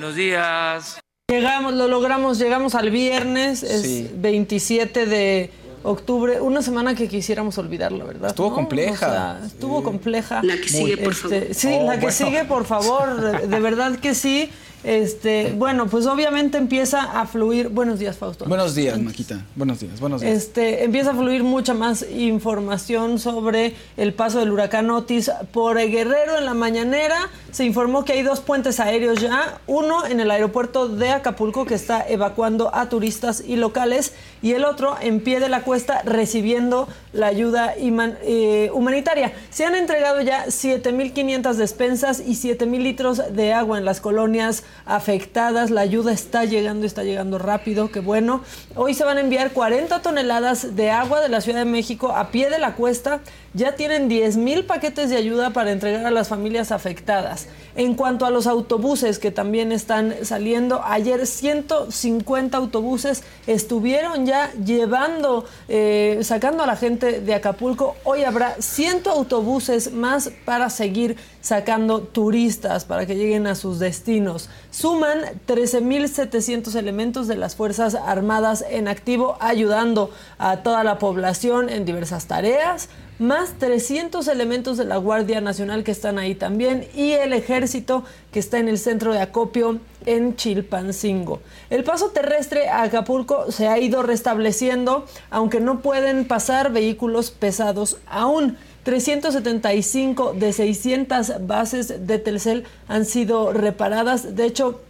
Buenos días. Llegamos, lo logramos, llegamos al viernes, es 27 de octubre, una semana que quisiéramos olvidar, la verdad. Estuvo ¿no? compleja. O sea, estuvo compleja. La que sigue, por Este, favor. Sí, Oh, la que bueno. sigue, por favor, de verdad que sí. Este, bueno, pues obviamente empieza a fluir. Buenos días, Fausto. Buenos días, Maquita. Buenos días, buenos días. Este, empieza a fluir mucha más información sobre el paso del huracán Otis por Guerrero en la mañanera. Se informó que hay dos puentes aéreos ya, uno en el aeropuerto de Acapulco que está evacuando a turistas y locales y el otro en pie de la cuesta recibiendo la ayuda eh, humanitaria. Se han entregado ya 7.500 despensas y 7.000 litros de agua en las colonias afectadas. La ayuda está llegando, está llegando rápido, qué bueno. Hoy se van a enviar 40 toneladas de agua de la Ciudad de México a pie de la cuesta. Ya tienen 10.000 paquetes de ayuda para entregar a las familias afectadas. En cuanto a los autobuses que también están saliendo, ayer 150 autobuses estuvieron ya llevando, eh, sacando a la gente de Acapulco. Hoy habrá 100 autobuses más para seguir sacando turistas para que lleguen a sus destinos. Suman 13.700 elementos de las Fuerzas Armadas en activo ayudando a toda la población en diversas tareas más 300 elementos de la Guardia Nacional que están ahí también y el ejército que está en el centro de acopio en Chilpancingo. El paso terrestre a Acapulco se ha ido restableciendo, aunque no pueden pasar vehículos pesados aún. 375 de 600 bases de Telcel han sido reparadas. De hecho,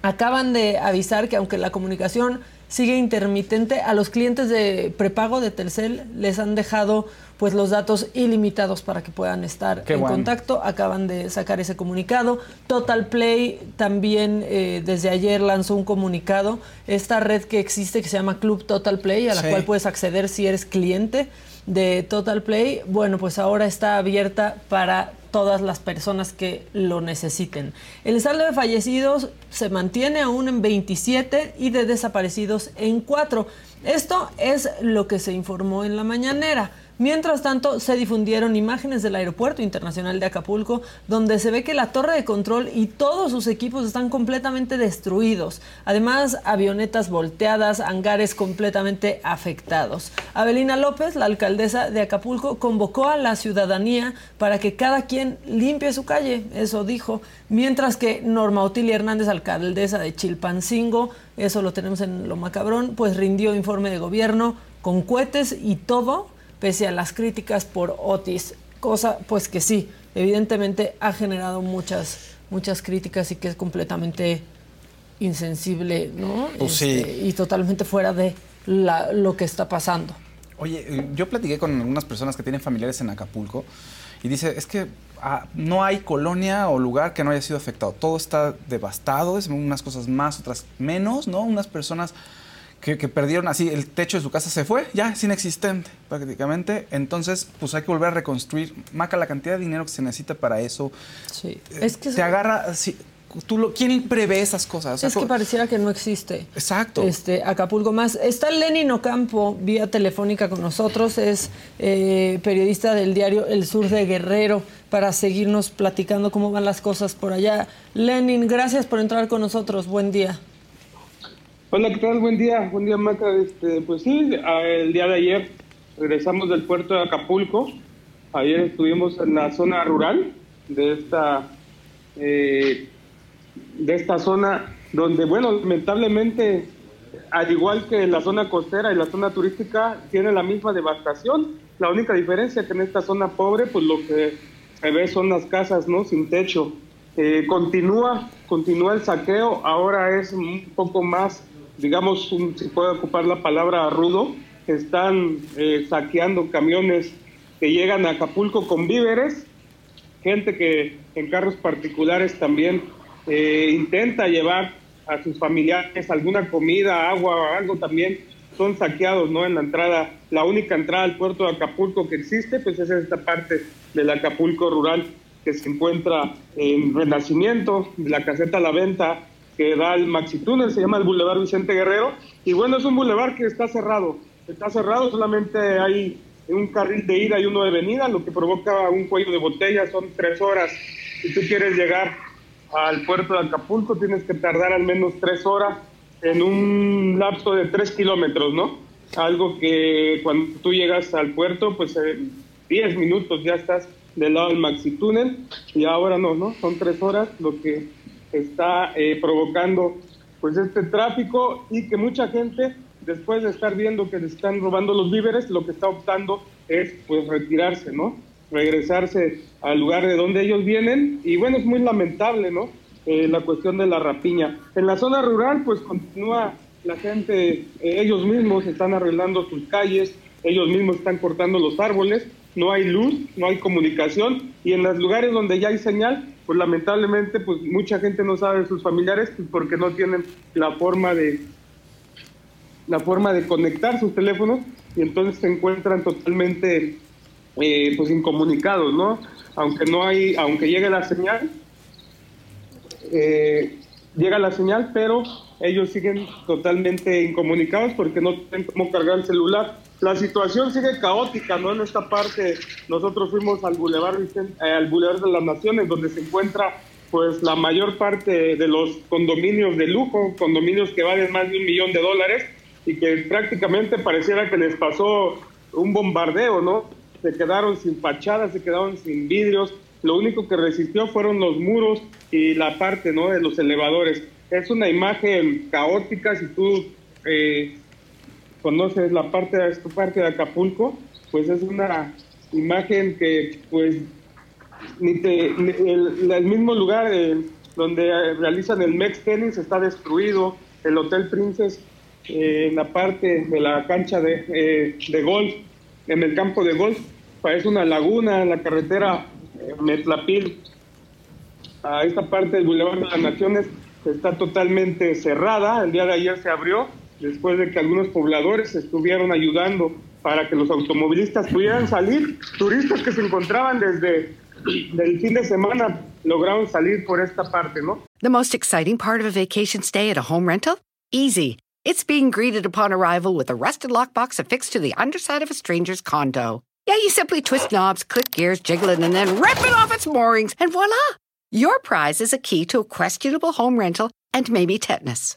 acaban de avisar que aunque la comunicación sigue intermitente, a los clientes de prepago de Telcel les han dejado pues los datos ilimitados para que puedan estar Qué en bueno. contacto. Acaban de sacar ese comunicado. Total Play también eh, desde ayer lanzó un comunicado. Esta red que existe que se llama Club Total Play, a la Sí. cual puedes acceder si eres cliente de Total Play, bueno, pues ahora está abierta para todas las personas que lo necesiten. El saldo de fallecidos se mantiene aún en 27 y de desaparecidos en 4. Esto es lo que se informó en la mañanera. Mientras tanto, se difundieron imágenes del Aeropuerto Internacional de Acapulco, donde se ve que la torre de control y todos sus equipos están completamente destruidos. Además, avionetas volteadas, hangares completamente afectados. Abelina López, la alcaldesa de Acapulco, convocó a la ciudadanía para que cada quien limpie su calle, eso dijo, mientras que Norma Otilia Hernández, alcaldesa de Chilpancingo, eso lo tenemos en lo macabrón, pues rindió informe de gobierno con cohetes y todo pese a las críticas por Otis, cosa pues que sí, evidentemente ha generado muchas muchas críticas y que es completamente insensible, ¿no? Pues sí. Este, y totalmente fuera de la- lo que está pasando. Oye, eh, yo platiqué con algunas personas que tienen familiares en Acapulco y dice, es que ah, no hay colonia o lugar que no haya sido afectado. Todo está devastado, es unas cosas más, otras menos, ¿no? Unas personas que, que perdieron así, el techo de su casa se fue, ya es inexistente prácticamente. Entonces, pues hay que volver a reconstruir. Maca, la cantidad de dinero que se necesita para eso. Sí. eh, Es que te agarra. sí, tú lo, ¿Quién prevé esas cosas? O sea, Es que pareciera que no existe. Exacto. Este, Acapulco más. Está Lenin Ocampo, vía telefónica con nosotros, es eh, periodista del diario El Sur de Guerrero, para seguirnos platicando cómo van las cosas por allá. Lenin, gracias por entrar con nosotros. Buen día. Hola, ¿qué tal? Buen día, buen día, Maca. Este, pues sí, el día de ayer regresamos del puerto de Acapulco. Ayer estuvimos en la zona rural de esta, eh, de esta zona donde, bueno, lamentablemente, al igual que la zona costera y la zona turística, tiene la misma devastación. La única diferencia que en esta zona pobre, pues lo que se ve son las casas, ¿no? Sin techo. Eh, continúa, continúa el saqueo, ahora es un poco más, digamos, un- si puede ocupar la palabra rudo, están eh, saqueando camiones que llegan a Acapulco con víveres, gente que en carros particulares también eh, intenta llevar a sus familiares alguna comida, agua, algo también, son saqueados, ¿no? En la entrada, la única entrada al puerto de Acapulco que existe, pues es esta parte del Acapulco rural que se encuentra en Renacimiento, la caseta a la venta que da al Maxitúnel, se llama el Boulevard Vicente Guerrero, y bueno, es un bulevar que está cerrado, está cerrado, solamente hay un carril de ida y uno de venida, lo que provoca un cuello de botella, son tres horas. Si tú quieres llegar al puerto de Acapulco, tienes que tardar al menos tres horas en un lapso de tres kilómetros, ¿no? Algo que cuando tú llegas al puerto, pues en 10 minutos ya estás del lado del Maxi Túnel y ahora no, ¿no? Son tres horas lo que está eh, provocando pues este tráfico y que mucha gente después de estar viendo que le están robando los víveres, lo que está optando es pues retirarse, ¿no? Regresarse al lugar de donde ellos vienen y bueno, es muy lamentable, ¿no? Eh, la cuestión de la rapiña. En la zona rural pues continúa la gente, eh, ellos mismos están arreglando sus calles, ellos mismos están cortando los árboles, no hay luz, no hay comunicación y en los lugares donde ya hay señal, pues lamentablemente pues mucha gente no sabe de sus familiares pues, porque no tienen la forma de la forma de conectar sus teléfonos y entonces se encuentran totalmente eh, pues incomunicados, ¿no? Aunque no hay, aunque llegue la señal, eh, llega la señal, pero ellos siguen totalmente incomunicados porque no tienen cómo cargar el celular. La situación sigue caótica, ¿no? En esta parte, nosotros fuimos al Boulevard, eh, al Boulevard de las Naciones, donde se encuentra pues la mayor parte de los condominios de lujo, condominios que valen más de un millón de dólares y que prácticamente pareciera que les pasó un bombardeo, ¿no? Se quedaron sin fachadas, se quedaron sin vidrios, lo único que resistió fueron los muros y la parte, ¿no? De los elevadores. Es una imagen caótica, si tú eh, conoces la parte de esta parte de Acapulco, pues es una imagen que pues ni te- el, mismo lugar eh, donde eh, realizan el Mex Tennis está destruido, el Hotel Princess eh, en la parte de la cancha de, eh, de golf, en el campo de golf, parece una laguna en la carretera Metlapil a esta parte del Boulevard de las Naciones está totalmente cerrada. El día de ayer se abrió después de que algunos pobladores estuvieron ayudando para que los automovilistas pudieran salir. Turistas que se encontraban desde el fin de semana lograron salir por esta parte, ¿no? The most exciting part of a vacation stay at a home rental? Easy. It's being greeted upon arrival with a rusted lockbox affixed to the underside of a stranger's condo. Yeah, you simply twist knobs, click gears, jiggle it, and then rip it off its moorings, and voila! Your prize is a key to a questionable home rental and maybe tetanus.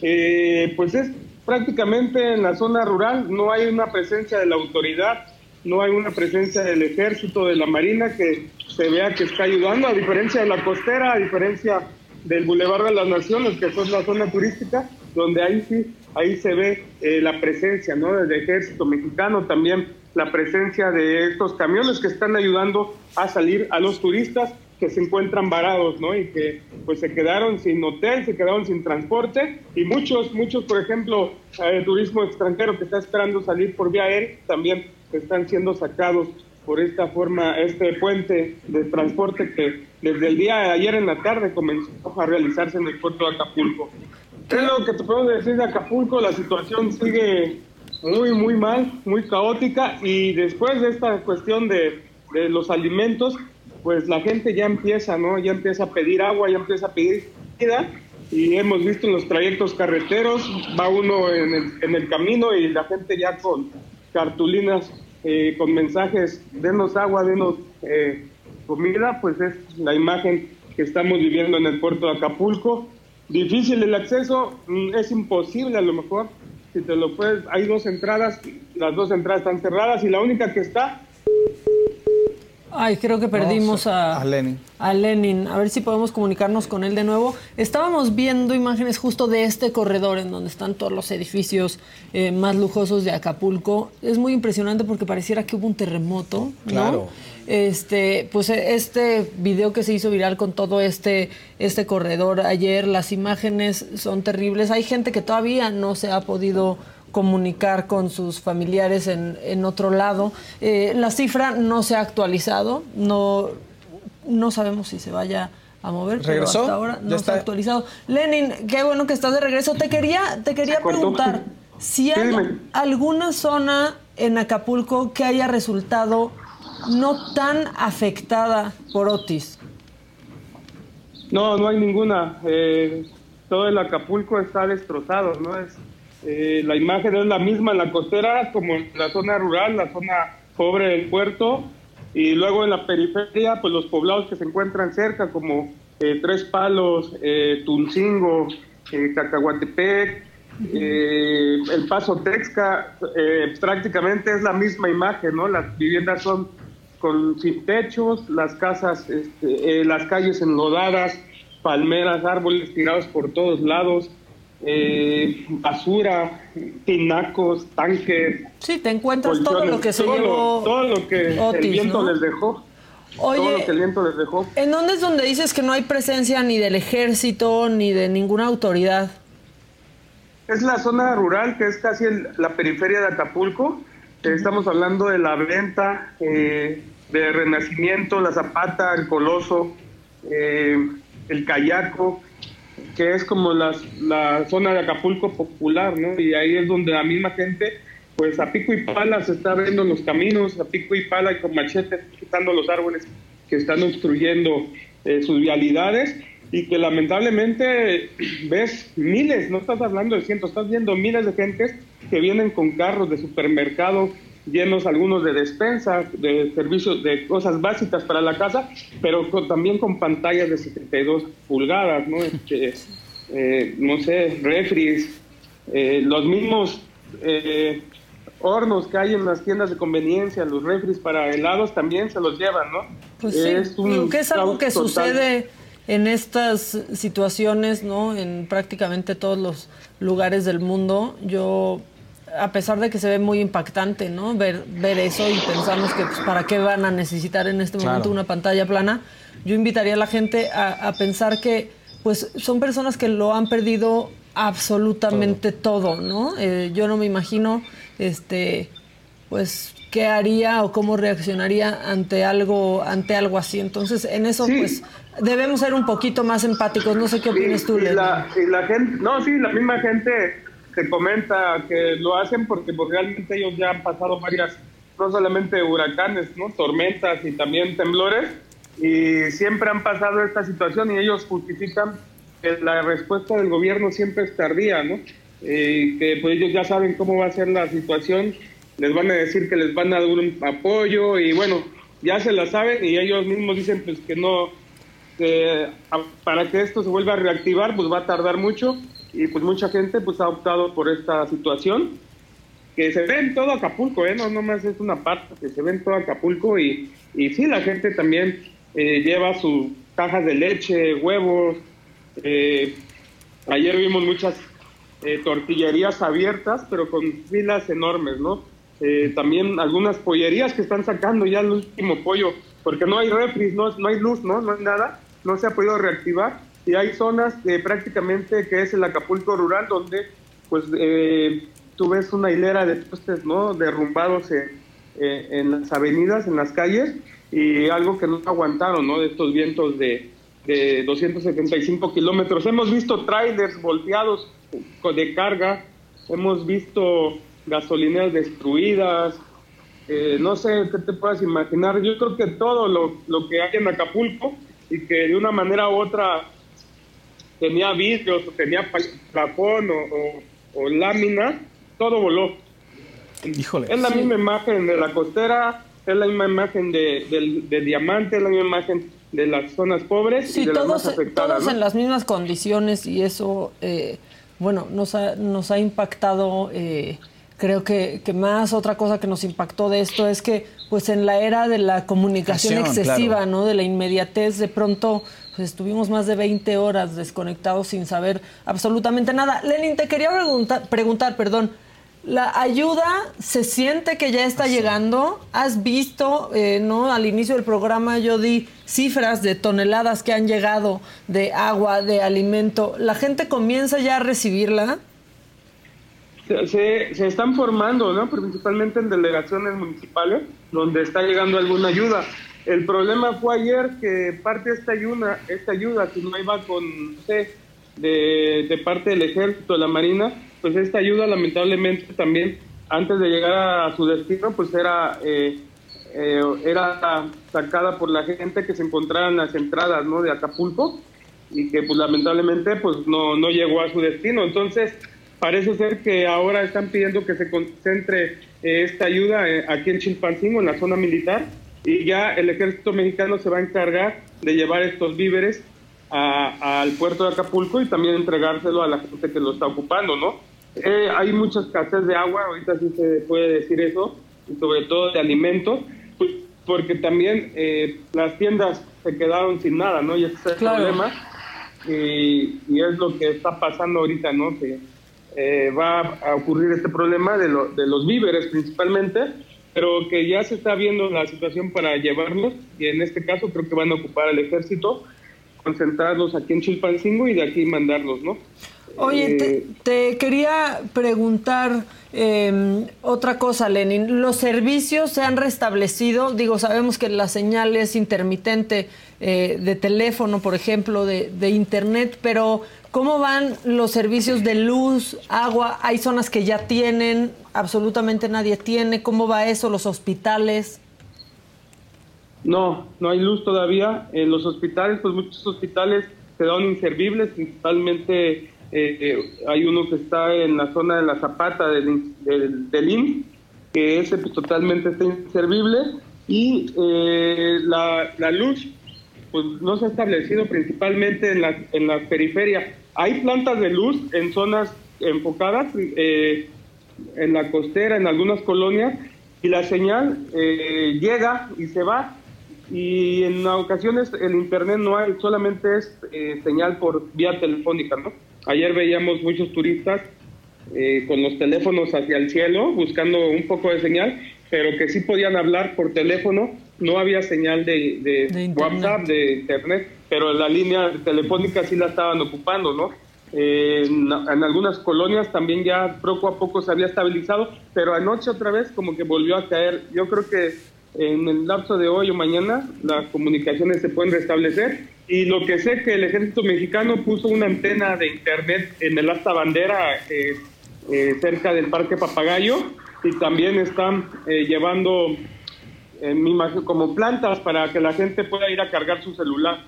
Eh, pues es prácticamente en la zona rural no hay una presencia de la autoridad, no hay una presencia del ejército, de la marina que se vea que está ayudando, a diferencia de la costera, a diferencia del Boulevard de las Naciones, que es la zona turística, donde ahí sí, ahí se ve eh, la presencia ¿no? del ejército mexicano, también la presencia de estos camiones que están ayudando a salir a los turistas que se encuentran varados, ¿no? Y que pues se quedaron sin hotel, se quedaron sin transporte y muchos, muchos, por ejemplo, eh, turismo extranjero que está esperando salir por vía aérea también están siendo sacados por esta forma, este puente de transporte que desde el día de ayer en la tarde comenzó a realizarse en el puerto de Acapulco. Es lo que te puedo decir de Acapulco, la situación sigue muy, muy mal, muy caótica y después de esta cuestión de, de los alimentos, pues la gente ya empieza, ¿no? Ya empieza a pedir agua, ya empieza a pedir comida y hemos visto en los trayectos carreteros, va uno en el, camino y la gente ya con cartulinas eh, con mensajes, denos agua, denos eh, comida, pues es la imagen que estamos viviendo en el puerto de Acapulco. Difícil el acceso, mm, es imposible a lo mejor, si te lo puedes, hay dos entradas, las dos entradas están cerradas y la única que está Ay, creo que perdimos a, a Lenin. A Lenin. A ver si podemos comunicarnos con él de nuevo. Estábamos viendo imágenes justo de este corredor en donde están todos los edificios eh, más lujosos de Acapulco. Es muy impresionante porque pareciera que hubo un terremoto. ¿no? Claro. Este, pues este video que se hizo viral con todo este, este corredor ayer, las imágenes son terribles. Hay gente que todavía no se ha podido comunicar con sus familiares en, en otro lado. Eh, la cifra no se ha actualizado, no, no sabemos si se vaya a mover, pero ¿Regresó? hasta ahora no está. se ha actualizado. Lenin, qué bueno que estás de regreso. Te quería, te quería preguntar si hay dime. alguna zona en Acapulco que haya resultado no tan afectada por Otis. No, no hay ninguna. Eh, todo el Acapulco está destrozado, ¿no? Es, eh, la imagen es la misma en la costera como en la zona rural, la zona pobre del puerto, y luego en la periferia, pues los poblados que se encuentran cerca, como eh, Tres Palos, eh, Tuncingo, eh, Cacahuatepec, eh, El Paso Texca, prácticamente es la misma imagen, ¿no? Las viviendas son con sin techos, las casas, este, las calles enlodadas, palmeras, árboles tirados por todos lados, eh, basura, tinacos, tanques. Sí, te encuentras todo lo que se todo, llevó todo lo que Otis, el viento ¿no? les dejó. Oye, todo lo que el viento les dejó. ¿En dónde es donde dices que no hay presencia ni del ejército ni de ninguna autoridad? Es la zona rural que es casi el- la periferia de Acapulco. Eh, Estamos hablando de la venta, eh, de Renacimiento, la Zapata, el Coloso, eh, el Cayaco, que es como las- la zona de Acapulco popular, ¿no? Y ahí es donde la misma gente, pues a pico y pala se está abriendo los caminos, a pico y pala y con machetes quitando los árboles que están obstruyendo eh, sus vialidades y que lamentablemente ves miles, no estás hablando de cientos, estás viendo miles de gentes que vienen con carros de supermercado llenos algunos de despensa, de servicios, de cosas básicas para la casa, pero con- también con pantallas de 72 pulgadas, ¿no? Este, eh, no sé, refris, eh, los mismos eh, hornos que hay en las tiendas de conveniencia, los refris para helados también se los llevan, ¿no? Pues sí, Es un que es algo que total. sucede en estas situaciones, ¿no? En prácticamente todos los lugares del mundo. Yo, a pesar de que se ve muy impactante, ¿no? Ver, ver eso y pensamos que pues, para qué van a necesitar en este momento Claro. una pantalla plana. Yo invitaría a la gente a, a pensar que, pues, son personas que lo han perdido absolutamente todo, ¿no? Eh, yo no me imagino, este, pues qué haría o cómo reaccionaría ante algo ante algo así entonces en eso Sí. pues debemos ser un poquito más empáticos no sé qué opinas tú y, Lenny. la, y la gente, no, sí, la misma gente te comenta que lo hacen porque pues, realmente ellos ya han pasado varias, no solamente huracanes, ¿no? tormentas y también temblores, y siempre han pasado esta situación y ellos justifican que la respuesta del gobierno siempre es tardía, ¿no? Eh, que pues ellos ya saben cómo va a ser la situación, les van a decir que les van a dar un apoyo y bueno, ya se la saben y ellos mismos dicen pues que no, que para que esto se vuelva a reactivar, pues va a tardar mucho y pues mucha gente pues ha optado por esta situación que se ve en todo Acapulco, ¿eh? no nomás es una parte, que se ve en todo Acapulco y, y sí, la gente también eh, lleva sus cajas de leche, huevos. Eh, ayer vimos muchas eh, tortillerías abiertas, pero con filas enormes, ¿no? Eh, también algunas pollerías que están sacando ya el último pollo, porque no hay refris, no, no hay luz, ¿no? No hay nada, no se ha podido reactivar. Y hay zonas que prácticamente que es el Acapulco rural, donde pues eh, tú ves una hilera de postes, ¿no? Derrumbados en, eh, las avenidas, en las calles, y algo que no aguantaron, ¿no? De estos vientos de, de 275 kilómetros. Hemos visto trailers volteados de carga, hemos visto gasolineras destruidas, eh, no sé qué te puedas imaginar. Yo creo que todo lo, lo que hay en Acapulco y que de una manera u otra tenía vidrios o tenía plafón o, o, o lámina, todo voló. Híjole. Es la misma imagen de la costera, es la misma imagen de, del, de Diamante, es la misma imagen de las zonas pobres y Sí, de las todos, más afectadas. todos ¿no? en las mismas condiciones y eso, eh, bueno, nos ha, nos ha impactado, eh, creo que, que más otra cosa que nos impactó de esto es que pues en la era de la comunicación Acción, excesiva, claro. ¿no? De la inmediatez, de pronto pues estuvimos más de 20 horas desconectados sin saber absolutamente nada. Lenin, te quería preguntar, preguntar perdón, ¿La ayuda se siente que ya está llegando? ¿Has visto, eh, no? Al inicio del programa yo di cifras de toneladas que han llegado de agua, de alimento. ¿La gente comienza ya a recibirla? Se, están formando, ¿no? Principalmente en delegaciones municipales, donde está llegando alguna ayuda. El problema fue ayer que parte de esta ayuda, esta ayuda, si no iba con, sé, de, de parte del ejército, de la marina, pues esta ayuda lamentablemente también, antes de llegar a su destino, pues era, eh, eh, era sacada por la gente que se encontraba en las entradas, ¿no? De Acapulco y que pues lamentablemente pues no, no llegó a su destino. Entonces, parece ser que ahora están pidiendo que se concentre eh, esta ayuda eh, aquí en Chilpancingo, en la zona militar, y ya el ejército mexicano se va a encargar de llevar estos víveres al puerto de Acapulco y también entregárselo a la gente que lo está ocupando, ¿no? Eh, hay mucha escasez de agua, ahorita sí se puede decir eso, y sobre todo de alimentos, pues, porque también eh, las tiendas se quedaron sin nada, ¿no? Y ese es el Claro. problema y, y es lo que está pasando ahorita, ¿no? Que eh, va a ocurrir este problema de, lo- de los víveres principalmente, pero que ya se está viendo la situación para llevarlos y en este caso creo que van a ocupar el ejército, concentrarlos aquí en Chilpancingo y de aquí mandarlos, ¿no? Oye, te, Eh, te quería preguntar eh, otra cosa, Lenin. ¿Los servicios se han restablecido? Digo, sabemos que la señal es intermitente eh, de teléfono, por ejemplo, de, de internet, pero ¿cómo van los servicios de luz, agua? Hay zonas que ya tienen, absolutamente nadie tiene. ¿Cómo va eso? ¿Los hospitales? No, no hay luz todavía. En los hospitales, pues muchos hospitales quedaron inservibles, principalmente eh, eh, hay uno que está en la zona de la Zapata del, del, del que ese pues totalmente está inservible, y eh, la, la luz pues no se ha establecido principalmente en la, en la periferia. Hay plantas de luz en zonas enfocadas, eh, en la costera, en algunas colonias, y la señal eh, llega y se va. Y en ocasiones el internet no hay, solamente es eh, señal por vía telefónica, ¿no? Ayer veíamos muchos turistas eh, con los teléfonos hacia el cielo, buscando un poco de señal, pero que sí podían hablar por teléfono, no había señal de, de De internet. WhatsApp, de internet, pero la línea telefónica sí la estaban ocupando, ¿no? Eh, en, en algunas colonias también ya poco a poco se había estabilizado, pero anoche otra vez como que volvió a caer. Yo creo que en el lapso de hoy o mañana las comunicaciones se pueden restablecer y lo que sé que el ejército mexicano puso una antena de internet en el asta bandera eh, eh, cerca del parque Papagayo y también están llevando imagino, como plantas para que la gente pueda ir a cargar su celular.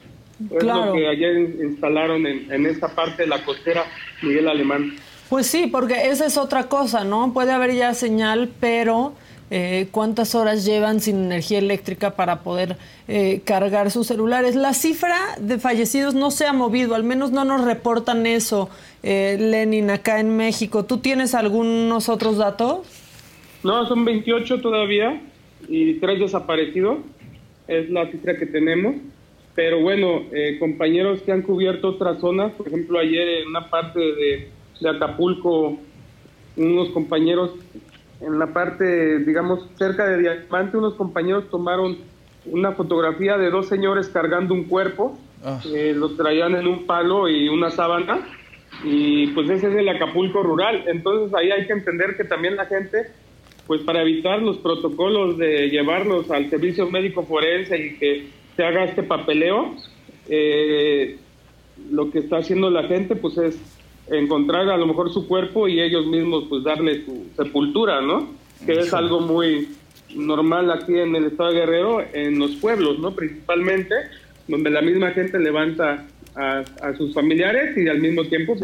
Es lo que ayer instalaron en, en esta parte de la costera Miguel Alemán. Pues sí, porque esa es otra cosa, ¿no? Puede haber ya señal, pero eh, cuántas horas llevan sin energía eléctrica para poder eh, cargar sus celulares. La cifra de fallecidos no se ha movido, al menos no nos reportan eso, eh, Lenin, acá en México. ¿Tú tienes algunos otros datos? No, son 28 todavía y tres desaparecidos. Es la cifra que tenemos. Pero bueno, eh, compañeros que han cubierto otras zonas, por ejemplo, ayer en una parte de, de Acapulco, unos compañeros en la parte, digamos, cerca de Diamante, unos compañeros tomaron una fotografía de dos señores cargando un cuerpo, Ah. eh, los traían en un palo y una sábana, y pues ese es el Acapulco rural. Entonces ahí hay que entender que también la gente, pues para evitar los protocolos de llevarlos al servicio médico forense y que se haga este papeleo, eh, lo que está haciendo la gente pues es encontrar a lo mejor su cuerpo y ellos mismos pues darle su sepultura, ¿no? Que es algo muy normal aquí en el estado de Guerrero, en los pueblos, ¿no? Principalmente, donde la misma gente levanta a, a sus familiares y al mismo tiempo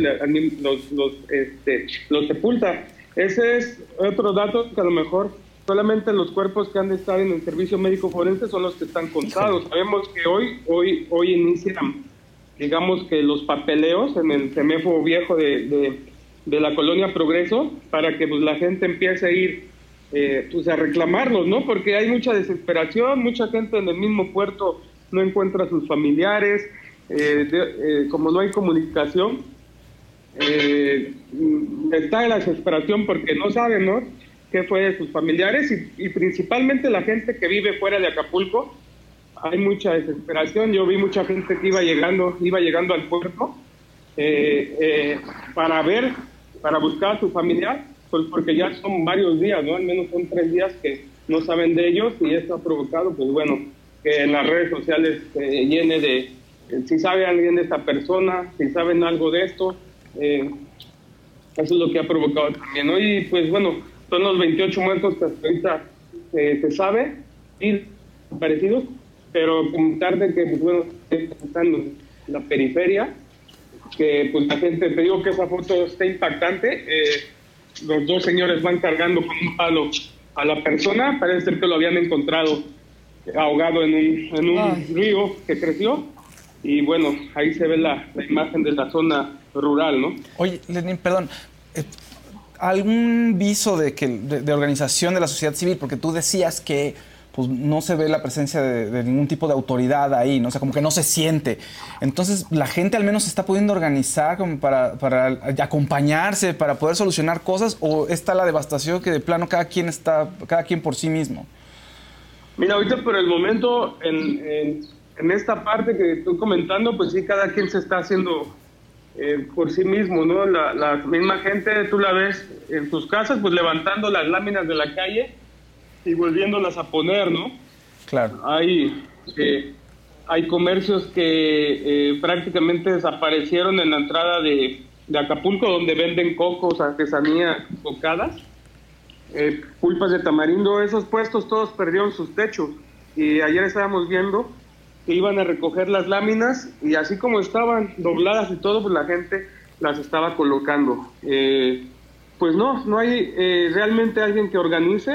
los, los, este, los sepulta. Ese es otro dato que a lo mejor solamente los cuerpos que han de estar en el servicio médico forense son los que están contados. Sabemos que hoy, hoy, hoy inician digamos que los papeleos en el CEMEFO viejo de, de, de la colonia Progreso para que pues la gente empiece a ir eh, pues a reclamarlos, ¿no? Porque hay mucha desesperación, mucha gente en el mismo puerto no encuentra a sus familiares, eh, de- eh, como no hay comunicación, eh, está la desesperación porque no saben, ¿no? qué fue de sus familiares y, principalmente la gente que vive fuera de Acapulco, hay mucha desesperación. Yo vi mucha gente que iba llegando, iba llegando al puerto eh, eh, para ver, para buscar a su familiar, pues porque ya son varios días, ¿no? Al menos son tres días que no saben de ellos y esto ha provocado, pues bueno, que en las redes sociales se llene de, si sabe alguien de esta persona, si saben algo de esto, eh, eso es lo que ha provocado también, ¿no? Y pues bueno, son los 28 muertos que hasta ahorita eh, se sabe y parecidos, pero comentar de que, pues bueno, están en la periferia, que pues la gente, te digo que esa foto está impactante, eh, los dos señores van cargando con un palo a la persona, parece ser que lo habían encontrado ahogado en un, en un río que creció, y bueno, ahí se ve la, la imagen de la zona rural, ¿no? Oye, Lenín, perdón. eh, ¿Algún viso de, que, de, de organización de la sociedad civil? Porque tú decías que pues, no se ve la presencia de, de ningún tipo de autoridad ahí, ¿no? O sea, como que no se siente. Entonces, la gente al menos se está pudiendo organizar como para, para acompañarse, para poder solucionar cosas, o está la devastación que de plano cada quien está, cada quien por sí mismo. Mira, ahorita por el momento, en, en, en esta parte que estoy comentando, pues sí, cada quien se está haciendo eh, por sí mismo, ¿no? La, la misma gente, tú la ves en sus casas, pues levantando las láminas de la calle y volviéndolas a poner, ¿no? Claro. Hay, eh, hay comercios que eh, prácticamente desaparecieron en la entrada de, de Acapulco, donde venden cocos, artesanía, cocadas. Eh, pulpas de tamarindo, esos puestos todos perdieron sus techos. Y ayer estábamos viendo que iban a recoger las láminas y así como estaban dobladas y todo, pues la gente las estaba colocando. Eh, pues no, no hay eh, realmente alguien que organice,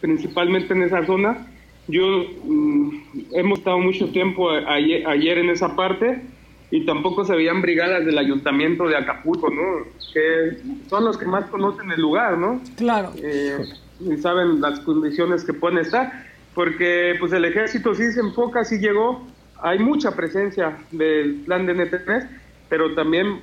principalmente en esa zona. Yo mm, hemos estado mucho tiempo ayer, ayer en esa parte y tampoco se veían brigadas del ayuntamiento de Acapulco, ¿no? Que son los que más conocen el lugar, ¿no? Claro. Eh, y saben las condiciones que pueden estar, porque pues el ejército sí se enfoca, sí llegó, hay mucha presencia del plan de NT3, pero también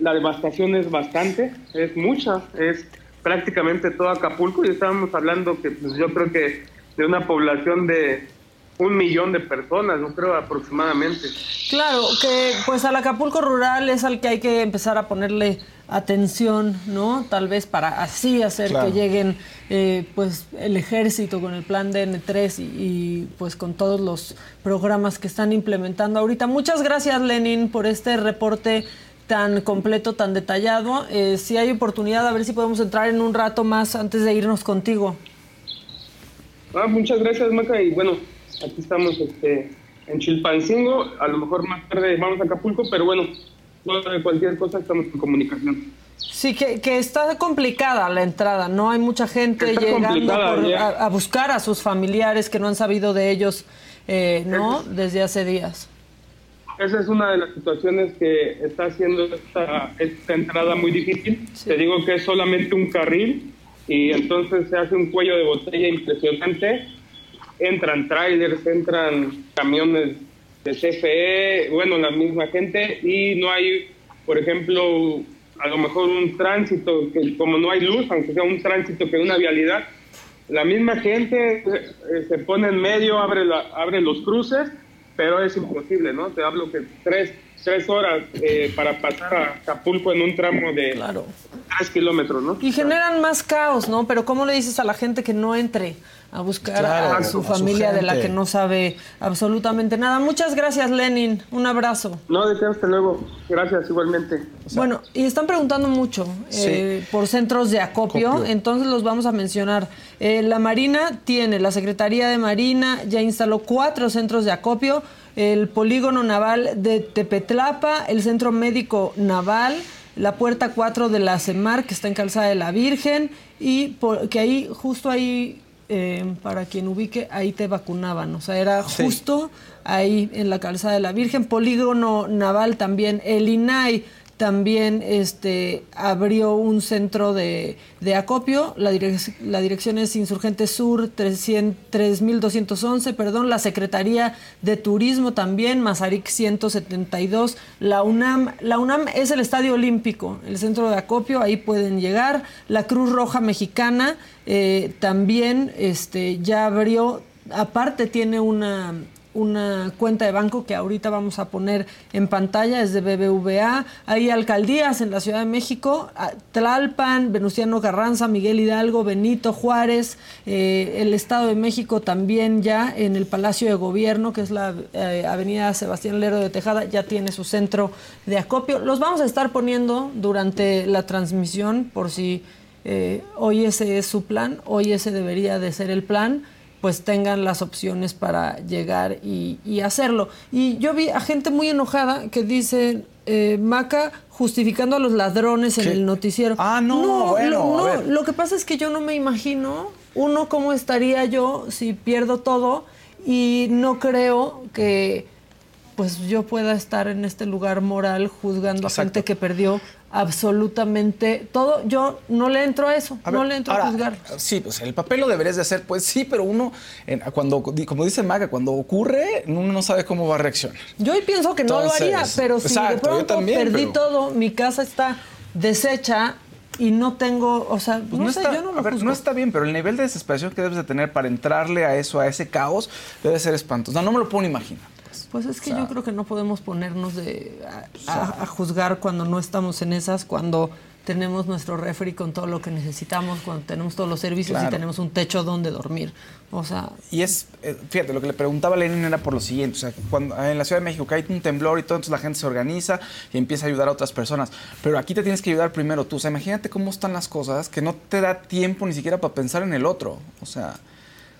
la devastación es bastante, es mucha, es prácticamente todo Acapulco y estábamos hablando que pues, yo creo que de una población de un millón de personas, yo creo aproximadamente. Claro, que pues al Acapulco rural es al que hay que empezar a ponerle atención, ¿no? Tal vez para así hacer Claro. que lleguen eh, pues el ejército con el plan DN3 y, y, pues con todos los programas que están implementando ahorita. Muchas gracias Lenin por este reporte tan completo, tan detallado. Eh, si hay oportunidad, a ver si podemos entrar en un rato más antes de irnos contigo. Ah, muchas gracias, Maca. Y bueno, aquí estamos este, en Chilpancingo. A lo mejor más tarde vamos a Acapulco, pero bueno, no, de cualquier cosa estamos en comunicación. Sí, que, que está complicada la entrada, ¿no? Hay mucha gente Está llegando por- a, a buscar a sus familiares que no han sabido de ellos, eh, ¿no? Desde hace días. Esa es una de las situaciones que está haciendo esta, esta entrada muy difícil. Te digo que es solamente un carril y entonces se hace un cuello de botella impresionante. Entran trailers, entran camiones de CFE, bueno, la misma gente y no hay, por ejemplo, a lo mejor un tránsito, que como no hay luz, aunque sea un tránsito que una vialidad, la misma gente eh, se pone en medio, abre, la, abre los cruces, pero es imposible, ¿no? Te hablo que tres, tres horas eh, para pasar a Acapulco en un tramo de Claro. tres kilómetros, ¿no? Y generan más caos, ¿no? Pero ¿cómo le dices a la gente que no entre a buscar Claro, a su a su familia de la que no sabe absolutamente nada? Muchas gracias, Lenin. Un abrazo. No, de hasta luego. Gracias, igualmente. bueno, y están preguntando mucho eh, por centros de acopio, Acopio. entonces los vamos a mencionar. Eh, la Marina tiene, la Secretaría de Marina ya instaló cuatro centros de acopio, el polígono naval de Tepetlapa, el Centro Médico Naval, la puerta 4 de la CEMAR, que está en Calzada de la Virgen, y por- que ahí, justo ahí, eh, para quien ubique, ahí te vacunaban, o sea, era Sí. justo ahí en la Calzada de la Virgen, polígono naval también, el INAI también este, abrió un centro de, de acopio. La, la dirección es Insurgente Sur 300 3211, perdón. La Secretaría de Turismo también, Mazarik 172. La UNAM, la UNAM es el Estadio Olímpico, el centro de acopio, ahí pueden llegar. La Cruz Roja Mexicana eh, también este, ya abrió, aparte tiene una una cuenta de banco que ahorita vamos a poner en pantalla, es de BBVA. Hay alcaldías en la Ciudad de México, Tlalpan, Venustiano Carranza, Miguel Hidalgo, Benito Juárez, eh, el Estado de México también ya en el Palacio de Gobierno, que es la eh, Avenida Sebastián Lerdo de Tejada, ya tiene su centro de acopio. Los vamos a estar poniendo durante la transmisión por si eh, hoy ese es su plan, hoy ese debería de ser el plan pues tengan las opciones para llegar y, y hacerlo. Y yo vi a gente muy enojada que dice, eh, Maca justificando a los ladrones en el noticiero. Ah, no, bueno, lo, a no, ver. lo que pasa es que yo no me imagino, uno, cómo estaría yo si pierdo todo y no creo que pues yo pueda estar en este lugar moral juzgando a gente que perdió absolutamente todo. Yo no le entro a eso, A no le entro ahora, a juzgar. Sí, pues el papel lo deberías de hacer, pues sí, pero uno, en- cuando, como dice Maga, cuando ocurre, uno no sabe cómo va a reaccionar. Yo hoy pienso que no lo haría, pero si exacto, de pronto también, perdí pero- todo, mi casa está deshecha y no tengo, o sea, Pues no, sé, está, yo no lo a ver, no está bien, pero el nivel de desesperación que debes de tener para entrarle a eso, a ese caos, debe ser espantoso. No, no me lo puedo ni imaginar. Pues. Pues es que yo creo que no podemos ponernos de, a, a- a juzgar cuando no estamos en esas, cuando tenemos nuestro refri con todo lo que necesitamos, cuando tenemos todos los servicios y tenemos un techo donde dormir. O sea, Y es, eh, fíjate, lo que le preguntaba a Lenin era por lo siguiente, o sea, cuando en la Ciudad de México cae un temblor y todo, entonces la gente se organiza y empieza a ayudar a otras personas, pero aquí te tienes que ayudar primero tú, o sea, imagínate cómo están las cosas, que no te da tiempo ni siquiera para pensar en el otro, o sea,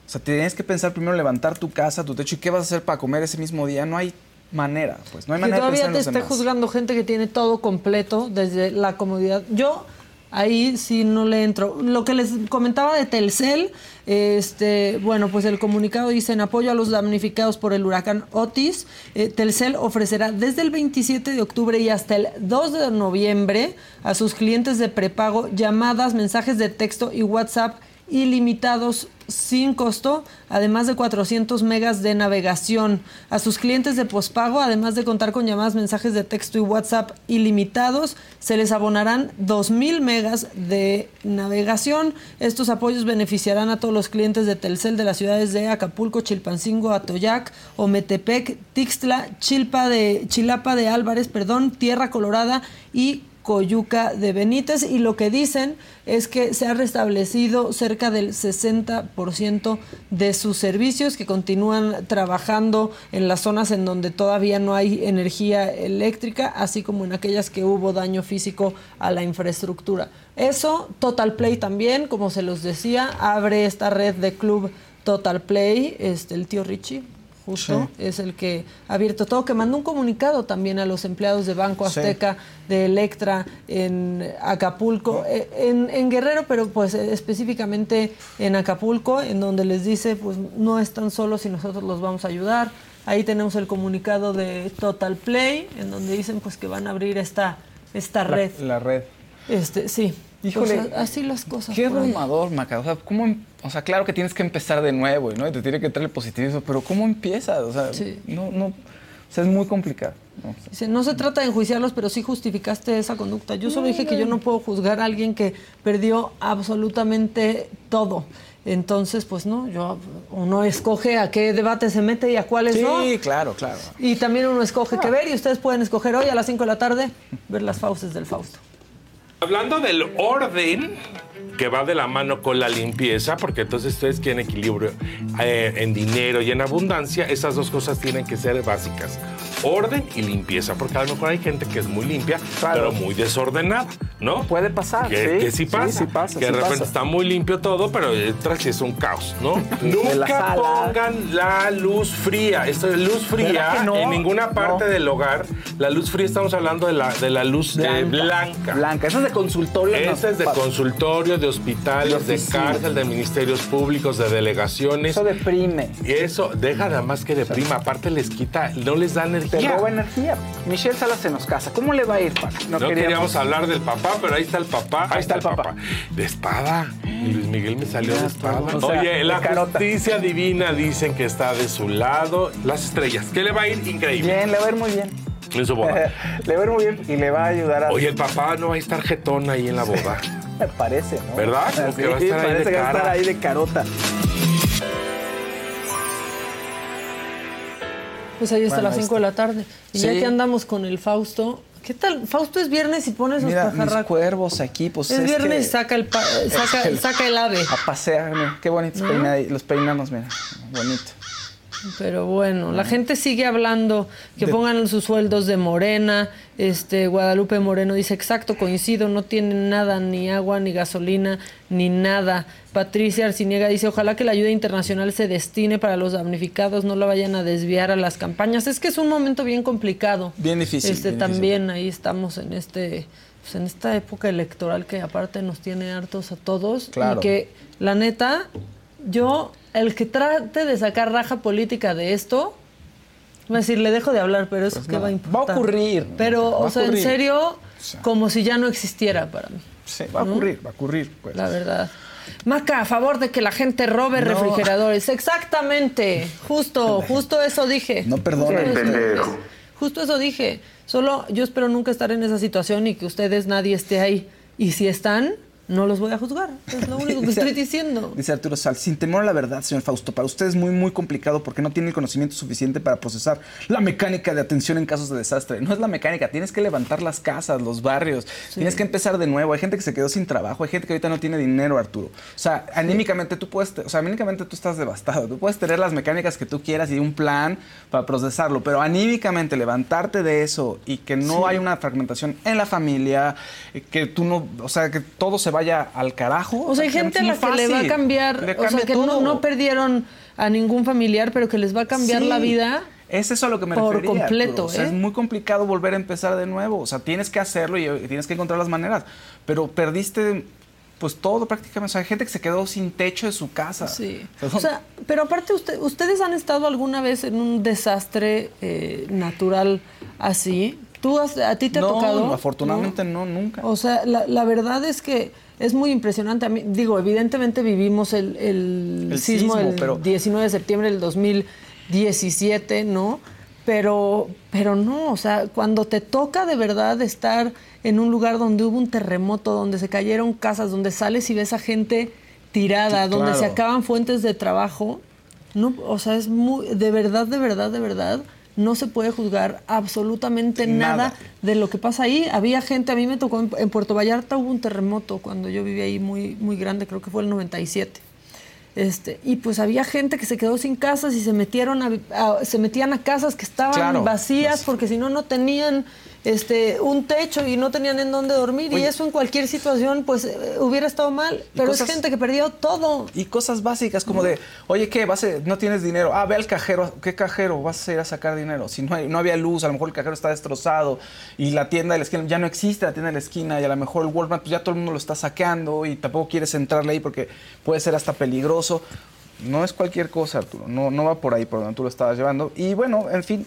o sea, tienes que pensar primero en levantar tu casa, tu techo y qué vas a hacer para comer ese mismo día, no hay manera, pues, no hay manera de todavía pensar en te demás. juzgando gente que tiene todo completo desde la comodidad. Yo ahí sí no le entro. Lo que les comentaba de Telcel, este, bueno, pues el comunicado dice en apoyo a los damnificados por el huracán Otis, eh, Telcel ofrecerá desde el 27 de octubre y hasta el 2 de noviembre a sus clientes de prepago llamadas, mensajes de texto y WhatsApp ilimitados sin costo, además de 400 megas de navegación. A sus clientes de pospago, además de contar con llamadas, mensajes de texto y WhatsApp ilimitados, se les abonarán 2.000 megas de navegación. Estos apoyos beneficiarán a todos los clientes de Telcel de las ciudades de Acapulco, Chilpancingo, Atoyac, Ometepec, Tixtla, Chilpa de, Chilapa de Álvarez, perdón, Tierra Colorada y Coyuca de Benítez y lo que dicen es que se ha restablecido cerca del 60% de sus servicios que continúan trabajando en las zonas en donde todavía no hay energía eléctrica, así como en aquellas que hubo daño físico a la infraestructura. Eso, Total Play también, como se los decía, abre esta red de club Total Play, este, el tío Richie justo, es el que ha abierto todo, que mandó un comunicado también a los empleados de Banco Azteca, de Electra, en Acapulco, eh, en, en Guerrero, pero pues eh, específicamente en Acapulco, en donde les dice, pues no están solos y nosotros los vamos a ayudar. Ahí tenemos el comunicado de Total Play, en donde dicen pues que van a abrir esta, esta La- red. La, red. Este, sí. Híjole, Pues, así las cosas. Qué abrumador, Maca. O sea, ¿cómo, em- o sea, claro que tienes que empezar de nuevo, ¿no? Y te tiene que traer el positivismo, pero ¿cómo empiezas? O sea, Sí. no, no, o sea, es muy complicado. ¿no? Dice, no se trata de enjuiciarlos, pero sí justificaste esa conducta. Yo solo dije que yo no puedo juzgar a alguien que perdió absolutamente todo. Entonces, pues no, yo uno escoge a qué debate se mete y a cuáles Sí, no. claro, claro. Y también uno escoge qué ver y ustedes pueden escoger hoy a las 5 de la tarde ver las fauces del Fausto. Hablando del orden que va de la mano con la limpieza, porque entonces ustedes quieren equilibrio eh, en dinero y en abundancia, esas dos cosas tienen que ser básicas. Orden y limpieza, porque a lo mejor hay gente que es muy limpia, Claro. pero muy desordenada, ¿no? Puede pasar, Que sí. que sí pasa. Sí, sí pasa, que de repente pasa. está muy limpio todo, pero detrás sí es un caos, ¿no? Nunca pongan la luz fría. Esto es luz fría en ninguna parte No. del hogar. La luz fría estamos hablando de la, de la luz eh, blanca. Blanca. Esa es de consultorio. Ese es de consultorio, de hospitales, De cárcel, de ministerios públicos, de delegaciones. Eso deprime. Y eso deja nada más que deprima, aparte les quita, no les da Te energía. roba energía. Michelle Salas se nos casa. ¿Cómo le va a ir, Paco? No, queríamos... hablar del papá, pero ahí está el papá. Ahí, está el papá. De espada. Y Luis Miguel me salió de espada. o sea, Oye, la carota. justicia divina dicen que está de su lado. Las estrellas, que le va a ir increíble Bien, le va a ir muy bien. en su boda. le va a ir muy bien y le va a ayudar a... Oye, el papá no va a estar jetón ahí en la boda. parece, ¿no? ¿Verdad? Como que va a estar ahí parece de que va a estar cara. ahí de carota. Pues ahí está Bueno, a las ahí 5 de la tarde. Y ya Sí. que andamos con el Fausto, ¿qué tal? Fausto es viernes y pone sus Mira, mis cuervos aquí, pues Es viernes y saca el, pa- saca, el- saca el ave. A pasear, mira, qué bonitos peinados. Los peinamos, mira, bonito. Pero bueno, la gente sigue hablando que pongan sus sueldos de Morena. Este Guadalupe Moreno dice exacto, coincido, no tienen nada, ni agua, ni gasolina, ni nada. Patricia Arciniega dice ojalá que la ayuda internacional se destine para los damnificados, no la vayan a desviar a las campañas. Es que es un momento bien complicado. Bien difícil, Este bien también ahí estamos en este, pues, en esta época electoral que aparte nos tiene hartos a todos Claro. y que la neta yo, el que trate de sacar raja política de esto, va a decir, le dejo de hablar, pero eso Pues qué no, va a va a importar. ocurrir, Pero, va o sea, en serio, sea. como si ya no existiera para mí, Sí, va a ocurrir, va a ocurrir. Pues. la verdad. Maca, a favor de que la gente robe No. refrigeradores. Exactamente. Justo, justo eso dije. No perdonen. Justo. Justo eso dije. Solo yo espero nunca estar en esa situación y que ustedes nadie esté ahí. Y si están, no los voy a juzgar. Es lo único que Dice- estoy diciendo. Dice Arturo Sal, sin temor a la verdad, señor Fausto, para usted es muy, muy complicado porque no tiene el conocimiento suficiente para procesar la mecánica de atención en casos de desastre. No es la mecánica, tienes que levantar las casas, los barrios, tienes que empezar de nuevo. Hay gente que se quedó sin trabajo, hay gente que ahorita no tiene dinero, Arturo. O sea, anímicamente tú puedes, o sea, anímicamente tú estás devastado. Tú puedes tener las mecánicas que tú quieras y un plan para procesarlo, pero anímicamente levantarte de eso y que no hay una fragmentación en la familia, eh, que tú no, o sea, que todo se vaya al carajo. O sea, hay gente a la que le va a cambiar, o sea, que no, no perdieron a ningún familiar, pero que les va a cambiar Sí. la vida. Es eso a lo que me por refería, completo. O sea, ¿eh? es muy complicado volver a empezar de nuevo. O sea, tienes que hacerlo y tienes que encontrar las maneras. Pero perdiste, pues todo prácticamente. O sea, hay gente que se quedó sin techo de su casa. Sí. O sea, O sea, pero aparte, usted, ¿ustedes han estado alguna vez en un desastre eh, natural así? ¿Tú has- ¿A ti te ha no, tocado? afortunadamente no, nunca. O sea, la, la verdad es que es muy impresionante. A mí, digo, evidentemente vivimos el, el El sismo, sismo, el pero- 19 de septiembre del 2017, ¿no? Pero, pero no, o sea, cuando te toca de verdad estar en un lugar donde hubo un terremoto, donde se cayeron casas, donde sales y ves a gente tirada, Sí, donde se acaban fuentes de trabajo, no, o sea, es muy, de verdad, de verdad, de verdad, no se puede juzgar absolutamente nada, Nada. de lo que pasa ahí. Había gente, a mí me tocó en, en Puerto Vallarta hubo un terremoto cuando yo vivía ahí muy, muy grande, creo que fue el 97. Este, y pues había gente que se quedó sin casas y se metieron a, a- se metían a casas que estaban Claro, vacías pues. porque si no no tenían este, un techo y no tenían en dónde dormir. y eso en cualquier situación, pues eh, hubiera estado mal. Pero es gente que perdió todo. Y cosas básicas como de, oye, ¿qué? Vas a- no tienes dinero. Ah, ve al cajero. ¿Qué cajero? Vas a ir a sacar dinero. Si no, hay- no había luz, a lo mejor el cajero está destrozado y la tienda de la esquina ya no existe, la tienda de la esquina y a lo mejor el Walmart pues ya todo el mundo lo está saqueando y tampoco quieres entrarle ahí porque puede ser hasta peligroso. No es cualquier cosa, Arturo. No, no va por ahí por donde tú lo estabas llevando. Y bueno, en fin,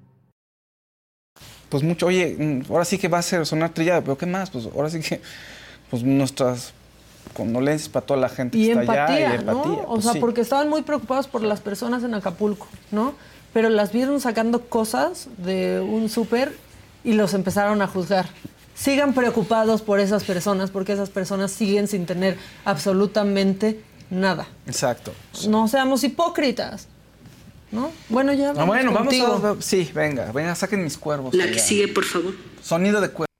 Pues mucho, oye, mm, ahora sí que va a ser sonar trillado, pero ¿qué más? Pues ahora sí que, pues nuestras condolencias para toda la gente que Y está empatía, allá y ¿no? empatía. O pues sea, sí. porque estaban muy preocupados por las personas en Acapulco, ¿no? Pero las vieron sacando cosas de un súper y los empezaron a juzgar. Sigan preocupados por esas personas porque esas personas siguen sin tener absolutamente nada. Exacto. No seamos hipócritas, ¿no? Bueno, ya vamos Ah, bueno, contigo. vamos a... Sí, venga, venga, saquen mis cuervos. La que sigue, por favor. Sonido de cuervo.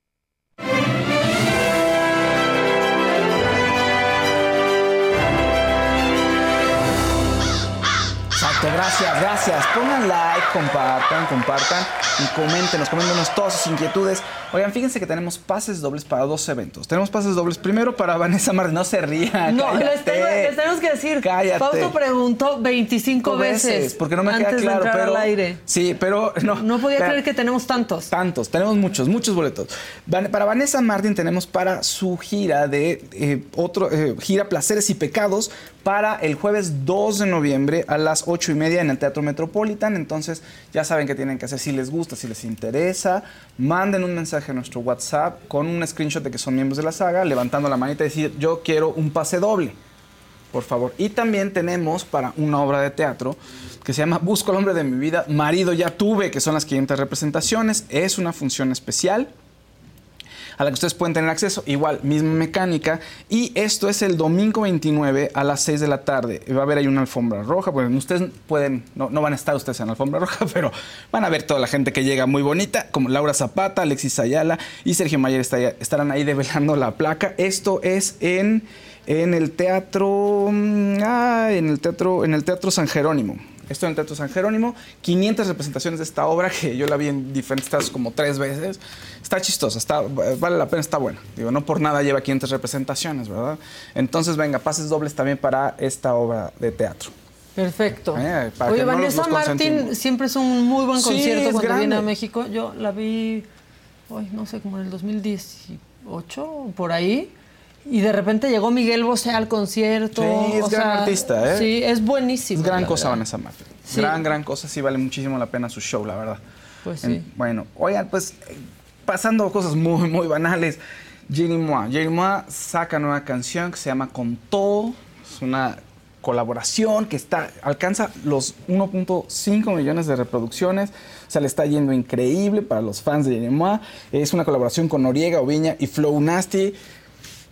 Gracias, gracias. Pongan like, compartan, compartan y coméntenos, coméntenos todas sus inquietudes. Oigan, fíjense que tenemos pases dobles para dos eventos. Tenemos pases dobles primero para Vanessa Martín. No se ría. No, les, tengo- les tenemos que decir. Cállate. Fausto preguntó 25 Cinco veces. porque no me antes queda de claro, entrar pero al aire. sí, pero no. No podía creer que tenemos tantos. Tantos, tenemos muchos, muchos boletos. Para Vanessa Martin tenemos para su gira de eh, otro eh, gira Placeres y Pecados para el jueves 2 de noviembre a las 8 y media en el Teatro Metropolitan. Entonces ya saben qué tienen que hacer si les gusta, si les interesa. Manden un mensaje a nuestro WhatsApp con un screenshot de que son miembros de la saga, levantando la manita y decir yo quiero un pase doble por favor. Y también tenemos para una obra de teatro que se llama Busco al hombre de mi vida, Marido ya tuve, que son las 500 representaciones. Es una función especial a la que ustedes pueden tener acceso, igual, misma mecánica. Y esto es el domingo 29 a las 6 de la tarde. Va a haber ahí una alfombra roja. Bueno, ustedes pueden, no, no van a estar ustedes en alfombra roja, pero van a ver toda la gente que llega muy bonita, como Laura Zapata, Alexis Ayala y Sergio Mayer estarán ahí develando la placa. Esto es en, en el teatro, mm, ah, en el teatro, en el teatro San Jerónimo. Esto en el Teatro San Jerónimo, 500 representaciones de esta obra que yo la vi en diferentes teatros como tres veces. Está chistosa, está, vale la pena, está buena. Digo, no por nada lleva 500 representaciones, ¿verdad? Entonces, venga, pases dobles también para esta obra de teatro. Perfecto. Eh, para Oye, no Vanessa Martín siempre es un muy buen Sí, concierto es cuando viene a México. Yo la vi, hoy no sé, como en el 2018, o por ahí. Y de repente llegó Miguel Bosé al concierto. Sí, es o gran sea, artista, ¿eh? Sí, es buenísimo. Es gran cosa verdad. Vanessa Martín. Sí. Gran, gran cosa. Sí vale muchísimo la pena su show, la verdad. Pues En- sí. bueno, oigan, pues pasando cosas muy, muy banales. Jenny Moa. Jenny Moa saca nueva canción que se llama Con Todo. Es una colaboración que está alcanza los 1.5 millones de reproducciones. O sea, le está yendo increíble para los fans de Jenny Moa. Es una colaboración con Noriega, Oviña y Flow Nasty.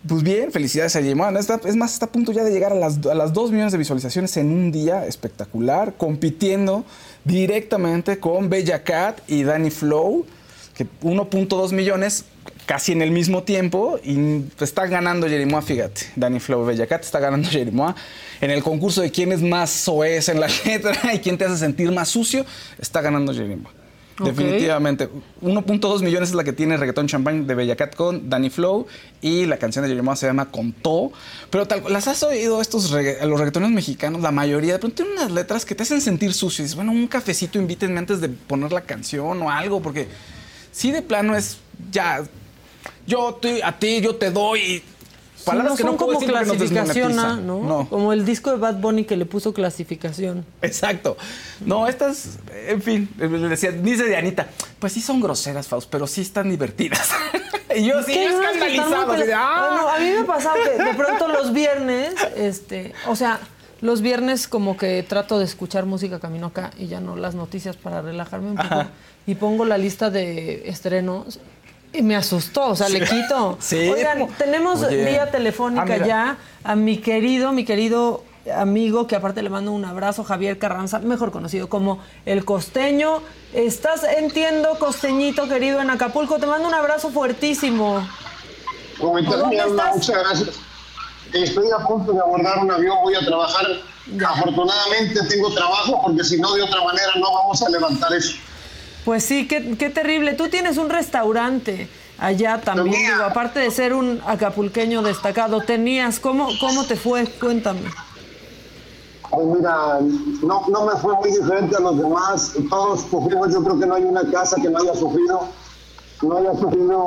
Pues bien, felicidades a. Está- Es más, está a punto ya de llegar a las, a las 2 millones de visualizaciones en un día espectacular, compitiendo directamente con Bella Cat y Danny Flow, que 1.2 millones casi en el mismo tiempo y está ganando Jerimoa, fíjate. Danny Flow, Bella Cat está ganando Jerimoa. En el concurso de quién es más soez en la letra y quién te hace sentir más sucio, está ganando Jerimoa. Definitivamente. 1.2 millones es la que tiene Reggaetón Champagne de Bella Cat con Danny Flow y la canción de Yoyoma se llama Contó. Pero tal, las has oído estos los reggaetones mexicanos, la mayoría, de pronto tienen unas letras que te hacen sentir sucio. Y dices, bueno, un cafecito invítenme antes de poner la canción o algo, porque si de plano es ya, yo a ti, yo te doy. Palabras no que no puedo como decir porque nos clasificación A. ¿no? No. Como el disco de Bad Bunny que le puso clasificación. Exacto. No, estas, en fin, le decía, dice Dianita, pues sí son groseras, Faust, pero sí están divertidas. y yo sí, muy escandalizado. así de, "Ah". Bueno, a mí me ha pasado que de pronto los viernes, este, o sea, los viernes como que trato de escuchar música camino acá y ya no las noticias para relajarme un poco Ajá. y pongo la lista de estrenos y me asustó, o sea, le quito. Sí, Oigan, tenemos Oye. vía Ah, telefónica mira. ya a mi querido, mi querido amigo, que aparte le mando un abrazo, Javier Carranza, mejor conocido como El Costeño. Estás, entiendo, Costeñito querido en Acapulco, te mando un abrazo fuertísimo. ¿Cómo estás, ¿Dónde mi alma? Muchas gracias. Estoy a punto de abordar un avión, voy a trabajar. Afortunadamente tengo trabajo porque si no, de otra manera no vamos a levantar eso. Pues sí, qué, qué terrible. Tú tienes un restaurante allá también, digo, aparte de ser un acapulqueño destacado, tenías, ¿cómo, cómo te fue? Cuéntame. Pues mira, no, no me fue muy diferente a los demás. Todos sufrimos, yo creo que no hay una casa que no haya sufrido, no haya sufrido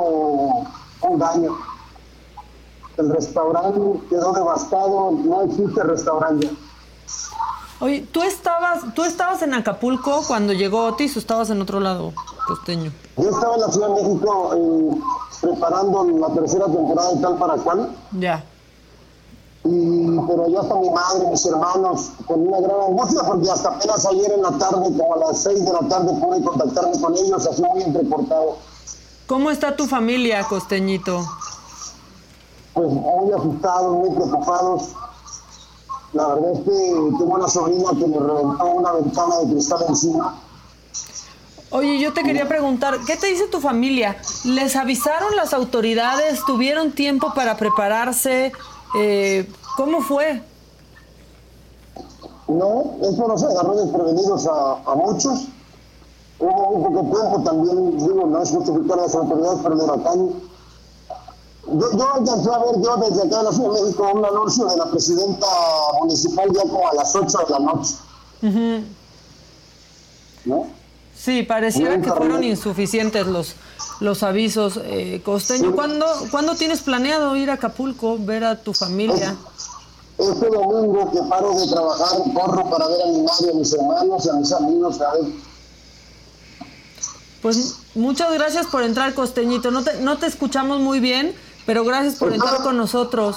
un daño. El restaurante quedó devastado, no existe restaurante. Oye, ¿tú estabas, ¿tú estabas en Acapulco cuando llegó Otis o estabas en otro lado, costeño? Yo estaba en la Ciudad de México eh, preparando la tercera temporada de Tal para Cual. Ya. Y, pero ya hasta mi madre, mis hermanos, con una gran angustia, porque hasta apenas ayer en la tarde, como a las 6 de la tarde, pude contactarme con ellos, así muy entrecortado. ¿Cómo está tu familia, costeñito? Pues muy asustados, muy preocupados. La verdad es que tengo una sobrina que me reventó una ventana de cristal encima. Oye, yo te quería preguntar, ¿qué te dice tu familia? ¿Les avisaron las autoridades? ¿Tuvieron tiempo para prepararse? Eh, ¿Cómo fue? No, eso nos agarró desprevenidos a, a muchos. Hubo muy poco tiempo también, digo, no es justificar a las autoridades, pero el huracán. Yo, yo alcancé a ver yo desde acá de la Ciudad de México un anuncio de la presidenta municipal ya como a las 8 de la noche. ¿No? Sí, pareciera que fueron insuficientes los, los avisos. Eh, costeño, Sí. ¿cuándo, ¿cuándo tienes planeado ir a Acapulco, ver a tu familia? Este domingo que paro de trabajar, corro para ver a mi madre, a mis hermanos, a mis amigos, a ver. Pues muchas gracias por entrar, costeñito. No te, no te escuchamos muy bien, pero gracias por entrar con nosotros.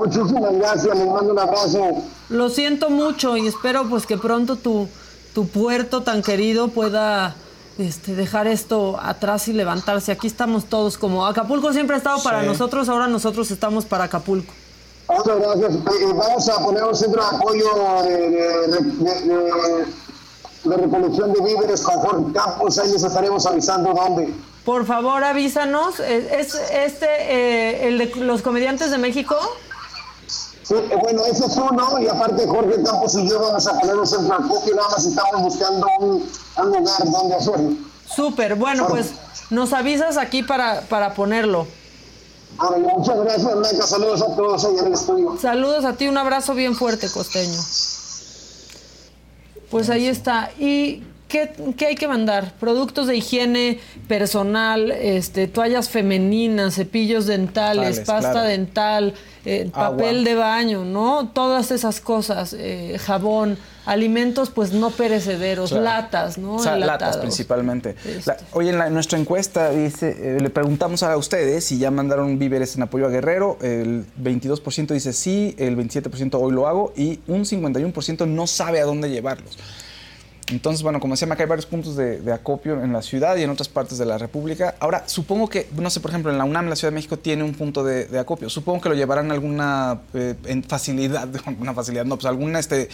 Muchísimas gracias, les mando un abrazo. Lo siento mucho y espero pues que pronto tu, tu puerto tan querido pueda este, dejar esto atrás y levantarse. Aquí estamos todos como Acapulco siempre ha estado para Sí. nosotros, ahora nosotros estamos para Acapulco. Muchas gracias. Eh, eh, vamos a poner un centro de apoyo de, de- de- de- de recolección de víveres con Jorge Campos. Ahí les estaremos avisando dónde. Por favor, avísanos. ¿Es, es este eh, el de los comediantes de México? Sí, bueno, ese es uno. Y aparte, Jorge Campos y yo vamos a poner un centro de acopio. Nada más estamos buscando un, un lugar donde hacerlo. Súper, bueno, pues nos avisas aquí para, para ponerlo. Órale, muchas gracias, Blanca. Saludos a todos ahí en el estudio. Saludos a ti, un abrazo bien fuerte, costeño. Pues ahí está. ¿Y qué, qué hay que mandar? Productos de higiene personal, este, toallas femeninas, cepillos dentales, Tales, pasta claro. dental, eh, papel de baño, ¿no? Todas esas cosas, eh, jabón, alimentos pues no perecederos, Claro. latas, ¿no? O sea, latas principalmente. Este. La- oye, en, la- en nuestra encuesta dice, eh, le preguntamos a ustedes si ya mandaron víveres en apoyo a Guerrero. El 22% dice sí, el 27% hoy lo hago y un 51% no sabe a dónde llevarlos. Entonces, bueno, como decía, acá hay varios puntos de, de acopio en la ciudad y en otras partes de la República. Ahora, supongo que, no sé, por ejemplo, en la UNAM, la Ciudad de México, tiene un punto de, de acopio. Supongo que lo llevarán a alguna eh, en facilidad, una facilidad, no, pues alguna, este,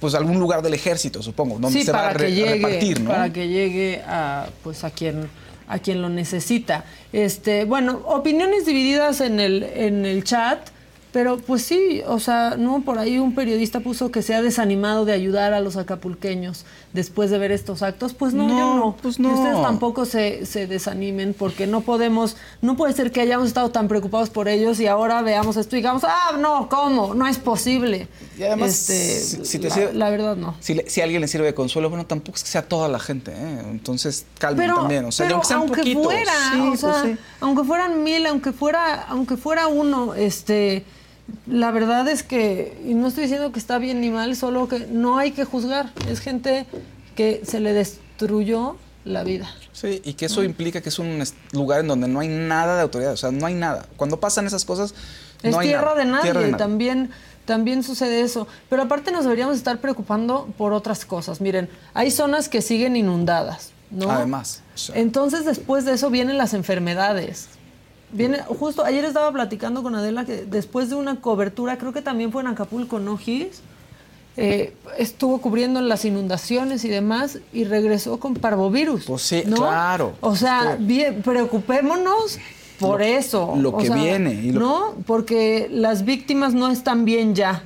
pues algún lugar del ejército, supongo, donde sí, se va re- a llegue, repartir, ¿no? para que llegue a pues a quien a quien lo necesita. Este, bueno, opiniones divididas en el en el chat. Pero pues sí, o sea, no, por ahí un periodista puso que se ha desanimado de ayudar a los acapulqueños después de ver estos actos. Pues no, No, yo no. pues Que no. ustedes tampoco se, se desanimen porque no podemos, no puede ser que hayamos estado tan preocupados por ellos y ahora veamos esto y digamos, ah, no, ¿cómo? No es posible. Y además, Este, si, si te la, sirve- la verdad no. Si, le- si a alguien le sirve de consuelo, bueno, tampoco es que sea toda la gente, ¿eh? Entonces, calmen Pero, también. O sea, pero aunque sean aunque poquitos. fuera, Sí, o pues sea, sí. aunque fueran mil, aunque fuera, aunque fuera uno, este, la verdad es que, y no estoy diciendo que está bien ni mal, solo que no hay que juzgar. Es gente que se le destruyó la vida. Sí, y que eso implica que es un es- lugar en donde no hay nada de autoridad, o sea, no hay nada. Cuando pasan esas cosas, Es no hay tierra, nada, de nadie, tierra de nadie. también también sucede eso. Pero aparte nos deberíamos estar preocupando por otras cosas. Miren, hay zonas que siguen inundadas, ¿no? Además, o sea. Entonces después de eso vienen las enfermedades. Viene, justo ayer estaba platicando con Adela que después de una cobertura, creo que también fue en Acapulco, ¿no, Gis? Eh, estuvo cubriendo las inundaciones y demás y regresó con parvovirus. Pues sí, ¿no? claro. O sea, bien, preocupémonos por Lo- eso. lo O que sea, viene y lo- ¿No? Porque las víctimas no están bien ya,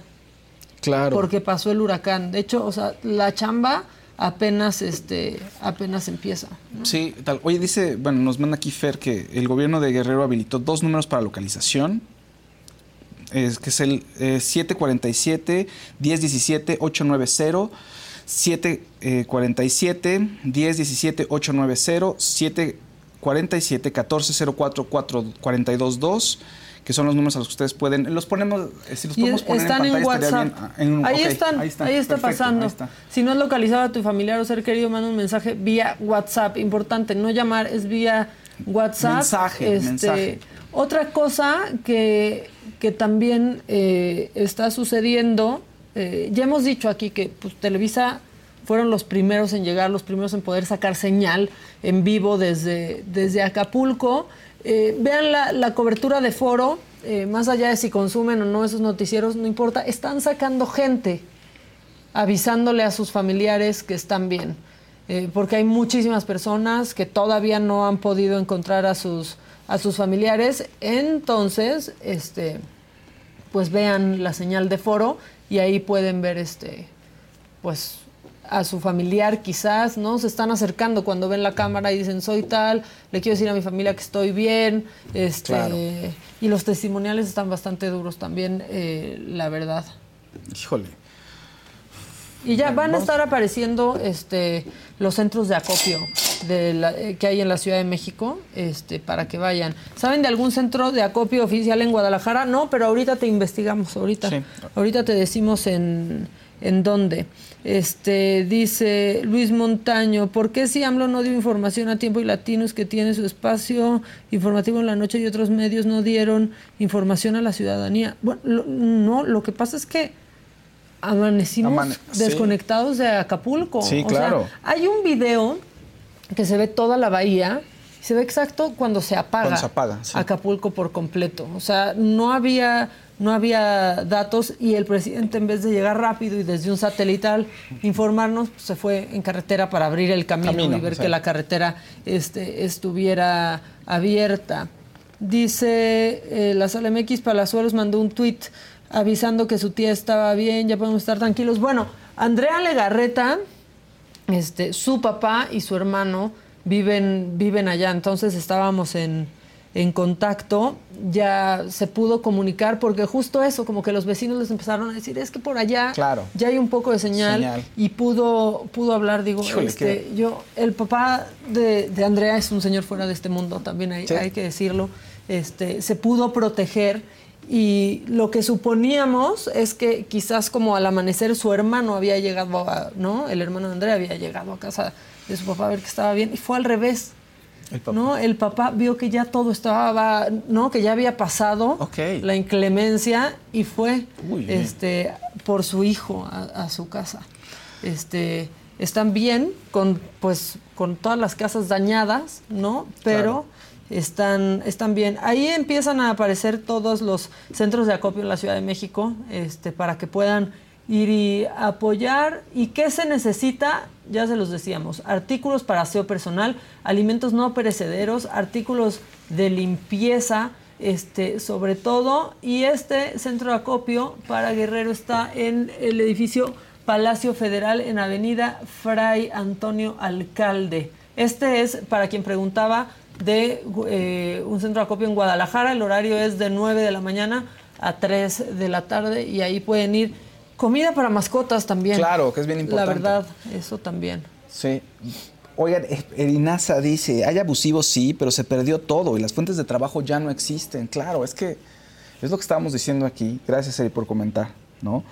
Claro. porque pasó el huracán. De hecho, o sea, la chamba apenas, este, apenas empieza. Sí, tal. Oye, dice, bueno, nos manda aquí Fer que el gobierno de Guerrero habilitó dos números para localización. Es, que es el eh, 747-1017-890, 747-1017-890, 747-1404-4222, que son los números a los que ustedes pueden, los ponemos, eh, si los podemos poner están en pantalla WhatsApp. bien. Ah, en- ahí, están, ahí, está perfecto, pasando. ahí está. Si no has localizado a tu familiar o ser querido, manda un mensaje vía WhatsApp. Importante, no llamar, es vía WhatsApp. Mensaje, Este, mensaje. Otra cosa que, que también eh, está sucediendo, eh, ya hemos dicho aquí que pues, Televisa fueron los primeros en llegar, los primeros en poder sacar señal en vivo desde, desde Acapulco. Eh, vean la, la cobertura de foro, eh, más allá de si consumen o no esos noticieros, no importa, están sacando gente avisándole a sus familiares que están bien. Eh, porque hay muchísimas personas que todavía no han podido encontrar a sus, a sus familiares. Entonces, este, pues vean la señal de foro y ahí pueden ver este, pues a su familiar quizás, ¿no? Se están acercando cuando ven la cámara y dicen soy tal, le quiero decir a mi familia que estoy bien, este, Claro. y los testimoniales están bastante duros también, eh, la verdad. Híjole. Y ya van a estar apareciendo este, los centros de acopio de la- eh, que hay en la Ciudad de México este, para que vayan. ¿Saben de algún centro de acopio oficial en Guadalajara? No, pero ahorita te investigamos, ahorita. Sí. Ahorita te decimos en, en dónde. Este, dice Luis Montaño, ¿por qué si AMLO no dio información a tiempo y Latinos que tiene su espacio informativo en la noche y otros medios no dieron información a la ciudadanía? Bueno, lo- no, lo que pasa es que amanecimos Amane- sí. desconectados de Acapulco. Sí, O sea, claro. hay un video que se ve toda la bahía se ve exacto cuando se apaga, Cuando se apaga, sí. Acapulco por completo. O sea, no había, no había datos y el presidente en vez de llegar rápido y desde un satelital informarnos, pues, se fue en carretera para abrir el camino, Camino, y ver sí. que la carretera este, estuviera abierta. Dice eh, la Sala MX Palazuelos mandó un tuit avisando que su tía estaba bien, ya podemos estar tranquilos. Bueno, Andrea Legarreta, este, su papá y su hermano viven, viven allá, entonces estábamos en, en contacto, ya se pudo comunicar, porque justo eso, como que los vecinos les empezaron a decir, es que por allá Claro. ya hay un poco de señal, Señal. y pudo, pudo hablar, digo, Híjole, este, qué- yo, el papá de, de Andrea es un señor fuera de este mundo, también hay, Sí. hay que decirlo, este, se pudo proteger y lo que suponíamos es que quizás como al amanecer su hermano había llegado a, ¿no? El hermano de Andrea había llegado a casa de su papá a ver que estaba bien y fue al revés. El papá. ¿No? El papá vio que ya todo estaba, ¿no? Que ya había pasado la inclemencia y fue Uy, este por su hijo a, a su casa. Este están bien con pues con todas las casas dañadas, ¿no? Pero Claro. están, están bien. Ahí empiezan a aparecer todos los centros de acopio en la Ciudad de México, este, para que puedan ir y apoyar. ¿Y qué se necesita? Ya se los decíamos, artículos para aseo personal, alimentos no perecederos, artículos de limpieza, este, sobre todo. Y este centro de acopio para Guerrero está en el edificio Palacio Federal en Avenida Fray Antonio Alcalde. Este es, para quien preguntaba, de eh, un centro de acopio en Guadalajara. El horario es de 9 de la mañana a 3 de la tarde y ahí pueden ir. Comida para mascotas también. Claro, que es bien importante. La verdad, eso también. Sí. Oigan, Erinaza dice, hay abusivos sí, pero se perdió todo y las fuentes de trabajo ya no existen. Claro, es que es lo que estábamos diciendo aquí. Gracias, Eri, por comentar. ¿no?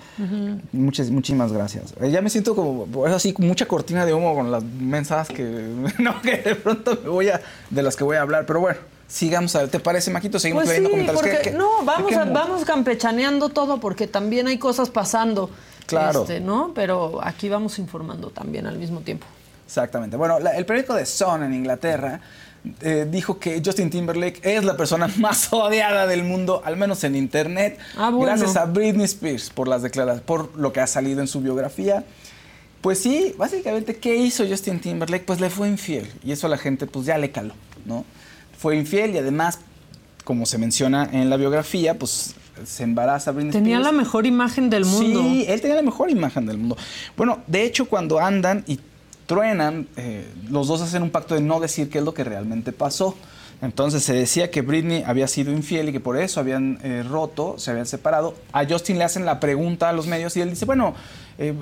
Muchas, muchísimas gracias. Eh, ya me siento como, es así, mucha cortina de humo con las mensajes que, no, que de pronto me voy a, de las que voy a hablar, pero bueno. Sigamos a ver, ¿te parece, Maquito? Seguimos pues leyendo sí, comentarios. Porque, no, vamos, vamos campechaneando todo porque también hay cosas pasando. Claro. Este, ¿no? Pero aquí vamos informando también al mismo tiempo. Exactamente. Bueno, el periódico de Sun en Inglaterra eh, dijo que Justin Timberlake es la persona más odiada del mundo, al menos en internet, ah, bueno. gracias a Britney Spears por las declaraciones, por lo que ha salido en su biografía. Pues sí, básicamente, ¿qué hizo Justin Timberlake? Pues le fue infiel y eso a la gente pues ya le caló, ¿no? Fue infiel y además, como se menciona en la biografía, pues se embaraza Britney Tenía Spears. la mejor imagen del mundo. Sí, él tenía la mejor imagen del mundo. Bueno, de hecho, cuando andan y truenan, eh, los dos hacen un pacto de no decir qué es lo que realmente pasó. Entonces se decía que Britney había sido infiel y que por eso habían eh, roto, se habían separado. A Justin le hacen la pregunta a los medios y él dice, bueno, eh,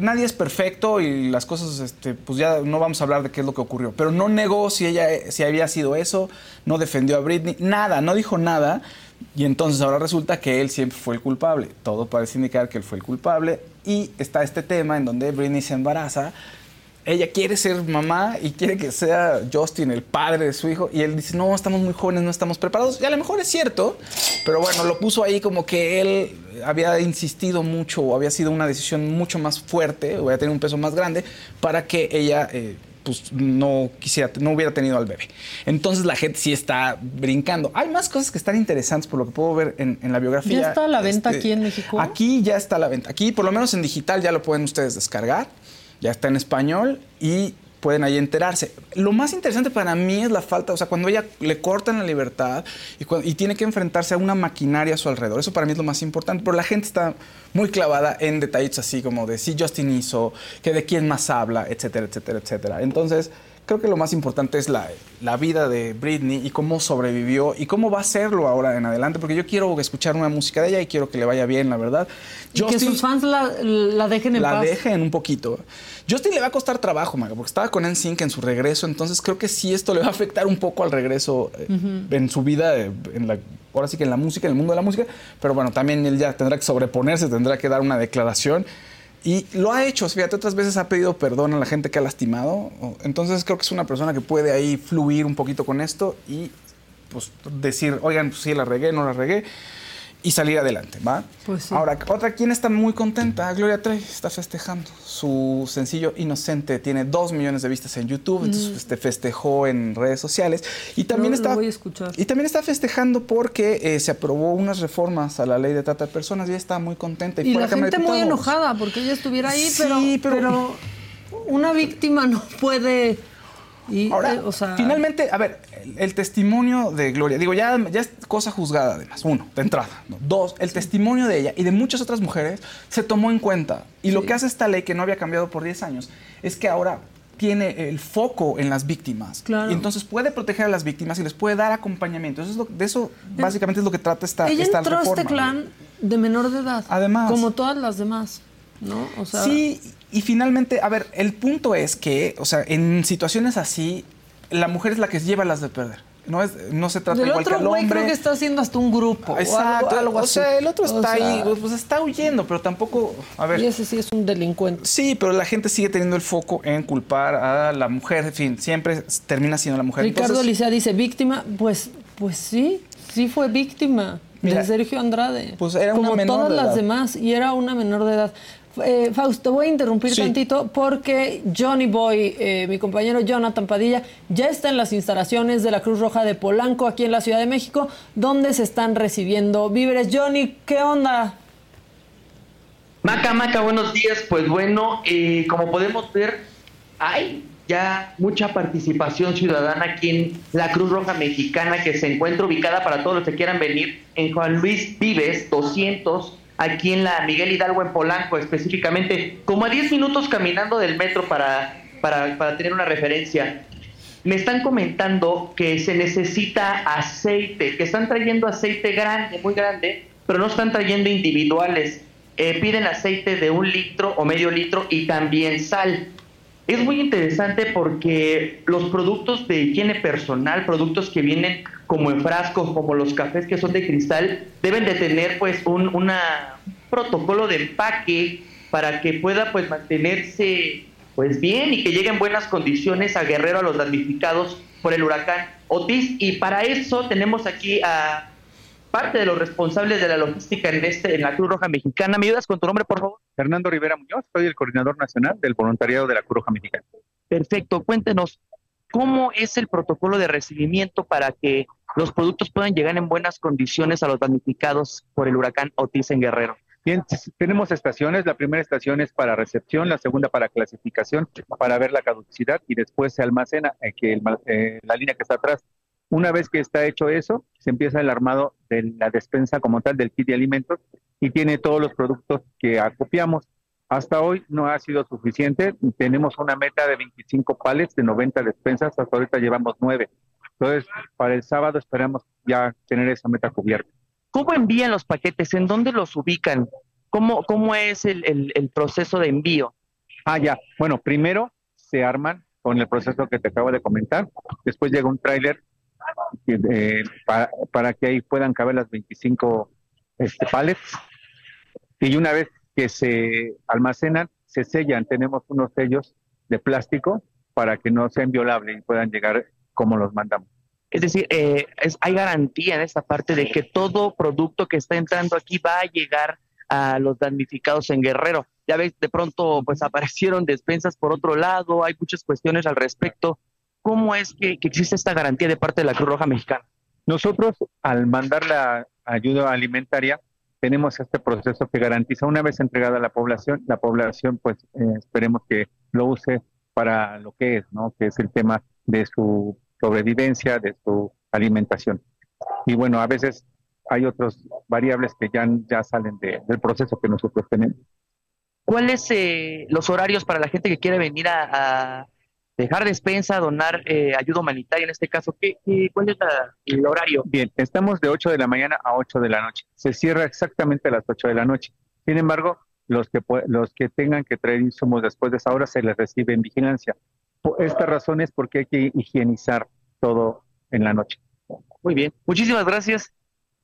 nadie es perfecto y las cosas, este, pues ya no vamos a hablar de qué es lo que ocurrió. Pero no negó si ella, si había sido eso, no defendió a Britney, nada, no dijo nada. Y entonces ahora resulta que él siempre fue el culpable. Todo parece indicar que él fue el culpable. Y está este tema en donde Britney se embaraza ella quiere ser mamá y quiere que sea Justin el padre de su hijo y él dice, no, estamos muy jóvenes, no estamos preparados. Y a lo mejor es cierto, pero bueno, lo puso ahí como que él había insistido mucho o había sido una decisión mucho más fuerte o había tenido un peso más grande para que ella... Eh, pues no quisiera, no hubiera tenido al bebé. Entonces la gente sí está brincando. Hay más cosas que están interesantes por lo que puedo ver en, en la biografía. ¿Ya está a la venta este, aquí en México? Aquí ya está a la venta. Aquí, por lo menos en digital, ya lo pueden ustedes descargar ya está en español y pueden ahí enterarse. Lo más interesante para mí es la falta, o sea, cuando ella le cortan la libertad y, y, tiene que enfrentarse a una maquinaria a su alrededor. Eso para mí es lo más importante, pero la gente está muy clavada en detallitos así como de si Justin hizo, que de quién más habla, etcétera, etcétera, etcétera. Entonces, creo que lo más importante es la, la, vida de Britney y cómo sobrevivió y cómo va a hacerlo ahora en adelante, porque yo quiero escuchar una música de ella y quiero que le vaya bien, la verdad. Y Justin, que sus fans la, la dejen en la paz. La dejen un poquito. Justin le va a costar trabajo, Maga, porque estaba con NSYNC en su regreso, entonces creo que sí esto le va a afectar un poco al regreso uh -huh. en su vida, en la, ahora sí que en la música, en el mundo de la música, pero bueno, también él ya tendrá que sobreponerse, tendrá que dar una declaración. Y lo ha hecho, fíjate, otras veces ha pedido perdón a la gente que ha lastimado. Entonces creo que es una persona que puede ahí fluir un poquito con esto y pues decir, oigan, pues sí, la regué, no la regué. Y salir adelante, ¿va? Pues sí. Ahora, otra quien está muy contenta, Gloria Trevi, está festejando. Su sencillo Inocente tiene dos millones de vistas en YouTube, entonces este, festejó en redes sociales. Y también, No, lo está, voy a escuchar. y también está festejando porque eh, se aprobó unas reformas a la ley de trata de personas y ella está muy contenta. Y a la de gente muy enojada porque ella estuviera ahí, Sí, pero, pero- pero una víctima no puede. Y, Ahora, eh, o sea, finalmente, a ver, el, el testimonio de Gloria, digo, ya, ya es cosa juzgada además, uno, de entrada. ¿no? Dos, el testimonio de ella y de muchas otras mujeres se tomó en cuenta. Y lo que hace esta ley, que no había cambiado por 10 años, es que ahora tiene el foco en las víctimas. Claro. Y entonces puede proteger a las víctimas y les puede dar acompañamiento. Eso es lo- de eso básicamente es lo que trata esta, ella esta entró a reforma. este clan de menor de edad. Además. Como todas las demás, ¿no? O sea, Sí, y finalmente, a ver, el punto es que, o sea, en situaciones así, la mujer es la que lleva las de perder. No, es, no se trata del igual que otro al güey hombre. creo que está haciendo hasta un grupo. o Exacto, algo- algo o sea, el otro O está sea, ahí, pues está huyendo, pero tampoco, a ver, Y ese sí es un delincuente. sí, pero la gente sigue teniendo el foco en culpar a la mujer, en fin, siempre termina siendo la mujer. Ricardo Entonces, Licea dice, víctima, pues, pues sí, sí fue víctima Mira, de Sergio Andrade. pues era una Como menor todas de las edad. demás, y era una menor de edad. Eh, Fausto, voy a interrumpir Sí. tantito porque Johnny Boy, eh, mi compañero Jonathan Padilla, ya está en las instalaciones de la Cruz Roja de Polanco, aquí en la Ciudad de México, donde se están recibiendo víveres. Johnny, ¿qué onda? Maca, Maca, buenos días. Pues bueno, eh, como podemos ver, hay ya mucha participación ciudadana aquí en la Cruz Roja Mexicana que se encuentra ubicada para todos los que quieran venir en Juan Luis Vives 200 aquí en la Miguel Hidalgo en Polanco específicamente, como a 10 minutos caminando del metro para, para, para tener una referencia. Me están comentando que se necesita aceite, que están trayendo aceite grande, muy grande, pero no están trayendo individuales. Eh, piden aceite de un litro o medio litro y también sal. Es muy interesante porque los productos de higiene personal, productos que vienen como en frascos, como los cafés que son de cristal, deben de tener pues un una protocolo de empaque para que pueda pues mantenerse pues bien y que llegue en buenas condiciones a Guerrero a los damnificados por el huracán Otis. Y para eso tenemos aquí a parte de los responsables de la logística en este en la Cruz Roja Mexicana. ¿Me ayudas con tu nombre, por favor? Fernando Rivera Muñoz, soy el coordinador nacional del voluntariado de la Cruz Roja Mexicana. Perfecto, cuéntenos, ¿cómo es el protocolo de recibimiento para que los productos puedan llegar en buenas condiciones a los damnificados por el huracán Otis en Guerrero? Bien, tenemos estaciones. La primera estación es para recepción, la segunda para clasificación, para ver la caducidad y después se almacena eh, que eh, la línea que está atrás. Una vez que está hecho eso, se empieza el armado de la despensa como tal del kit de alimentos y tiene todos los productos que acopiamos. Hasta hoy no ha sido suficiente. Tenemos una meta de 25 palets de 90 despensas. Hasta ahorita llevamos 9. Entonces, para el sábado esperamos ya tener esa meta cubierta. ¿Cómo envían los paquetes? ¿En dónde los ubican? ¿Cómo, cómo es el, el, proceso de envío? Ah, ya. Bueno, primero se arman con el proceso que te acabo de comentar. Después llega un tráiler eh, para, para, que ahí puedan caber las 25 este, pallets. Y una vez que se almacenan, se sellan. Tenemos unos sellos de plástico para que no sean violables y puedan llegar como los mandamos. Es decir, eh, hay garantía en esta parte de que todo producto que está entrando aquí va a llegar a los damnificados en Guerrero. Ya ves, de pronto pues aparecieron despensas por otro lado, hay muchas cuestiones al respecto. ¿Cómo es que, existe esta garantía de parte de la Cruz Roja Mexicana? Nosotros, al mandar la ayuda alimentaria, tenemos este proceso que garantiza una vez entregada a la población, la población pues eh, esperemos que lo use para lo que es, ¿no? Que es el tema de su sobrevivencia, de su alimentación. Y bueno, a veces hay otras variables que ya, ya salen del proceso que nosotros tenemos. ¿Cuáles eh, los horarios para la gente que quiere venir a, dejar despensa, donar eh, ayuda humanitaria en este caso? ¿qué, cuál es el horario? Bien, estamos de 8 de la mañana a 8 de la noche. Se cierra exactamente a las 8 de la noche. Sin embargo, los que, los que tengan que traer insumos después de esa hora se les recibe en vigilancia. Esta razón es porque hay que higienizar todo en la noche. Muy bien, muchísimas gracias.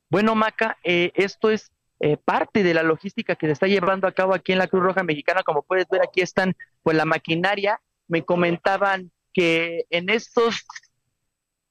Bueno, Maca, eh, esto es eh, parte de la logística que se está llevando a cabo aquí en la Cruz Roja Mexicana. Como puedes ver, aquí están pues la maquinaria. Me comentaban que en estos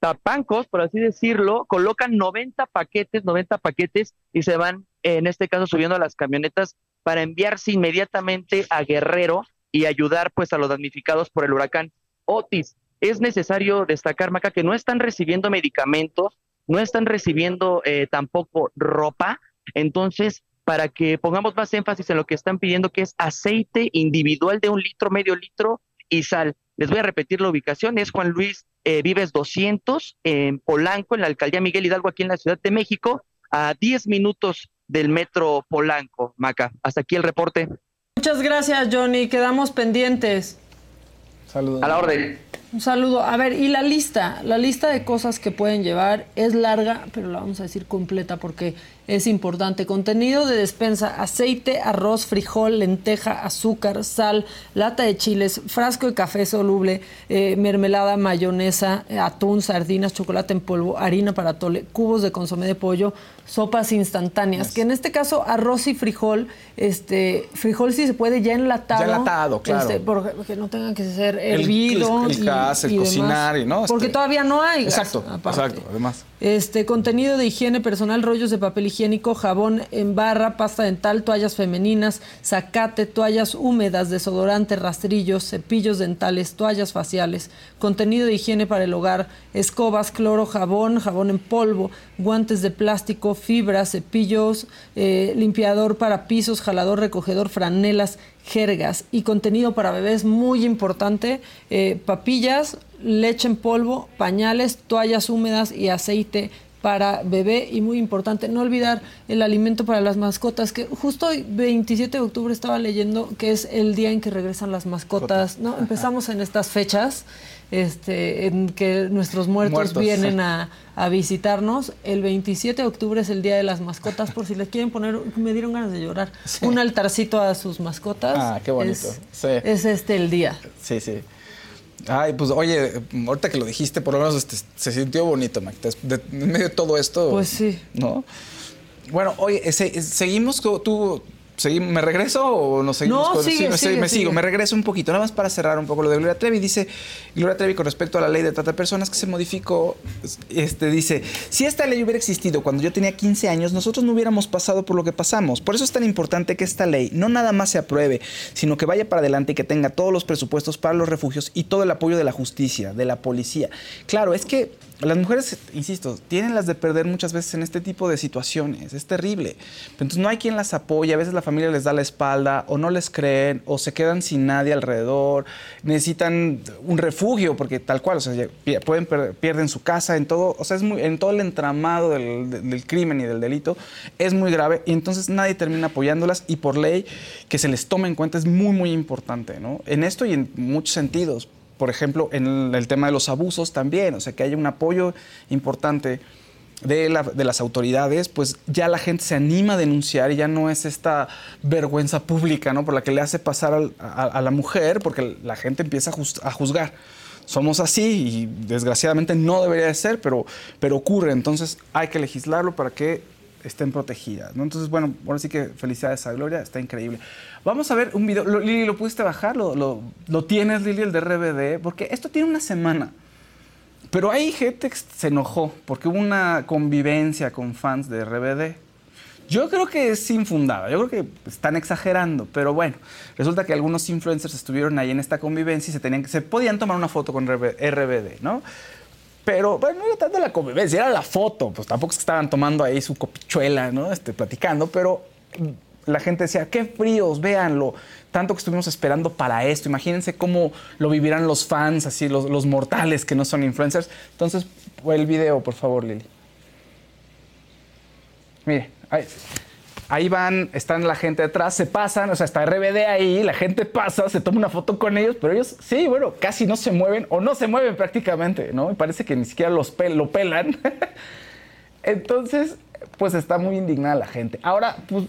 tapancos, por así decirlo, colocan 90 paquetes, 90 paquetes y se van, en este caso, subiendo a las camionetas para enviarse inmediatamente a Guerrero y ayudar pues a los damnificados por el huracán Otis. Es necesario destacar, Maca, que no están recibiendo medicamentos, no están recibiendo eh, tampoco ropa. Entonces, para que pongamos más énfasis en lo que están pidiendo, que es aceite individual de un litro, medio litro y sal. Les voy a repetir la ubicación, es Juan Luis eh, Vives 200 en Polanco, en la alcaldía Miguel Hidalgo, aquí en la Ciudad de México, a 10 minutos del metro Polanco, Maca. Hasta aquí el reporte. Muchas gracias, Johnny. Quedamos pendientes. Saludos. A la orden. Un saludo. A ver, y la lista, la lista de cosas que pueden llevar es larga, pero la vamos a decir completa porque es importante. Contenido de despensa, aceite, arroz, frijol, lenteja, azúcar, sal, lata de chiles, frasco de café soluble, eh, mermelada, mayonesa, eh, atún, sardinas, chocolate en polvo, harina para tole, cubos de consomé de pollo, sopas instantáneas, que en este caso arroz y frijol, este, frijol si se puede ya enlatado. Ya enlatado, claro. Este, porque no tengan que ser hervido. El, el, el, cocinar y no. Porque este, todavía no hay. Exacto, exacto, además. Este, contenido de higiene personal, rollos de papel higiénico, jabón en barra, pasta dental, toallas femeninas, zacate, toallas húmedas, desodorante, rastrillos, cepillos dentales, toallas faciales, contenido de higiene para el hogar, escobas, cloro, jabón, jabón en polvo, guantes de plástico, fibras, cepillos, eh, limpiador para pisos, jalador, recogedor, franelas, jergas. Y contenido para bebés muy importante, eh, papillas, leche en polvo, pañales, toallas húmedas y aceite para bebé y muy importante, no olvidar el alimento para las mascotas, que justo hoy 27 de octubre estaba leyendo que es el día en que regresan las mascotas, ¿no? Empezamos en estas fechas, este, en que nuestros muertos, vienen a, visitarnos. El 27 de octubre es el día de las mascotas, por si les quieren poner, me dieron ganas de llorar, un altarcito a sus mascotas. Ah, qué bonito. Es, es este el día. Sí, sí. Ay, pues oye, ahorita que lo dijiste, por lo menos este, se sintió bonito, Mac. en medio de todo esto. Pues sí. ¿No? Bueno, oye, seguimos, tú ¿Me regreso o nos seguimos? No, sigue, sí, me, sigo, me regreso un poquito. Nada más para cerrar un poco lo de Gloria Trevi. Dice Gloria Trevi con respecto a la ley de trata de personas que se modificó. Este, dice, si esta ley hubiera existido cuando yo tenía 15 años, nosotros no hubiéramos pasado por lo que pasamos. Por eso es tan importante que esta ley no nada más se apruebe, sino que vaya para adelante y que tenga todos los presupuestos para los refugios y todo el apoyo de la justicia, de la policía. Claro, es que las mujeres, insisto, tienen las de perder muchas veces en este tipo de situaciones. Es terrible. Entonces no hay quien las apoye. A veces la familia les da la espalda o no les creen o se quedan sin nadie alrededor. Necesitan un refugio porque tal cual, o sea, pueden pierden su casa en todo, o sea, es muy, en todo el entramado del, del crimen y del delito es muy grave y entonces nadie termina apoyándolas y por ley que se les tome en cuenta es muy muy importante, ¿no? En esto y en muchos sentidos por ejemplo, en el tema de los abusos también, o sea, que haya un apoyo importante de, las autoridades, pues ya la gente se anima a denunciar y ya no es esta vergüenza pública, ¿no? Por la que le hace pasar a, la mujer, porque la gente empieza a, juzgar. Somos así y desgraciadamente no debería de ser, pero, pero ocurre. Entonces hay que legislarlo para que estén protegidas. ¿no? Entonces, bueno, ahora sí que felicidades a Gloria, está increíble. Vamos a ver un video. Lili, ¿lo pudiste bajar? ¿Lo, lo, tienes, Lili, el de RBD? Porque esto tiene una semana. Pero gente que se enojó porque hubo una convivencia con fans de RBD. Yo creo que es infundada, yo creo que están exagerando, pero bueno, resulta que algunos influencers estuvieron ahí en esta convivencia y se podían tomar una foto con RBD, ¿no? Pero bueno, no era tanto la convivencia, era la foto. Pues tampoco es que estaban tomando ahí su copichuela, ¿no? Este, platicando, pero la gente decía, qué fríos, véanlo. Tanto que estuvimos esperando para esto. Imagínense cómo lo vivirán los fans, así, los, los mortales que no son influencers. Entonces, el video, por favor, Lili. Mire, ahí ahí van, están la gente detrás, se pasan, o sea, está RBD ahí, la gente pasa, se toma una foto con ellos, pero ellos, sí, bueno, casi no se mueven o no se mueven prácticamente, ¿no? Y parece que ni siquiera los lo pelan. Entonces, pues está muy indignada la gente. Ahora, pues,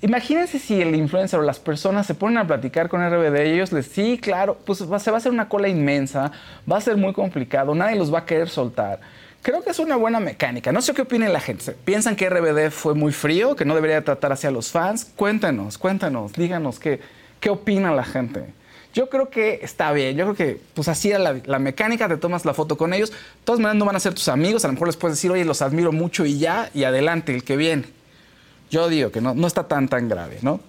imagínense si el influencer o las personas se ponen a platicar con RBD y ellos les, sí, claro, pues se va a hacer una cola inmensa, va a ser muy complicado, nadie los va a querer soltar. Creo que es una buena mecánica. No sé qué opine la gente. ¿Piensan que RBD fue muy frío, que no debería tratar hacia los fans? Cuéntenos, cuéntanos, díganos qué, qué opina la gente. Yo creo que está bien. Yo creo que, pues así era la, mecánica, te tomas la foto con ellos. De todas maneras, no van a ser tus amigos. A lo mejor les puedes decir, oye, los admiro mucho y ya, y adelante, el que viene. Yo digo que no, no está tan, tan grave, ¿no?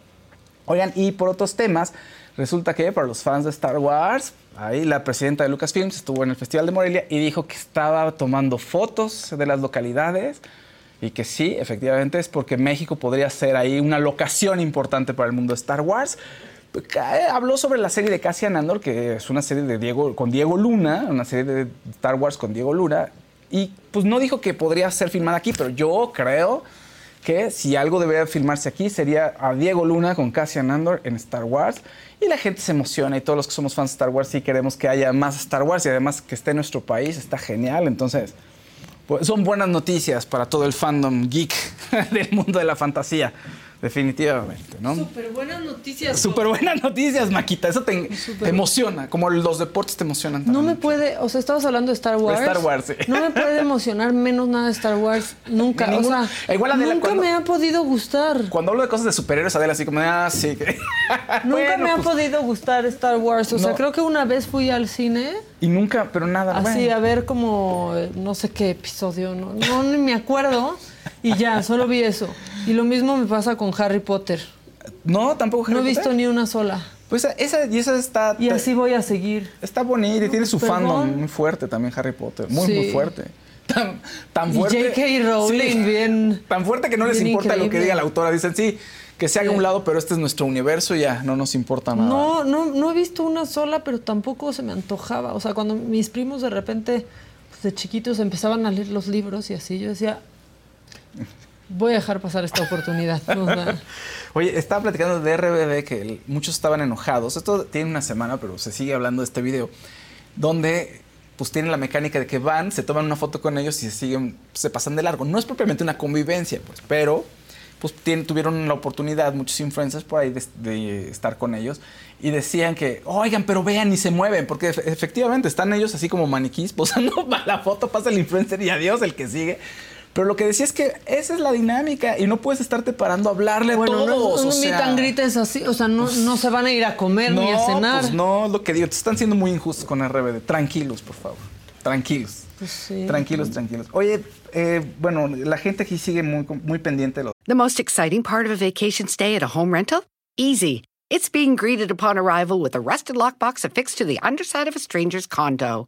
Oigan, y por otros temas, resulta que para los fans de Star Wars, Ahí la presidenta de Lucasfilms estuvo en el Festival de Morelia y dijo que estaba tomando fotos de las localidades y que sí, efectivamente es porque México podría ser ahí una locación importante para el mundo de Star Wars. Habló sobre la serie de Cassian Andor, que es una serie de Diego, con Diego Luna, una serie de Star Wars con Diego Luna, y pues no dijo que podría ser filmada aquí, pero yo creo que si algo debería filmarse aquí sería a Diego Luna con Cassian Andor en Star Wars y la gente se emociona y todos los que somos fans de Star Wars sí queremos que haya más Star Wars y además que esté en nuestro país, está genial. Entonces, pues son buenas noticias para todo el fandom geek del mundo de la fantasía. Definitivamente, ¿no? Súper buenas noticias. Súper buenas noticias, Maquita. Eso te, te emociona, como los deportes te emocionan No me puede, o sea, estabas hablando de Star Wars. Star Wars, sí. No me puede emocionar menos nada de Star Wars. Nunca, Ni o ninguna- sea, Igual Adela, nunca cuando- me ha podido gustar. Cuando hablo de cosas de superhéroes, Adela, así como, ah, sí. Nunca Bueno, me ha pues, podido gustar Star Wars. O sea, creo que una vez fui al cine Y nunca, pero nada. así bueno. a ver como eh, no sé qué episodio, no, no ni me acuerdo. Y ya, solo vi eso. Y lo mismo me pasa con Harry Potter. No, tampoco Harry No he Potter. visto ni una sola. Pues esa, y esa está. Y así voy a seguir. Está bonita y tiene su Perdón. fandom muy fuerte también, Harry Potter. Muy, Sí. muy fuerte. Tan, tan Y fuerte. J.K. Rowling, Sí. bien. Tan fuerte que no les importa lo que diga la autora. Dicen, sí, que se haga a un lado, pero este es nuestro universo y ya, no nos importa nada. No, no, no he visto una sola, pero tampoco se me antojaba. O sea, cuando mis primos de repente, pues, de chiquitos, empezaban a leer los libros y así, yo decía, voy a dejar pasar esta oportunidad. Oye, estaba platicando de RBD que muchos estaban enojados. Esto tiene una semana, pero se sigue hablando de este video. Donde pues tienen la mecánica de que van, se toman una foto con ellos y se siguen, se pasan de largo. No es propiamente una convivencia, pues, pero pues tienen- tuvieron la oportunidad, muchos influencers por ahí, de, de estar con ellos y decían que, oigan, pero vean y se mueven, porque efe- efectivamente están ellos así como maniquís posando para la foto, pasa el influencer y adiós el que sigue. Pero lo que decía es que esa es la dinámica y no puedes estarte parando a hablarle bueno, a no, todos. un o meet sea, and greet es así, o sea, no, no se van a ir a comer ni a cenar. pues no, lo que digo. Te están siendo muy injustos con RBD. Tranquilos, por favor. Tranquilos. Pues sí. Tranquilos, tranquilos. Oye, eh, bueno, la gente aquí sigue muy, muy pendiente de lo The most exciting part of a vacation stay at a home rental? Easy. It's being greeted upon arrival with a rusted lockbox affixed to the underside of a stranger's condo.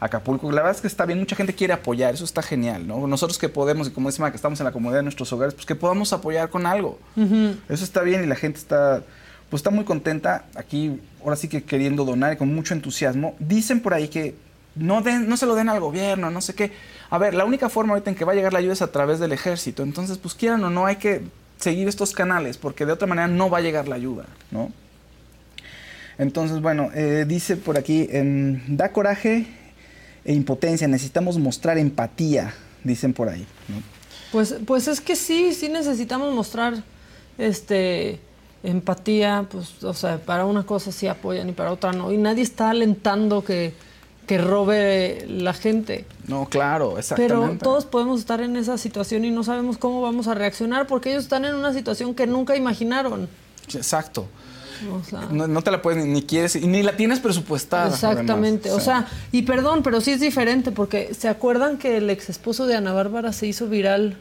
Acapulco. La verdad es que está bien, mucha gente quiere apoyar, eso está genial, ¿no? Nosotros que podemos, y como Maca, que estamos en la comodidad de nuestros hogares, pues que podamos apoyar con algo. Eso está bien y la gente está, pues está muy contenta aquí, ahora sí que queriendo donar y con mucho entusiasmo. Dicen por ahí que no, den, no se lo den al gobierno, no sé qué. A ver, la única forma ahorita en que va a llegar la ayuda es a través del ejército. Entonces, pues quieran o no, hay que seguir estos canales, porque de otra manera no va a llegar la ayuda, ¿no? Entonces, bueno, eh, dice por aquí, em, da coraje e impotencia, necesitamos mostrar empatía, dicen por ahí, ¿no? Pues, pues es que sí, sí necesitamos mostrar este empatía, pues, o sea, para una cosa sí apoyan y para otra no. Y nadie está alentando que, que robe la gente. No, claro, exactamente. Pero todos podemos estar en esa situación y no sabemos cómo vamos a reaccionar porque ellos están en una situación que nunca imaginaron. Exacto. O sea, No, no te la puedes, ni, ni quieres, ni la tienes presupuestada. Exactamente, además. o sea, y perdón, pero sí es diferente porque ¿se acuerdan que el ex esposo de Ana Bárbara se hizo viral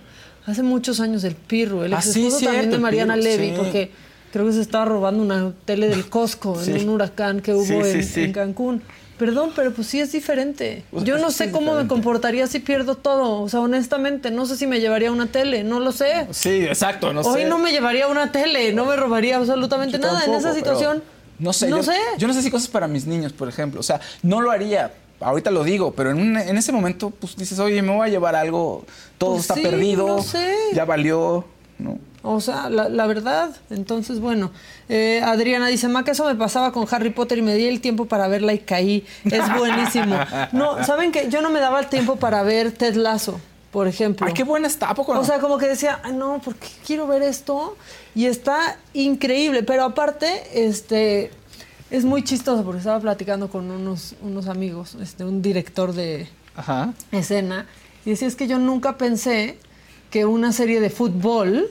hace muchos años, el Pirro, el Ah, ex sí, esposo cierto, también de Mariana Pirro, Levy, sí. porque creo que se estaba robando una tele del Costco Sí. en un huracán que hubo en Cancún. Perdón, pero pues sí es diferente. Yo no sé cómo me comportaría si pierdo todo. O sea, honestamente, no sé si me llevaría una tele, no lo sé. Sí, exacto, no Hoy sé. no me llevaría una tele, no me robaría absolutamente Yo nada en esa situación. No sé, No yo, sé. yo no sé si cosas para mis niños, por ejemplo. O sea, no lo haría. Ahorita lo digo, pero en, un- en ese momento, pues dices, oye, me voy a llevar algo, todo Pues está sí, perdido, no sé. ya valió, ¿no? O sea, la, la verdad. Entonces, bueno. Eh, Adriana dice, Maca, eso me pasaba con Harry Potter y me di el tiempo para verla y caí. Es buenísimo. No, ¿saben qué? Yo no me daba el tiempo para ver Ted Lasso, por ejemplo. Ay, qué buena está, ¿a poco no? O sea, como que decía, "Ay, no, porque quiero ver esto. Y está increíble. Pero aparte, este, es muy chistoso porque estaba platicando con unos, unos amigos, este, un director de Ajá. escena. Y decía, es que yo nunca pensé que una serie de fútbol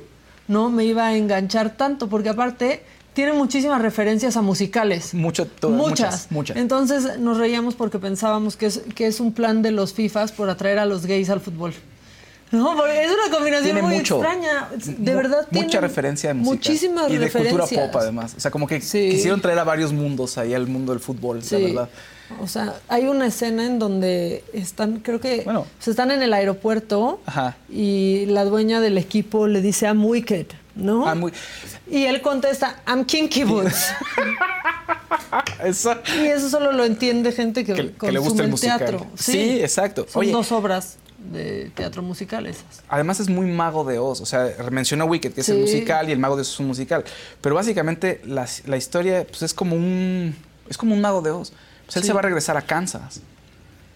no me iba a enganchar tanto. Porque aparte, tiene muchísimas referencias a musicales. Mucho, todo- muchas, muchas. Entonces nos reíamos porque pensábamos que es, que es un plan de los FIFAs por atraer a los gays al fútbol. No, porque es una combinación Tiene muy mucho. extraña. De verdad tiene Mucha referencia de música. Muchísimas y de referencias. cultura pop, además. O sea, como que quisieron traer a varios mundos ahí al mundo del fútbol, Sí. la verdad. O sea, hay una escena en donde están, creo que se están en el aeropuerto Ajá. y la dueña del equipo le dice I'm wicked, ¿no? Y él contesta I'm kinky boots. Eso. Y eso solo lo entiende gente que, Que- que le gusta el el teatro. Sí, exacto. Son Oye. dos obras de teatro musical esas. Además es muy mago de Oz, o sea, mencionó Wicked, que es el musical, y el mago de Oz es un musical. Pero básicamente la, la historia pues, es como un es como un mago de Oz. Pues él Sí. se va a regresar a Kansas.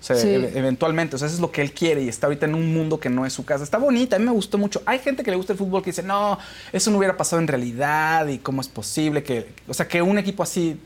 O sea, Sí. e- eventualmente, o sea, eso es lo que él quiere y está ahorita en un mundo que no es su casa. Está bonita, a mí me gustó mucho. Hay gente que le gusta el fútbol que dice, no, eso no hubiera pasado en realidad y cómo es posible que, o sea, que un equipo así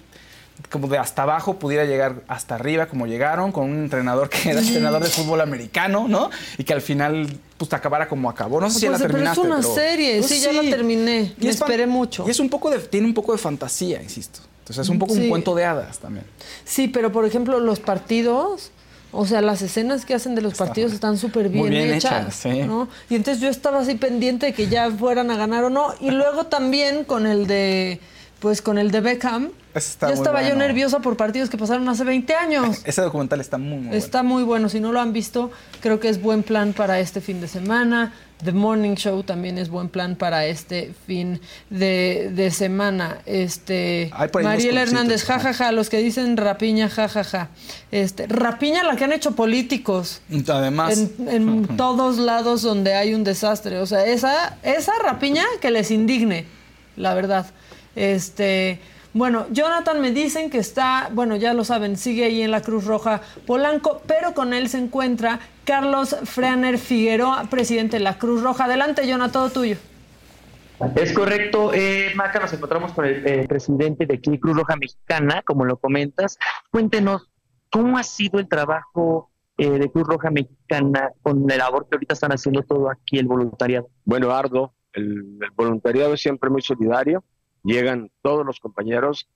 como de hasta abajo pudiera llegar hasta arriba como llegaron con un entrenador que era entrenador de fútbol americano, ¿no? Y que al final pues acabara como acabó. No sé si ya la pero es terminaste. una pero- serie, Pues sí, ya la terminé. Me es fan- esperé mucho. Y es un poco de tiene un poco de fantasía, insisto. Entonces es un poco Sí. un cuento de hadas también. Sí, pero por ejemplo, los partidos, o sea, las escenas que hacen de los partidos están súper bien, bien hechas. hechas, sí. ¿no? Y entonces yo estaba así pendiente de que ya fueran a ganar o no. Y luego también con el de, pues con el de Beckham, está muy estaba yo bueno. nerviosa por partidos que pasaron hace 20 años. Ese documental está muy, muy Está muy bueno. Si no lo han visto, creo que es buen plan para este fin de semana. The Morning Show también es buen plan para este fin de, de semana. Este Mariela Hernández, jajaja, los que dicen rapiña, jajaja. Este, rapiña la que han hecho políticos. Además, En, en todos lados donde hay un desastre. O sea, esa, esa rapiña que les indigne, la verdad. Este, bueno, Jonathan me dicen que está, bueno, ya lo saben, sigue ahí en la Cruz Roja Polanco, pero con él se encuentra Carlos Freaner Figueroa, presidente de la Cruz Roja. Adelante, Jonathan, todo tuyo. Es correcto, eh, Maca, nos encontramos con el eh, presidente de aquí, Cruz Roja Mexicana, como lo comentas. Cuéntenos, ¿cómo ha sido el trabajo eh, de Cruz Roja Mexicana con la labor que ahorita están haciendo todo aquí, el voluntariado? Bueno, Ardo, el, el voluntariado es siempre muy solidario. Llegan todos los compañeros,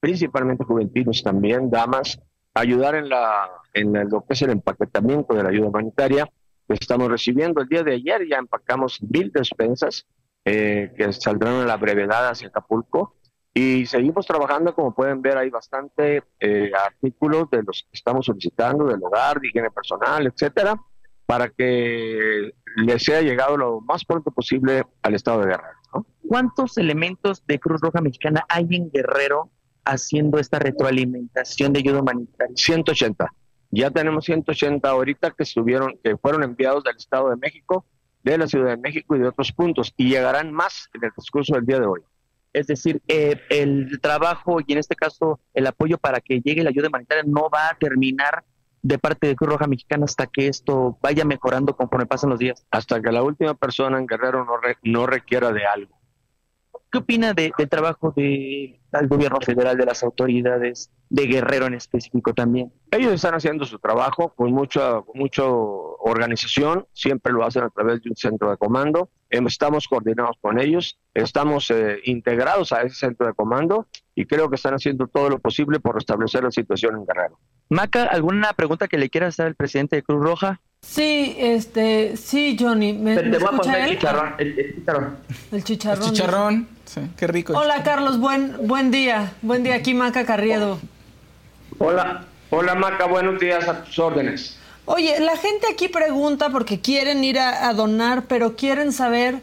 principalmente juventinos también, damas, a ayudar en, la, en lo que es el empaquetamiento de la ayuda humanitaria que estamos recibiendo. El día de ayer ya empacamos mil despensas eh, que saldrán a la brevedad hacia Acapulco. Y seguimos trabajando, como pueden ver, hay bastante eh, artículos de los que estamos solicitando, del hogar, de higiene personal, etcétera, para que les sea llegado lo más pronto posible al estado de Guerrero. ¿No? ¿Cuántos elementos de Cruz Roja Mexicana hay en Guerrero haciendo esta retroalimentación de ayuda humanitaria? 180. Ya tenemos 180 ahorita que estuvieron, que fueron enviados del Estado de México, de la Ciudad de México y de otros puntos, y llegarán más en el transcurso del día de hoy. Es decir, eh, el trabajo y en este caso el apoyo para que llegue la ayuda humanitaria no va a terminar de parte de Cruz Roja Mexicana hasta que esto vaya mejorando conforme pasan los días. Hasta que la última persona en Guerrero no, re- no requiera de algo. ¿Qué opina de- del trabajo de- del gobierno federal, de las autoridades, de Guerrero en específico también? Ellos están haciendo su trabajo con mucha, con mucha organización, siempre lo hacen a través de un centro de comando. Estamos coordinados con ellos, estamos eh, integrados a ese centro de comando y creo que están haciendo todo lo posible por restablecer la situación en Guerrero. Maca, ¿alguna pregunta que le quiera hacer al presidente de Cruz Roja? Sí, este, sí, Johnny. ¿Me, Te, me te voy a poner el chicharrón. El, el chicharrón. El chicharrón. el chicharrón, sí, qué rico. Hola, Carlos, buen, buen día. Buen día, aquí Maca Carriedo. Hola, hola Maca, buenos días a tus órdenes. Oye, la gente aquí pregunta porque quieren ir a, donar, pero quieren saber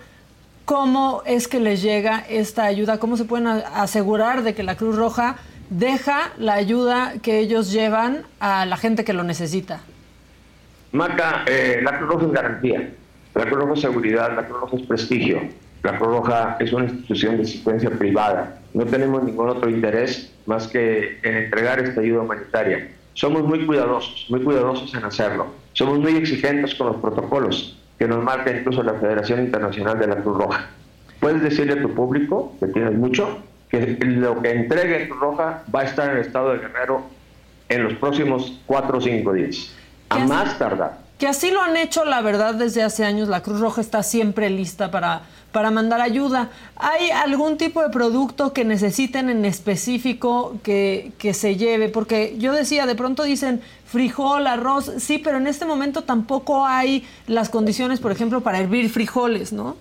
cómo es que les llega esta ayuda, cómo se pueden asegurar de que la Cruz Roja deja la ayuda que ellos llevan a la gente que lo necesita. Maca, eh, la Cruz Roja es garantía, la Cruz Roja es seguridad, la Cruz Roja es prestigio, la Cruz Roja es una institución de asistencia privada. No tenemos ningún otro interés más que en entregar esta ayuda humanitaria. Somos muy cuidadosos, muy cuidadosos en hacerlo. Somos muy exigentes con los protocolos que nos marca incluso la Federación Internacional de la Cruz Roja. Puedes decirle a tu público, que tienes mucho, que lo que entregue Cruz Roja va a estar en el estado de Guerrero en los próximos cuatro o cinco días. A más tardar. Que así lo han hecho, la verdad, desde hace años. La Cruz Roja está siempre lista para, para mandar ayuda. ¿Hay algún tipo de producto que necesiten en específico que, que se lleve? Porque yo decía, de pronto dicen frijol, arroz, sí, pero en este momento tampoco hay las condiciones, por ejemplo, para hervir frijoles, ¿no?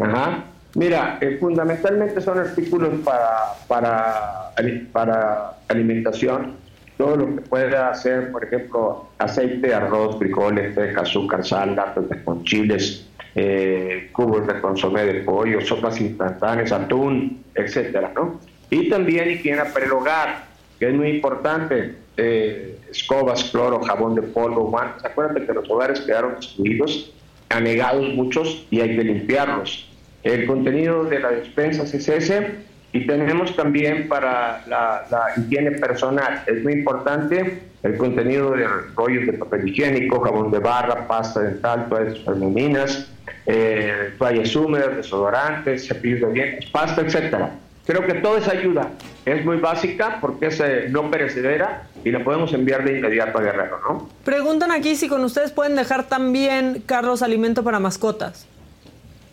Ajá. Mira, eh, fundamentalmente son artículos para, para, ali- para alimentación. Todo lo que pueda hacer, por ejemplo, aceite, arroz, frijoles, teca, azúcar, sal, latas con chiles, eh, cubos de consomé de pollo, sopas instantáneas, atún, etcétera, ¿no? Y también higiene para el hogar, que es muy importante. eh, escobas, cloro, jabón de polvo, guantes. Acuérdate que los hogares quedaron destruidos, anegados muchos y hay que limpiarlos. El contenido de la despensa es ese y tenemos también para la, la higiene personal. Es muy importante el contenido de rollos de papel higiénico, jabón de barra, pasta dental, toallas femeninas, eh, toallas húmedas, desodorantes, cepillos de dientes, pasta, etcétera. Creo que toda esa ayuda es muy básica porque es eh, no perecedera y la podemos enviar de inmediato a Guerrero, ¿no? Preguntan aquí si con ustedes pueden dejar también, Carlos, alimento para mascotas.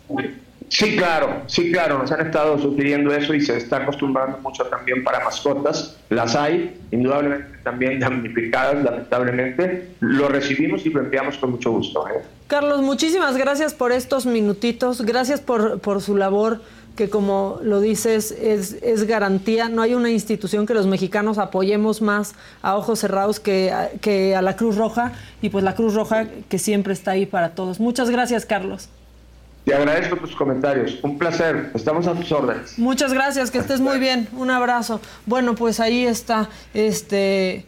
Sí, claro, sí, claro, nos han estado sugiriendo eso y se está acostumbrando mucho también para mascotas. Las hay, indudablemente también damnificadas, lamentablemente. Lo recibimos y lo enviamos con mucho gusto. ¿eh? Carlos, muchísimas gracias por estos minutitos, gracias por, por su labor, que como lo dices, es, es garantía. No hay una institución que los mexicanos apoyemos más a ojos cerrados que, que a la Cruz Roja, y pues la Cruz Roja que siempre está ahí para todos. Muchas gracias, Carlos. Te agradezco tus comentarios. Un placer. Estamos a tus órdenes. Muchas gracias, que estés muy bien. Un abrazo. Bueno, pues ahí está. Este,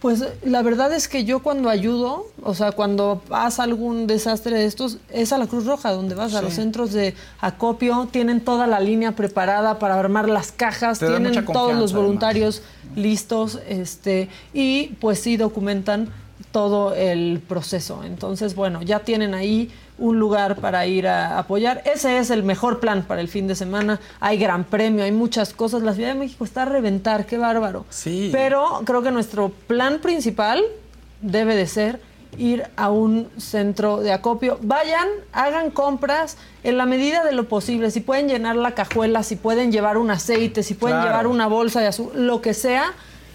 pues la verdad es que yo cuando ayudo, o sea, cuando pasa algún desastre de estos, es a la Cruz Roja, donde vas a los centros de acopio, tienen toda la línea preparada para armar las cajas, Te tienen todos los voluntarios listos, este, y pues sí documentan todo el proceso. Entonces, bueno, ya tienen ahí un lugar para ir a apoyar. Ese es el mejor plan para el fin de semana. Hay gran premio, hay muchas cosas. La Ciudad de México está a reventar, qué bárbaro. Sí. Pero creo que nuestro plan principal debe de ser ir a un centro de acopio. Vayan, hagan compras en la medida de lo posible. Si pueden llenar la cajuela, si pueden llevar un aceite, si pueden Claro. llevar una bolsa de azúcar, lo que sea,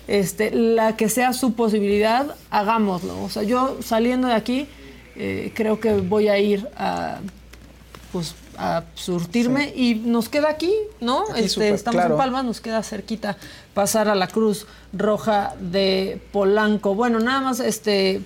este, la que sea su posibilidad, hagámoslo. O sea, yo saliendo de aquí, eh, creo que voy a ir a, pues, a surtirme y nos queda aquí, ¿no? Aquí, Este, estamos claro. en Palmas, nos queda cerquita pasar a la Cruz Roja de Polanco. Bueno, nada más este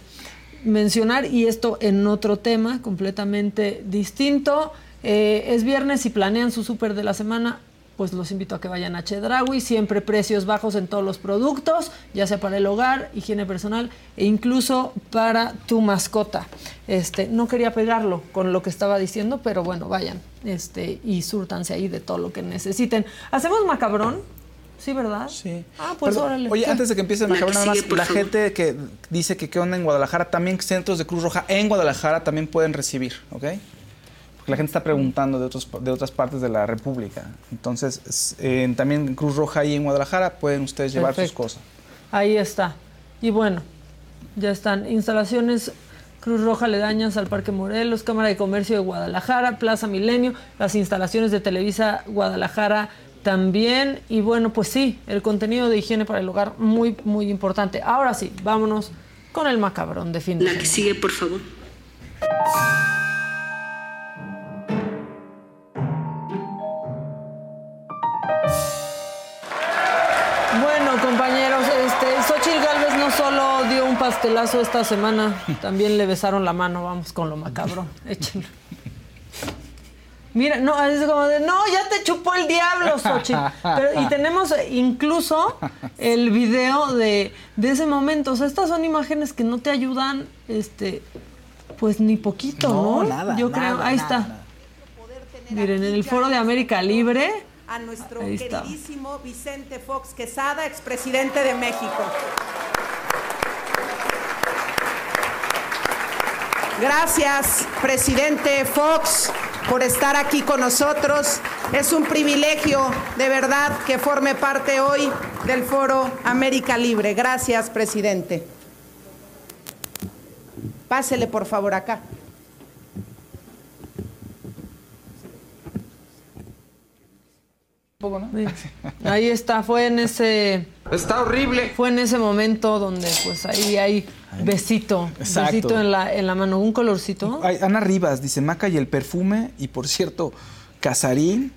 mencionar, y esto en otro tema completamente distinto. eh, es viernes y planean su súper de la semana. Pues los invito a que vayan a Chedraui, siempre precios bajos en todos los productos, ya sea para el hogar, higiene personal e incluso para tu mascota. Este, no quería pegarlo con lo que estaba diciendo, pero bueno, vayan, este, y súrtanse ahí de todo lo que necesiten. ¿Hacemos macabrón? Sí, ¿verdad? Sí. Ah, pues Perdón, órale. Oye, antes de que empiece el La que macabrón, nada más, la favor. gente que dice que qué onda en Guadalajara, también centros de Cruz Roja en Guadalajara también pueden recibir, ¿ok? Porque la gente está preguntando de, otros, de otras partes de la República. Entonces, es- eh, también en Cruz Roja ahí en Guadalajara pueden ustedes llevar sus cosas. Ahí está. Y bueno, ya están. Instalaciones Cruz Roja Ledañas al Parque Morelos, Cámara de Comercio de Guadalajara, Plaza Milenio, las instalaciones de Televisa Guadalajara también. Y bueno, pues sí, el contenido de higiene para el hogar muy, muy importante. Ahora sí, vámonos con el macabrón de fin de La que sigue, por favor. Compañeros, este, Xochitl Galvez no solo dio un pastelazo esta semana, también le besaron la mano. Vamos con lo macabrón. Échenlo. Mira, no, es como de, no, ya te chupó el diablo, Xochitl. Pero, y tenemos incluso el video de, de ese momento. O sea, estas son imágenes que no te ayudan, este, pues ni poquito, ¿no? No, nada, Yo creo, nada, ahí nada, está. Miren, en el foro de América Libre. A nuestro queridísimo Vicente Fox Quesada, expresidente de México. Gracias, presidente Fox, por estar aquí con nosotros. Es un privilegio, de verdad, que forme parte hoy del Foro América Libre. Gracias, presidente. Pásele por favor acá. Ahí está, fue en ese. Está horrible. Fue en ese momento donde, pues ahí hay besito. Exacto. Besito en la, en la mano, un colorcito. Ay, Ana Rivas dice Maca y el perfume. Y por cierto, Casarín.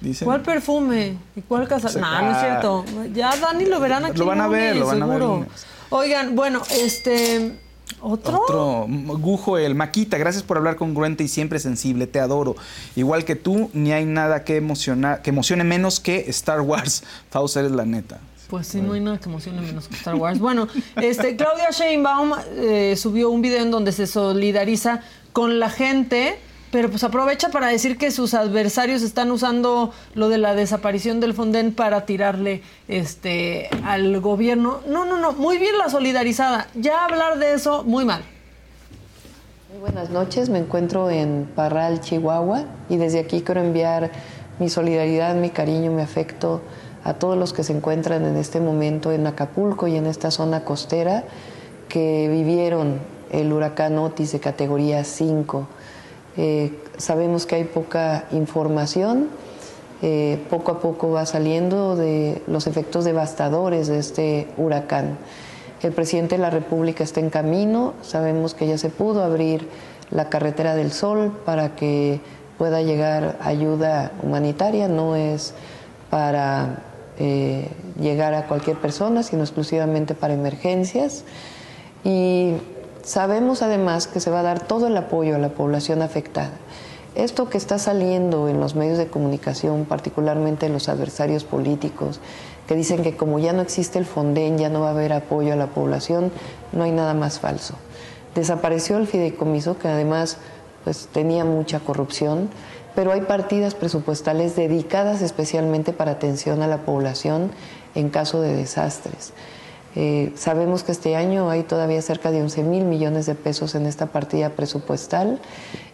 Dice, ¿Cuál perfume? ¿Y cuál casa? Se- No, no es Ah. cierto. Ya Dani lo verán aquí. Lo van a ver, lunes, lo van a ver seguro. lunes. Oigan, bueno, este. ¿Otro? Otro, Gujo, el Maquita, gracias por hablar congruente y siempre sensible, te adoro. Igual que tú, ni hay nada que emocionar, que emocione menos que Star Wars. Faust, eres la neta. Pues sí, no hay nada que emocione menos que Star Wars. Bueno, este, Claudia Sheinbaum eh, subió un video en donde se solidariza con la gente, pero pues aprovecha para decir que sus adversarios están usando lo de la desaparición del Fonden para tirarle este al gobierno. No, no, no, muy bien la solidarizada. Ya hablar de eso, muy mal. Muy buenas noches, me encuentro en Parral, Chihuahua y desde aquí quiero enviar mi solidaridad, mi cariño, mi afecto a todos los que se encuentran en este momento en Acapulco y en esta zona costera que vivieron el huracán Otis de categoría 5. Eh, sabemos que hay poca información, eh, poco a poco va saliendo de los efectos devastadores de este huracán. El presidente de la República está en camino, sabemos que ya se pudo abrir la carretera del Sol para que pueda llegar ayuda humanitaria, no es para eh, llegar a cualquier persona, sino exclusivamente para emergencias. Y sabemos además que se va a dar todo el apoyo a la población afectada. Esto que está saliendo en los medios de comunicación, particularmente los adversarios políticos, que dicen que como ya no existe el Fonden, ya no va a haber apoyo a la población, no hay nada más falso. Desapareció el fideicomiso, que además pues, tenía mucha corrupción, pero hay partidas presupuestales dedicadas especialmente para atención a la población en caso de desastres. Eh, sabemos que este año hay todavía cerca de 11 mil millones de pesos en esta partida presupuestal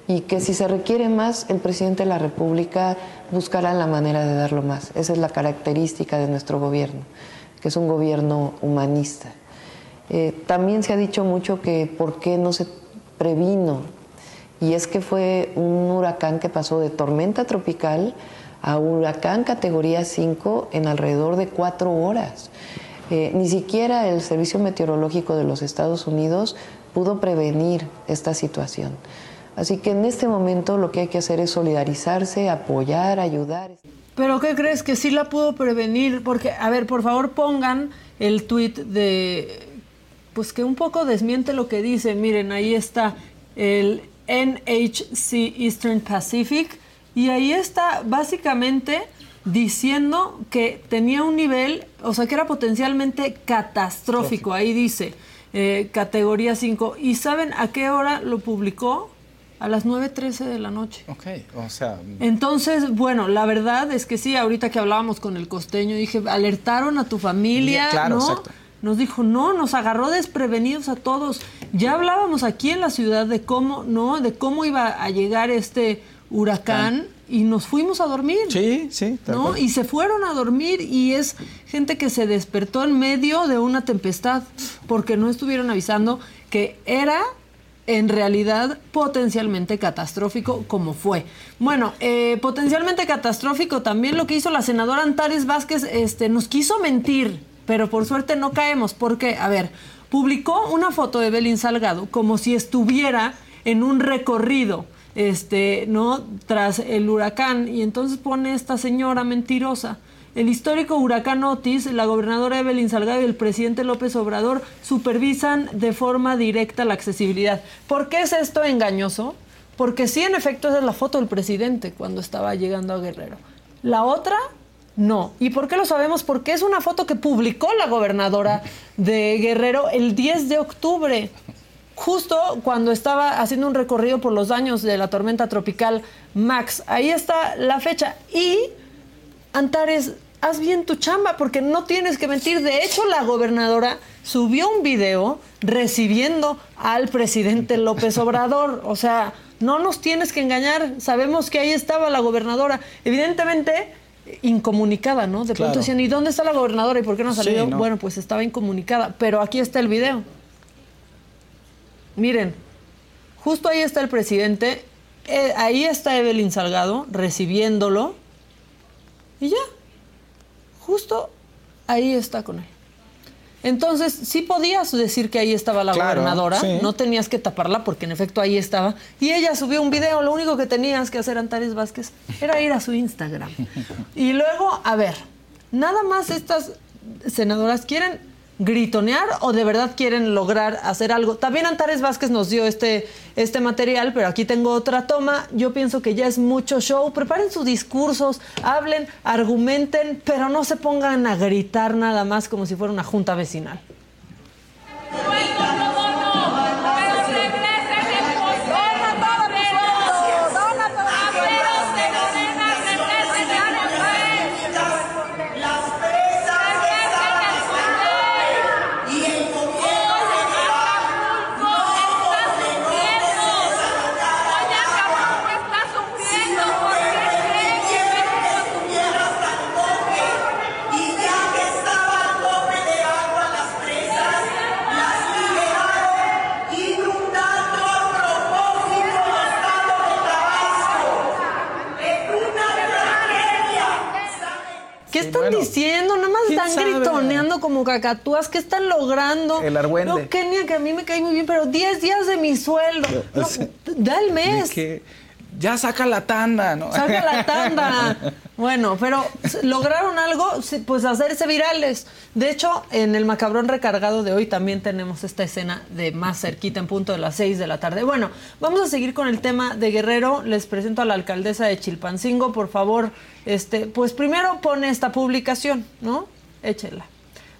y que si se requiere más, el presidente de la República buscará la manera de darlo más. Esa es la característica de nuestro gobierno, que es un gobierno humanista. Eh, también se ha dicho mucho que por qué no se previno, y es que fue un huracán que pasó de tormenta tropical a huracán categoría 5 en alrededor de cuatro horas. Eh, ni siquiera el Servicio Meteorológico de los Estados Unidos pudo prevenir esta situación. Así que en este momento lo que hay que hacer es solidarizarse, apoyar, ayudar. Pero ¿qué crees que sí la pudo prevenir? Porque, a ver, por favor pongan el tweet de, pues que un poco desmiente lo que dice. Miren, ahí está el NHC Eastern Pacific y ahí está básicamente diciendo que tenía un nivel, o sea, que era potencialmente catastrófico. Ahí dice, eh, categoría 5. ¿Y saben a qué hora lo publicó? A las 9.13 de la noche. Ok, o sea, Entonces, bueno, la verdad es que sí, ahorita que hablábamos con el costeño, dije, alertaron a tu familia, Claro, ¿no? exacto. Nos dijo, no, nos agarró desprevenidos a todos. Ya hablábamos aquí en la ciudad de cómo, ¿no? De cómo iba a llegar este huracán y nos fuimos a dormir. sí, sí. ¿no? cual. Y se fueron a dormir y es gente que se despertó en medio de una tempestad porque no estuvieron avisando que era en realidad potencialmente catastrófico como fue. Bueno, eh, potencialmente catastrófico también lo que hizo la senadora Antares Vázquez, este, nos quiso mentir, pero por suerte no caemos porque, a ver, publicó una foto de Belín Salgado como si estuviera en un recorrido este, ¿no? Tras el huracán. Y entonces pone esta señora mentirosa. El histórico huracán Otis, la gobernadora Evelyn Salgado y el presidente López Obrador supervisan de forma directa la accesibilidad. ¿Por qué es esto engañoso? Porque sí, en efecto, esa es la foto del presidente cuando estaba llegando a Guerrero. La otra, no. ¿Y por qué lo sabemos? Porque es una foto que publicó la gobernadora de Guerrero el 10 de octubre justo cuando estaba haciendo un recorrido por los daños de la tormenta tropical Max. Ahí está la fecha. Y, Antares, haz bien tu chamba porque no tienes que mentir. De hecho, la gobernadora subió un video recibiendo al presidente López Obrador. O sea, no nos tienes que engañar. Sabemos que ahí estaba la gobernadora. Evidentemente incomunicada, ¿no? De pronto Claro. decían, ¿y dónde está la gobernadora y por qué no Sí, salió? no. Bueno, pues estaba incomunicada, pero aquí está el video. Miren, Justo ahí está el presidente, eh, ahí está Evelyn Salgado recibiéndolo y ya, justo ahí está con él. Entonces, sí podías decir que ahí estaba la Claro, gobernadora, sí. no tenías que taparla porque en efecto ahí estaba. Y ella subió un video, lo único que tenías que hacer, Antares Vázquez, era ir a su Instagram. Y luego, a ver, nada más estas senadoras quieren gritonear o de verdad quieren lograr hacer algo. También Antares Vázquez nos dio este, este material, pero aquí tengo otra toma. Yo pienso que ya es mucho show. Preparen sus discursos, hablen, argumenten, pero no se pongan a gritar nada más como si fuera una junta vecinal. Como cacatúas. ¿Qué están logrando? El argüende. No, Kenia, que a mí me cae muy bien, pero 10 días de mi sueldo. No, da el mes. Que ya saca la tanda, ¿no? Saca la tanda. Bueno, pero lograron algo, pues hacerse virales. De hecho, en el macabrón recargado de hoy también tenemos esta escena de más cerquita en punto de las 6 de la tarde. Bueno, vamos a seguir con el tema de Guerrero. Les presento a la alcaldesa de Chilpancingo, por favor. Este, pues primero pone esta publicación, ¿no? Échela.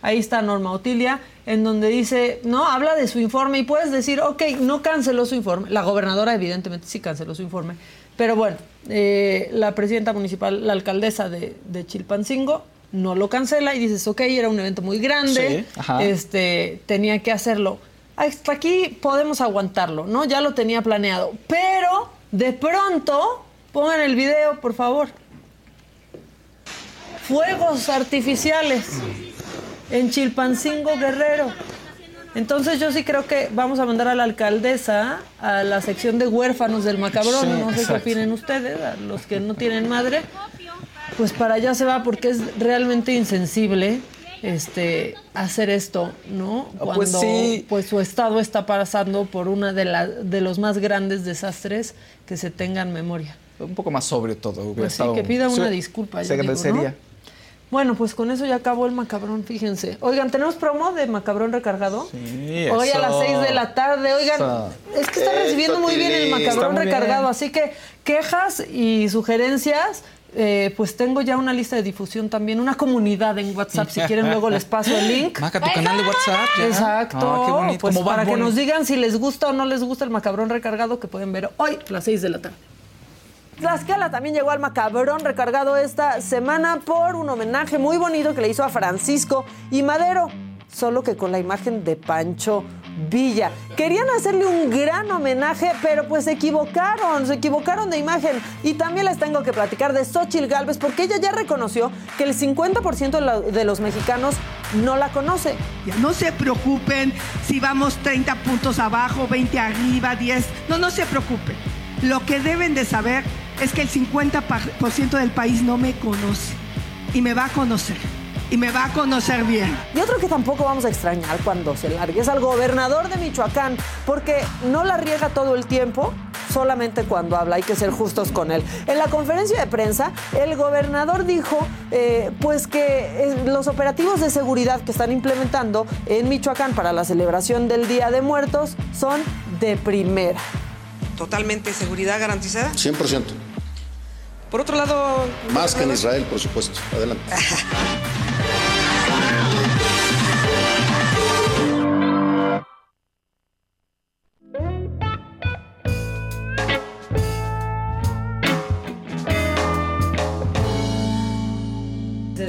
Ahí está Norma Otilia, en donde dice, no, habla de su informe y puedes decir, ok, no canceló su informe. La gobernadora evidentemente sí canceló su informe. Pero bueno, eh, la presidenta municipal, la alcaldesa de, de Chilpancingo, no lo cancela y dices, ok, era un evento muy grande, Sí, este, tenía que hacerlo. Hasta aquí podemos aguantarlo, ¿no? Ya lo tenía planeado. Pero, de pronto, pongan el video, por favor. Fuegos artificiales en Chilpancingo Guerrero. Entonces yo sí creo que vamos a mandar a la alcaldesa a la sección de huérfanos del macabrón. Sí, no sé qué opinen ustedes, a los que no tienen madre. Pues para allá se va porque es realmente insensible este hacer esto, ¿no? Cuando Pues sí. pues su estado está pasando por una de la, de los más grandes desastres que se tenga en memoria. Un poco más sobrio todo. Pues sí, estado- que pida una Sí, disculpa. Se digo, ¿no? Bueno, pues con eso ya acabó el macabrón, fíjense. Oigan, ¿tenemos promo de macabrón recargado? Sí, Hoy a las 6 de la tarde. Oigan, Eso. es que está recibiendo muy bien el macabrón bien. recargado, así que quejas y sugerencias. eh, pues tengo ya una lista de difusión también, una comunidad en WhatsApp. Si quieren, luego les paso el link. Maca, tu canal de WhatsApp. ya. Exacto. Ah, qué bonito. Pues para que nos digan si les gusta o no les gusta el macabrón recargado que pueden ver hoy a las 6 de la tarde. Tlaxcala también llegó al macabrón recargado esta semana por un homenaje muy bonito que le hizo a Francisco y Madero, solo que con la imagen de Pancho Villa. Querían hacerle un gran homenaje, pero pues se equivocaron, se equivocaron de imagen. Y también les tengo que platicar de Xochil Gálvez, porque ella ya reconoció que el 50% de, los mexicanos no la conoce. Ya No se preocupen si vamos 30 puntos abajo, 20 arriba, 10. No, no se preocupen. Lo que deben de saber es que el 50% del país no me conoce y me va a conocer. Y me va a conocer bien. Y otro que tampoco vamos a extrañar cuando se largue es al gobernador de Michoacán, porque no la riega todo el tiempo, solamente cuando habla, hay que ser justos con él. En la conferencia de prensa, el gobernador dijo eh, pues que eh, los operativos de seguridad que están implementando en Michoacán para la celebración del Día de Muertos son de primera. Totalmente seguridad garantizada. 100%. Por otro lado, Más que en Israel, por supuesto. Adelante.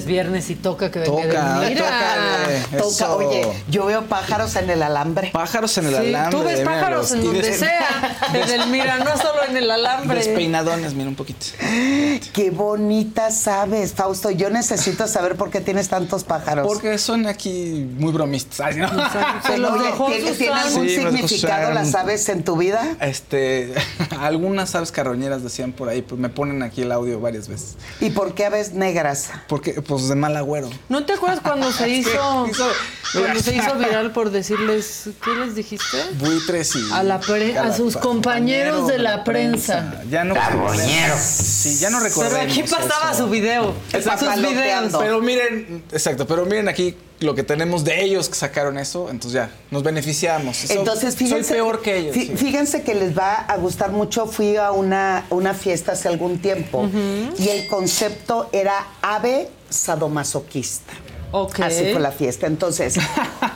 viernes y toca que venga Toca, Edelmira. toca, Toca, Eso. oye, yo veo pájaros en el alambre. Pájaros en el Sí, alambre. tú ves pájaros en donde des- sea. Edelmira, no solo en el alambre. Despeinadones, mira un poquito. Qué bonita sabes, Fausto. Yo necesito saber por qué tienes tantos pájaros. Porque son aquí muy bromistas. ¿no? Se los Oye, dejó ¿tiene, algún Sí, significado las aves en tu vida? Este, algunas aves carroñeras decían por ahí, pues me ponen aquí el audio varias veces. ¿Y por qué aves negras? Porque, pues de mal agüero. ¿No te acuerdas cuando se hizo, Hizo- cuando se hizo viral por decirles qué les dijiste? Buitres y. A la pre- a sus compañeros de la prensa. Ya no. Carroñeros. Sí, ya no Pero recordemos. aquí pasaba eso. su video, sus videos. Pero miren, exacto, pero miren aquí lo que tenemos de ellos que sacaron eso, entonces ya, nos beneficiamos. Eso- Entonces, fíjense, Soy peor que ellos. sí. Fíjense que les va a gustar mucho. Fui a una, una fiesta hace algún tiempo y el concepto era ave sadomasoquista. Ok. Así fue la fiesta. Entonces,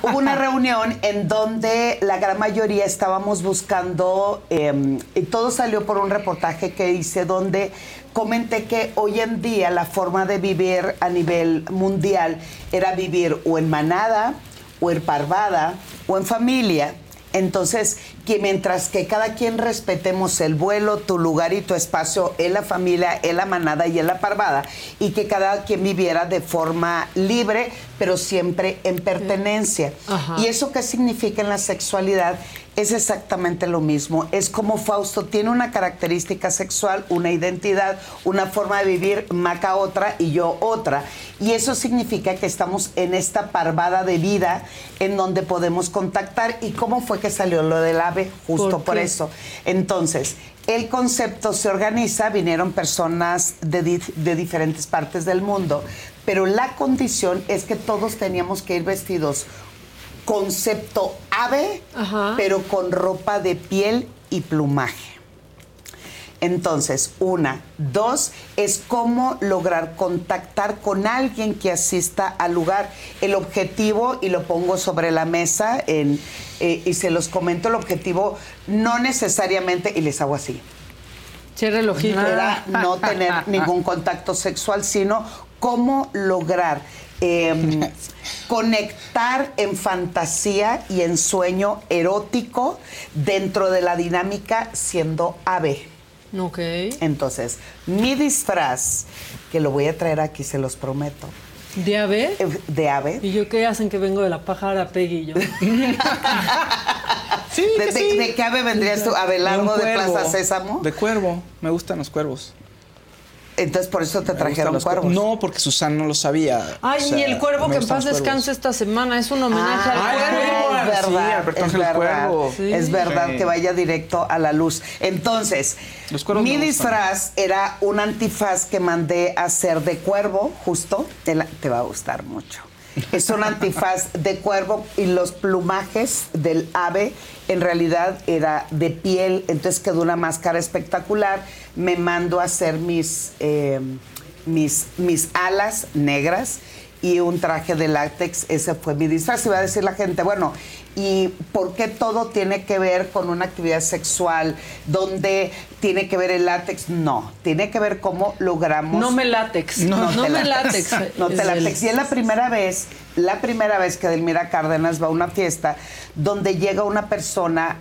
hubo una reunión en donde la gran mayoría estábamos buscando, eh, y todo salió por un reportaje que hice donde comenté que hoy en día la forma de vivir a nivel mundial era vivir o en manada, o en parvada, o en familia. Entonces, que mientras que cada quien respetemos el vuelo, tu lugar y tu espacio en la familia, en la manada y en la parvada, y que cada quien viviera de forma libre, pero siempre en pertenencia. Ajá. ¿Y eso qué significa en la sexualidad? Es exactamente lo mismo. Es como Fausto tiene una característica sexual, una identidad, una forma de vivir, Maca otra y yo otra. Y eso significa que estamos en esta parvada de vida en donde podemos contactar. ¿Y cómo fue que salió lo del ave? Justo ¿Por eso. Entonces, el concepto se organiza, vinieron personas de, di- de diferentes partes del mundo, pero la condición es que todos teníamos que ir vestidos concepto ave, Ajá. pero con ropa de piel y plumaje. Entonces, una. Dos, es cómo lograr contactar con alguien que asista al lugar. El objetivo, y lo pongo sobre la mesa, en, eh, y se los comento, el objetivo no necesariamente, y les hago así, Cierra el ojito. era no tener ningún contacto sexual, sino cómo lograr eh, conectar en fantasía y en sueño erótico dentro de la dinámica siendo ave. Ok. Entonces, mi disfraz, que lo voy a traer aquí, se los prometo, ¿De ave? eh, de ave. ¿Y yo qué hacen que vengo de la pájara Peggy y yo? Sí, ¿De, que de- sí. de qué ave vendrías tú? ¿Abelardo de cuervo. Plaza Sésamo? De cuervo. Me gustan los cuervos. Entonces, por eso te Me trajeron los cuervos. No, porque Susan no lo sabía. Ay, O sea, y el cuervo que en paz descanse esta semana es un homenaje Ah, al cuervo. cuervo. es Sí, verdad, Alberto es Ángel verdad, Cuervo. Sí. es verdad Sí. que vaya directo a la luz. Entonces, Los mi disfraz era un antifaz que mandé a hacer de cuervo, justo, te, la- te va a gustar mucho. Es un antifaz de cuervo y los plumajes del ave en realidad era de piel, entonces quedó una máscara espectacular. Me mando a hacer mis, eh, mis, mis alas negras y un traje de látex, ese fue mi disfraz. Y va a decir la gente, bueno, ¿y por qué todo tiene que ver con una actividad sexual? ¿Dónde tiene que ver el látex? No, tiene que ver cómo logramos... No me látex. No, te me látex. No te Es el- látex. Y es la primera vez, la primera vez que Delmira Cárdenas va a una fiesta donde llega una persona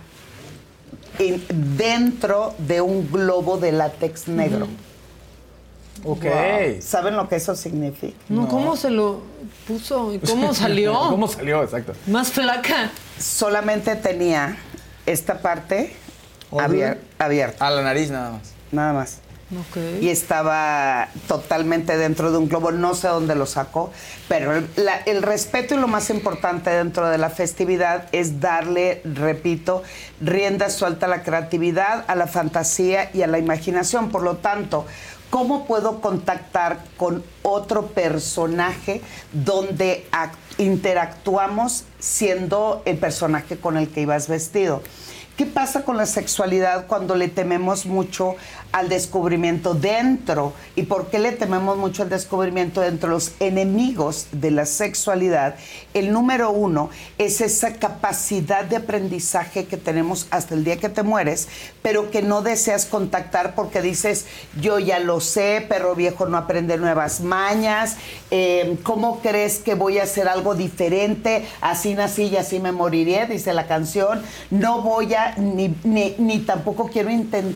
en- dentro de un globo de látex negro. Ok. Wow. ¿Saben lo que eso significa? No, ¿cómo se lo puso? ¿Y cómo salió? ¿Cómo salió? Exacto. Más flaca. Solamente tenía esta parte abier- abierta. A la nariz nada más. Nada más. Ok. y estaba totalmente dentro de un globo, no sé dónde lo sacó, pero el, la- el respeto y lo más importante dentro de la festividad es darle, repito, rienda suelta a la creatividad, a la fantasía y a la imaginación. Por lo tanto, ¿cómo puedo contactar con otro personaje donde ac- interactuamos siendo el personaje con el que ibas vestido? ¿Qué pasa con la sexualidad cuando le tememos mucho al descubrimiento dentro? ¿Y por qué le tememos mucho al descubrimiento dentro? Los enemigos de la sexualidad, el número uno es esa capacidad de aprendizaje que tenemos hasta el día que te mueres, pero que no deseas contactar porque dices, yo ya lo sé, perro viejo no aprende nuevas mañas, eh, ¿cómo crees que voy a hacer algo diferente? Así nací y así me moriré, dice la canción. No voy a ni, ni, ni tampoco quiero intentar.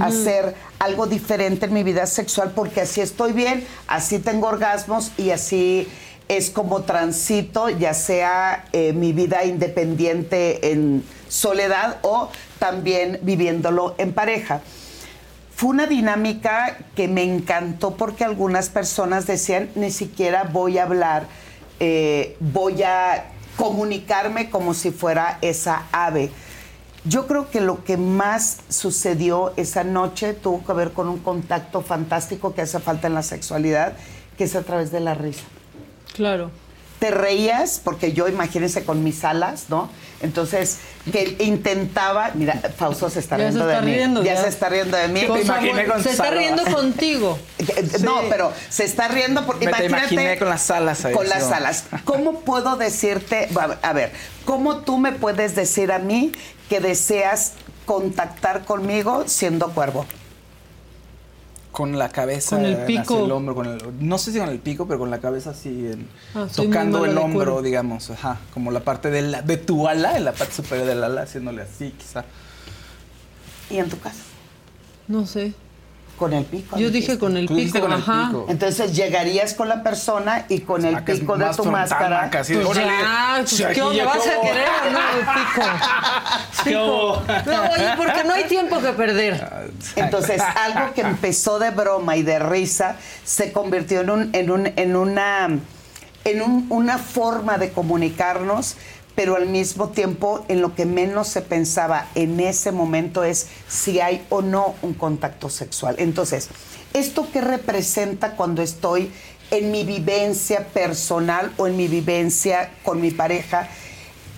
Hacer algo diferente en mi vida sexual porque así estoy bien, así tengo orgasmos y así es como transito, ya sea eh, mi vida independiente en soledad o también viviéndolo en pareja. Fue una dinámica que me encantó porque algunas personas decían, ni siquiera voy a hablar, eh, voy a comunicarme como si fuera esa ave. Yo creo que lo que más sucedió esa noche tuvo que ver con un contacto fantástico que hace falta en la sexualidad, que es a través de la risa. Claro. Te reías, porque yo, imagínense, con mis alas, ¿no? Entonces, que intentaba. Mira, Fausto se está Ya se riendo está de mí. riendo, ya, ya. se está riendo de mí. Imaginé con Se está riendo contigo. No, Sí. pero se está riendo porque Me te imagínate. imaginé con las alas ahí, Con las ¿no? alas. ¿Cómo puedo decirte, a ver, cómo tú me puedes decir a mí que deseas contactar conmigo siendo cuervo? Con la cabeza Con el hacia pico. el hombro, con el- no sé si con el pico, pero con la cabeza así, en- Ah, tocando el hombro, digamos, ajá, como la parte de, la, de tu ala, en la parte superior del ala, haciéndole así, quizá. ¿Y en tu casa? No sé. Con el pico. Yo dije con el Tú dijiste pico, con el ajá. pico. Entonces llegarías con la persona y con el Sacas pico de más tu frontal, máscara. Maca, así, Pues órale, ya, pues, aquí ¿qué onda? ya, ¿Vas ¿qué a querer o no el pico? ¿Qué hubo? No, oye, porque no hay tiempo que perder. Entonces, algo que empezó de broma y de risa se convirtió en, un, en, un, en, una, en un- una forma de comunicarnos, pero al mismo tiempo en lo que menos se pensaba en ese momento es si hay o no un contacto sexual. Entonces, ¿esto qué representa cuando estoy en mi vivencia personal o en mi vivencia con mi pareja?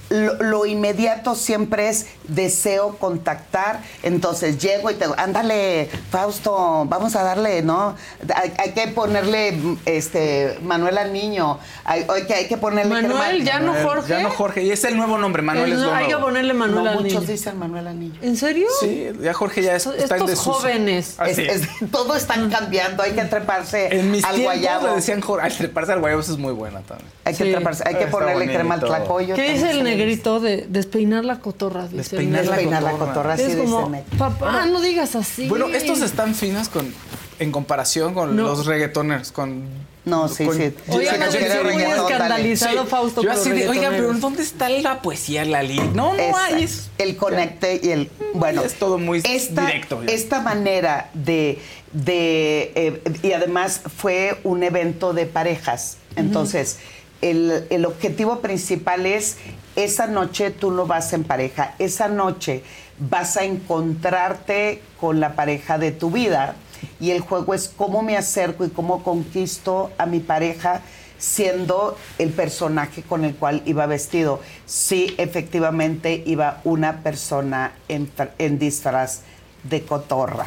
Lo, lo inmediato siempre es deseo contactar, entonces llego y te digo, ándale, Fausto, vamos a darle, ¿no? Hay, hay que ponerle este Manuel al niño, hay, hay que, hay que ponerle Manuel, crema- ya no Jorge. Ya no Jorge, y es el nuevo nombre, Manuel Es es lo hay que nuevo. ponerle Manuel No, al muchos niño. dicen Manuel al niño. ¿En serio? Sí, ya Jorge ya es- está en Estos desuso. jóvenes. Es- es. es- todo está cambiando, hay que treparse En mis al tiempos guayabo. le decían Jorge, al treparse al guayabo eso es muy buena también. Hay que Sí. treparse, hay que Está ponerle crema al tlacoyo. ¿Qué dice el negrito de despeinar la cotorra? Dice el Despeinar la Despeinar la cotorra. Es como, papá, no digas así. Bueno, estos están finos con, en comparación con No. los reggaetoners, con... No, sí, con- sí. Oigan, me considera sentí muy escandalizado, Sí. Fausto, Yo así de, oiga, pero. ¿dónde está la poesía, la? No, no Esa, hay. Es, el conecte y el bueno es todo muy esta, directo. ya. esta manera de de eh, y además fue un evento de parejas entonces el, el objetivo principal es esa noche tú lo vas en pareja esa noche vas a encontrarte con la pareja de tu vida y el juego es cómo me acerco y cómo conquisto a mi pareja siendo el personaje con el cual iba vestido. Sí, efectivamente iba una persona en, en disfraz de cotorra.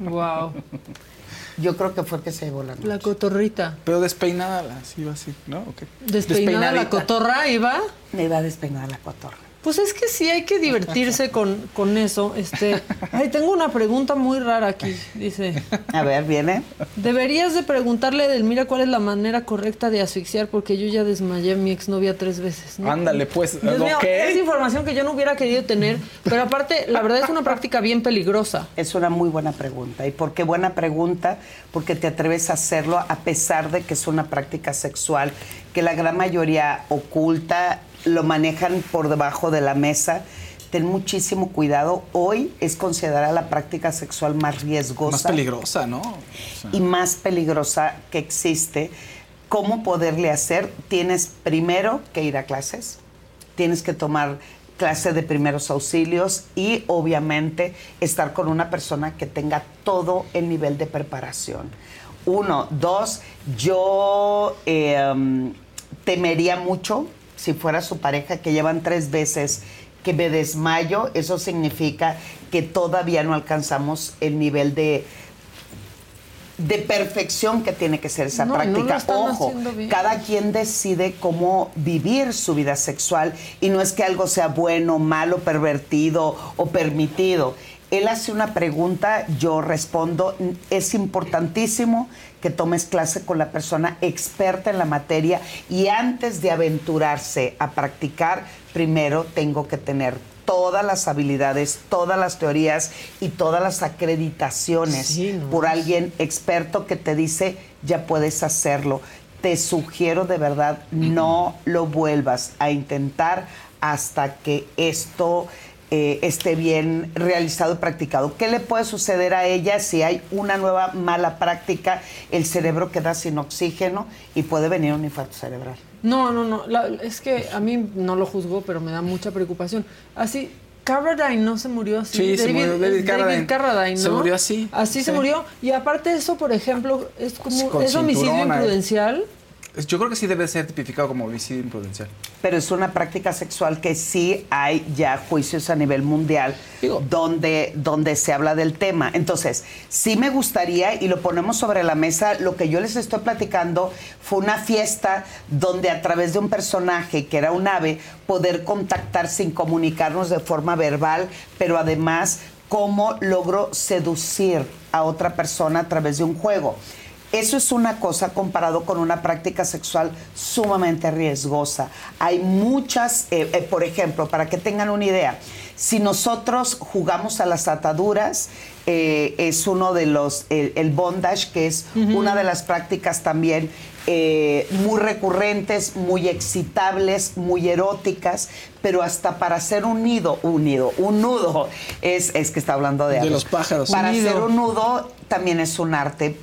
Wow. Yo creo que fue el que se llevó la noche. La cotorrita. Pero despeinada, así iba así, ¿no? ¿O qué? Despeinada la cotorra iba. Iba despeinada la cotorra. Pues es que sí hay que divertirse con, con eso. Este, ay, tengo una pregunta muy rara aquí. Dice. A ver, viene. Deberías de preguntarle a Edelmira cuál es la manera correcta de asfixiar, porque yo ya desmayé a mi exnovia tres veces. ¿no? Ándale, pues. Dios mío, ¿ok? es información que yo no hubiera querido tener, pero aparte, la verdad es una práctica bien peligrosa. Es una muy buena pregunta. ¿Y por qué buena pregunta? Porque te atreves a hacerlo a pesar de que es una práctica sexual que la gran mayoría oculta, lo manejan por debajo de la mesa. Ten muchísimo cuidado. Hoy es considerada la práctica sexual más riesgosa Más peligrosa, ¿no? y más peligrosa que existe. ¿Cómo poderle hacer? Tienes primero que ir a clases, tienes que tomar clase de primeros auxilios y obviamente estar con una persona que tenga todo el nivel de preparación. Uno, dos, yo eh, temería mucho si fuera su pareja que llevan tres veces que me desmayo, eso significa que todavía no alcanzamos el nivel de de perfección que tiene que ser esa No, no práctica. Ojo, cada quien decide cómo vivir su vida sexual y no es que algo sea bueno, malo, pervertido o permitido. Él hace una pregunta, yo respondo, es importantísimo que tomes clase con la persona experta en la materia y antes de aventurarse a practicar, primero tengo que tener todas las habilidades, todas las teorías y todas las acreditaciones Sí, no. por alguien experto que te dice, ya puedes hacerlo. Te sugiero de verdad, no lo vuelvas a intentar hasta que esto eh, esté bien realizado y practicado. ¿Qué le puede suceder a ella si hay una nueva mala práctica? El cerebro queda sin oxígeno y puede venir un infarto cerebral. No, no, no. la- es que a mí no lo juzgo, pero me da mucha preocupación. Así, Carradine no se murió así. Sí, se murió David Carradine. Carradine, ¿no? Se murió así. Así se murió. Y aparte eso, por ejemplo, es como Con es homicidio ahí. imprudencial. Yo creo que sí debe ser tipificado como homicidio imprudencial. pero es una práctica sexual que sí hay ya juicios a nivel mundial donde, donde se habla del tema. Entonces, sí me gustaría, y lo ponemos sobre la mesa, lo que yo les estoy platicando fue una fiesta donde a través de un personaje que era un ave, poder contactar sin comunicarnos de forma verbal, pero además cómo logro seducir a otra persona a través de un juego. Eso es una cosa comparado con una práctica sexual sumamente riesgosa. Hay muchas, eh, eh, por ejemplo, para que tengan una idea, si nosotros jugamos a las ataduras, eh, es uno de los, el, el bondage, que es una de las prácticas también eh, muy recurrentes, muy excitables, muy eróticas, pero hasta para hacer un nido, un nido, un nudo, es, es que está hablando de De los pájaros. Para hacer un nudo también es un arte.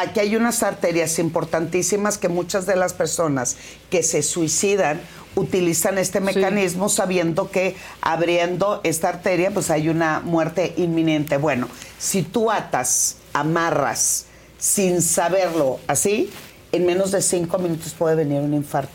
Aquí hay unas arterias importantísimas que muchas de las personas que se suicidan utilizan este mecanismo sabiendo que abriendo esta arteria pues hay una muerte inminente. Bueno, si tú atas, amarras sin saberlo así, en menos de cinco minutos puede venir un infarto.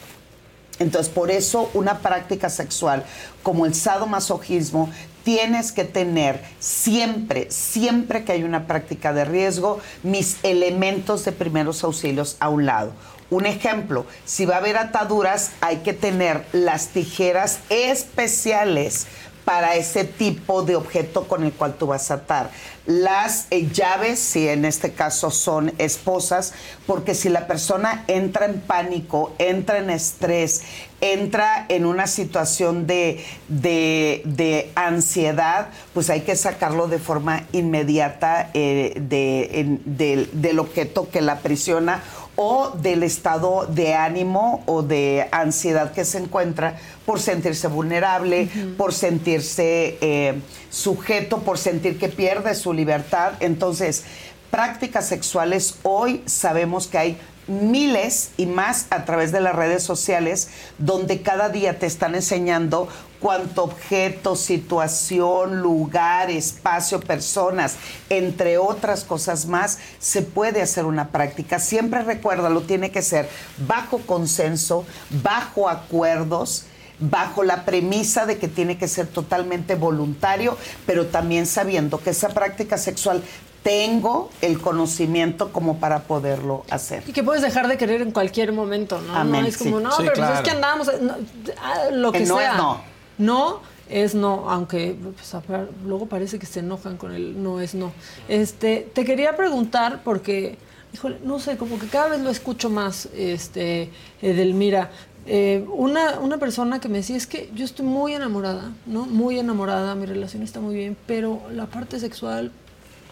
Entonces, por eso una práctica sexual como el sadomasoquismo tienes que tener siempre, siempre que hay una práctica de riesgo, mis elementos de primeros auxilios a un lado. Un ejemplo, si va a haber ataduras, hay que tener las tijeras especiales para ese tipo de objeto con el cual tú vas a atar. Las eh, llaves, si en este caso son esposas, porque si la persona entra en pánico, entra en estrés, entra en una situación de, de- de ansiedad, pues hay que sacarlo de forma inmediata eh, de- del objeto que la aprisiona o del estado de ánimo o de ansiedad que se encuentra por sentirse vulnerable, por sentirse eh, sujeto, por sentir que pierde su libertad. Entonces, prácticas sexuales hoy sabemos que hay miles y más a través de las redes sociales donde cada día te están enseñando cuánto objeto, situación, lugar, espacio, personas, entre otras cosas más, se puede hacer una práctica. Siempre recuérdalo, tiene que ser bajo consenso, bajo acuerdos, bajo la premisa de que tiene que ser totalmente voluntario, pero también sabiendo que esa práctica sexual tengo el conocimiento como para poderlo hacer. Y que puedes dejar de querer en cualquier momento, ¿no? Amén, no es como, sí. no, Sí, pero pues es que andamos, no, ah, lo que El no sea. es no. No es no, aunque pues, luego parece que se enojan con el no es no. Este, te quería preguntar porque, híjole, no sé, como que cada vez lo escucho más, este, Edelmira. Eh, una, una persona que me decía es que yo estoy muy enamorada, ¿no? Muy enamorada, mi relación está muy bien, pero la parte sexual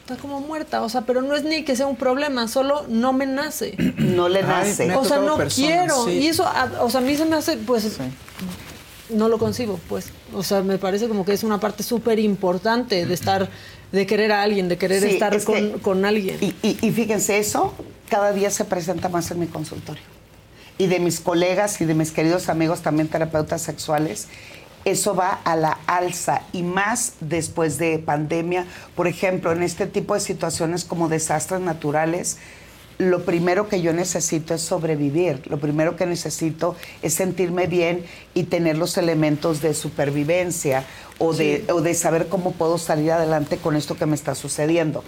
está como muerta, o sea, pero no es ni que sea un problema, solo no me nace. No le Ay, nace. ha O sea, no personas, quiero. sí. Y eso, a- o sea, a mí se me hace, pues, no lo concibo, pues. O sea, me parece como que es una parte súper importante de estar, de querer a alguien, de querer Sí, estar es con, que- con alguien. Y, y- y fíjense, eso cada día se presenta más en mi consultorio. Y de mis colegas y de mis queridos amigos también terapeutas sexuales, eso va a la alza y más después de pandemia. Por ejemplo, en este tipo de situaciones como desastres naturales, lo primero que yo necesito es sobrevivir. Lo primero que necesito es sentirme bien y tener los elementos de supervivencia o, de, o de saber cómo puedo salir adelante con esto que me está sucediendo.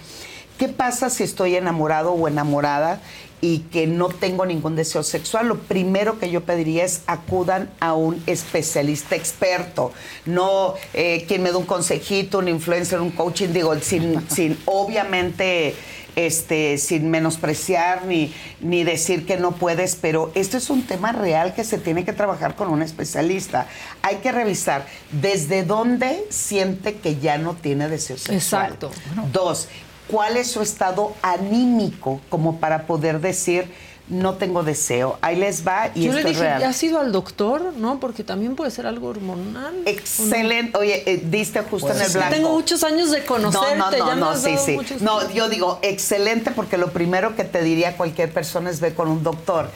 ¿Qué pasa si estoy enamorado o enamorada y que no tengo ningún deseo sexual? Lo primero que yo pediría es acudan a un especialista experto, no eh, quien me dé un consejito, un influencer, un coaching, digo, sin, sin obviamente este, sin menospreciar ni, ni decir que no puedes, pero esto es un tema real que se tiene que trabajar con un especialista. Hay que revisar desde dónde siente que ya no tiene deseo sexual. Exacto. Dos, ¿cuál es su estado anímico como para poder decir no tengo deseo? Ahí les va y Yo esto le es dije, real. ¿has ido al doctor? No, porque también puede ser algo hormonal. ¿o no? Excelente. Oye, eh, diste justo en el Es blanco. Tengo muchos años de conocerte. No, no, ya no, no, has sí, sí. No, yo digo excelente porque lo primero que te diría cualquier persona es ve con un doctor.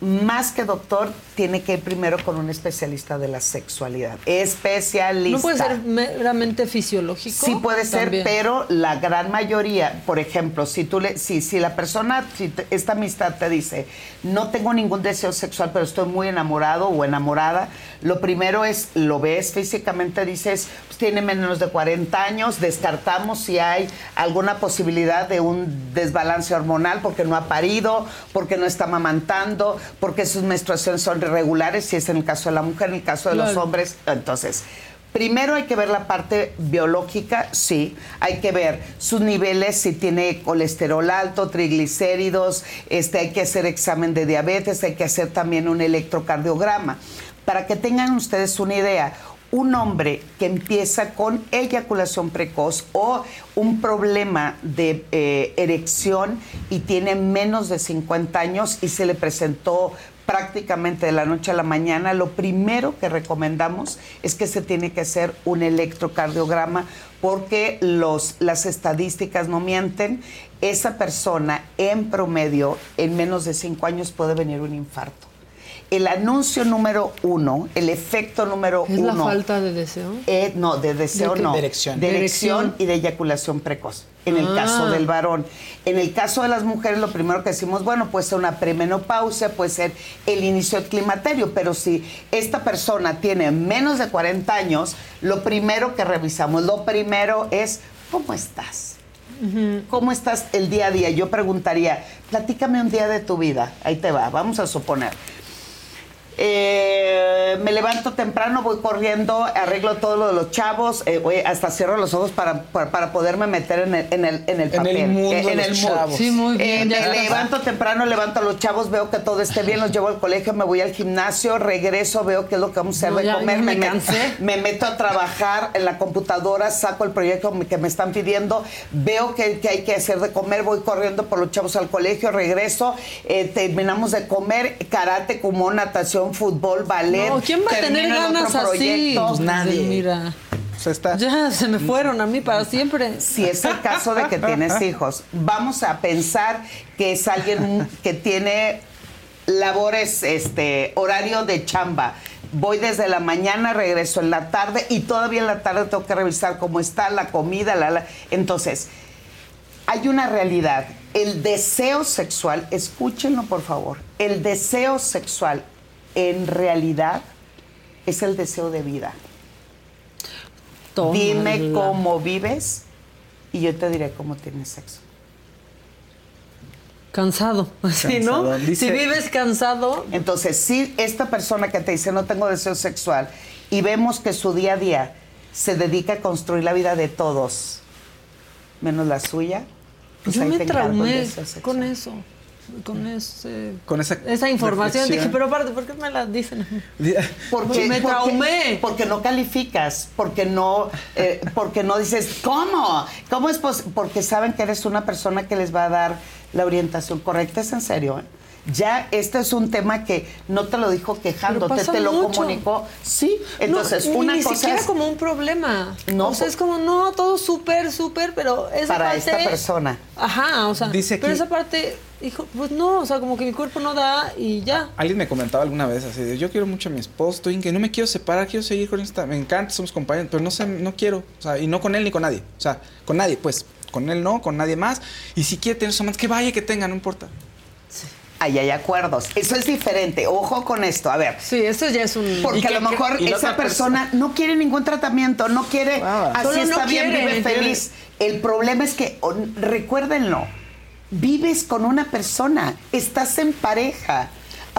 Más que doctor, tiene que ir primero con un especialista de la sexualidad. Especialista. No puede ser meramente fisiológico. Sí puede ser, También. pero la gran mayoría, por ejemplo, si tú le, si, si la persona, si te- esta amistad te dice, no tengo ningún deseo sexual, pero estoy muy enamorado o enamorada, lo primero es, lo ves físicamente, dices, pues tiene menos de 40 años, descartamos si hay alguna posibilidad de un desbalance hormonal porque no ha parido, porque no está mamantando, porque sus menstruaciones son irregulares, si es en el caso de la mujer, en el caso de los hombres, entonces, Primero hay que ver la parte biológica, sí. Hay que ver sus niveles, si tiene colesterol alto, triglicéridos, este, hay que hacer examen de diabetes, hay que hacer también un electrocardiograma. Para que tengan ustedes una idea, un hombre que empieza con eyaculación precoz o un problema de eh, erección y tiene menos de 50 años y se le presentó prácticamente de la noche a la mañana, lo primero que recomendamos es que se tiene que hacer un electrocardiograma porque los, las estadísticas no mienten. Esa persona en promedio en menos de cinco años puede venir un infarto. El anuncio número uno, el efecto número ¿Es uno. la falta de deseo? Eh, no, de deseo no. De erección. De erección y de eyaculación precoz. En el Ah. caso del varón. En el caso de las mujeres, lo primero que decimos, bueno, puede ser una premenopausia, puede ser el inicio del climaterio, pero si esta persona tiene menos de 40 años, lo primero que revisamos, lo primero es, ¿cómo estás? ¿Cómo estás el día a día? Yo preguntaría, platícame un día de tu vida. Ahí te va, vamos a suponer. Eh, me levanto temprano, voy corriendo, arreglo todo lo de los chavos, eh, voy- hasta cierro los ojos para, para, para poderme meter en el, en el, en el En el papel. mundo eh, en los el mood. chavos. Sí, muy bien, Eh, me estás. levanto temprano, levanto a los chavos, veo que todo esté bien, los llevo al colegio, me voy al gimnasio, regreso, veo qué es lo que vamos a hacer No, de ya- comer, me met- cansé. me meto a trabajar en la computadora, saco el proyecto que me están pidiendo, veo que, que hay que hacer de comer, voy corriendo por los chavos al colegio, regreso, eh, terminamos de comer, karate, como natación, fútbol, ballet. No, ¿quién va a tener ganas así? proyecto. Pues nadie. Mira. Ya se me fueron a mí para siempre. Si es el caso de que tienes hijos, vamos a pensar que es alguien que tiene labores, este, horario de chamba. Voy desde la mañana, regreso en la tarde y todavía en la tarde tengo que revisar cómo está la comida, la, la. Entonces, hay una realidad. El deseo sexual, escúchenlo por favor, el deseo sexual en realidad es el deseo de vida. Dime cómo vives y yo te diré cómo tienes sexo. Cansado, así, ¿no? Dice- si vives cansado, Entonces, si esta persona que te dice no tengo deseo sexual y vemos que su día a día se dedica a construir la vida de todos, menos la suya, pues yo ahí me te traumé con eso, con ese, Con esa, esa información. reflexión. Dije, pero aparte, ¿por qué me la dicen? Porque, me traumé. porque no calificas, porque no, eh, porque no dices, ¿cómo? ¿Cómo es pos-?" Porque saben que eres una persona que les va a dar la orientación correcta, es en serio. ¿eh? Ya este es un tema que no te lo dijo quejándote, te lo mucho. comunicó. Sí, entonces No, una ni cosa siquiera es como un problema. No, o sea, es como, no, todo súper, súper, pero esa para parte... esta persona. Ajá, o sea, Dice pero aquí- esa parte, hijo, pues no, o sea, como que mi cuerpo no da y ya. Alguien me comentaba alguna vez así de, yo quiero mucho a mi esposo, estoy en que no me quiero separar, quiero seguir con esta, me encanta, somos compañeros, pero no sé, no quiero, o sea, y no con él ni con nadie, o sea, con nadie, pues, con él no, con nadie más, y si quiere tener su amante, que vaya, que tenga, no importa. Ahí hay acuerdos. Eso es diferente. Ojo con esto. A ver. Sí, eso ya es un... Porque ¿Y a lo mejor esa persona no quiere ningún tratamiento, no quiere, así Solo no está bien, quiere, vive quiere. feliz. El problema es que, o- recuérdenlo, vives con una persona, estás en pareja.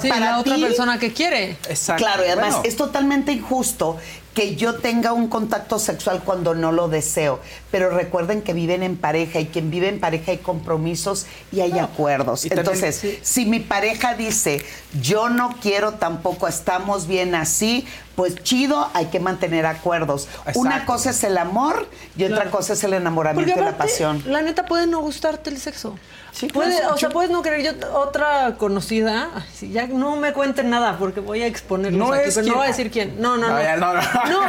Sí, la otra persona que quiere. Exacto. Claro, y además Bueno. es totalmente injusto que yo tenga un contacto sexual cuando no lo deseo. Pero recuerden que viven en pareja y quien vive en pareja hay compromisos y hay acuerdos. y también- Entonces, si mi pareja dice, yo no quiero tampoco, estamos bien así, pues chido, hay que mantener acuerdos. Una cosa es el amor y otra Claro. cosa es el enamoramiento y la pasión. la neta puede no gustarte el sexo. Sí, Puede, o sea, puedes no querer. Yo, otra conocida, ay, sí, ya no me cuenten nada porque voy a exponerlos No aquí, es pero no voy a decir quién. No, no, no. No, ya, no, no.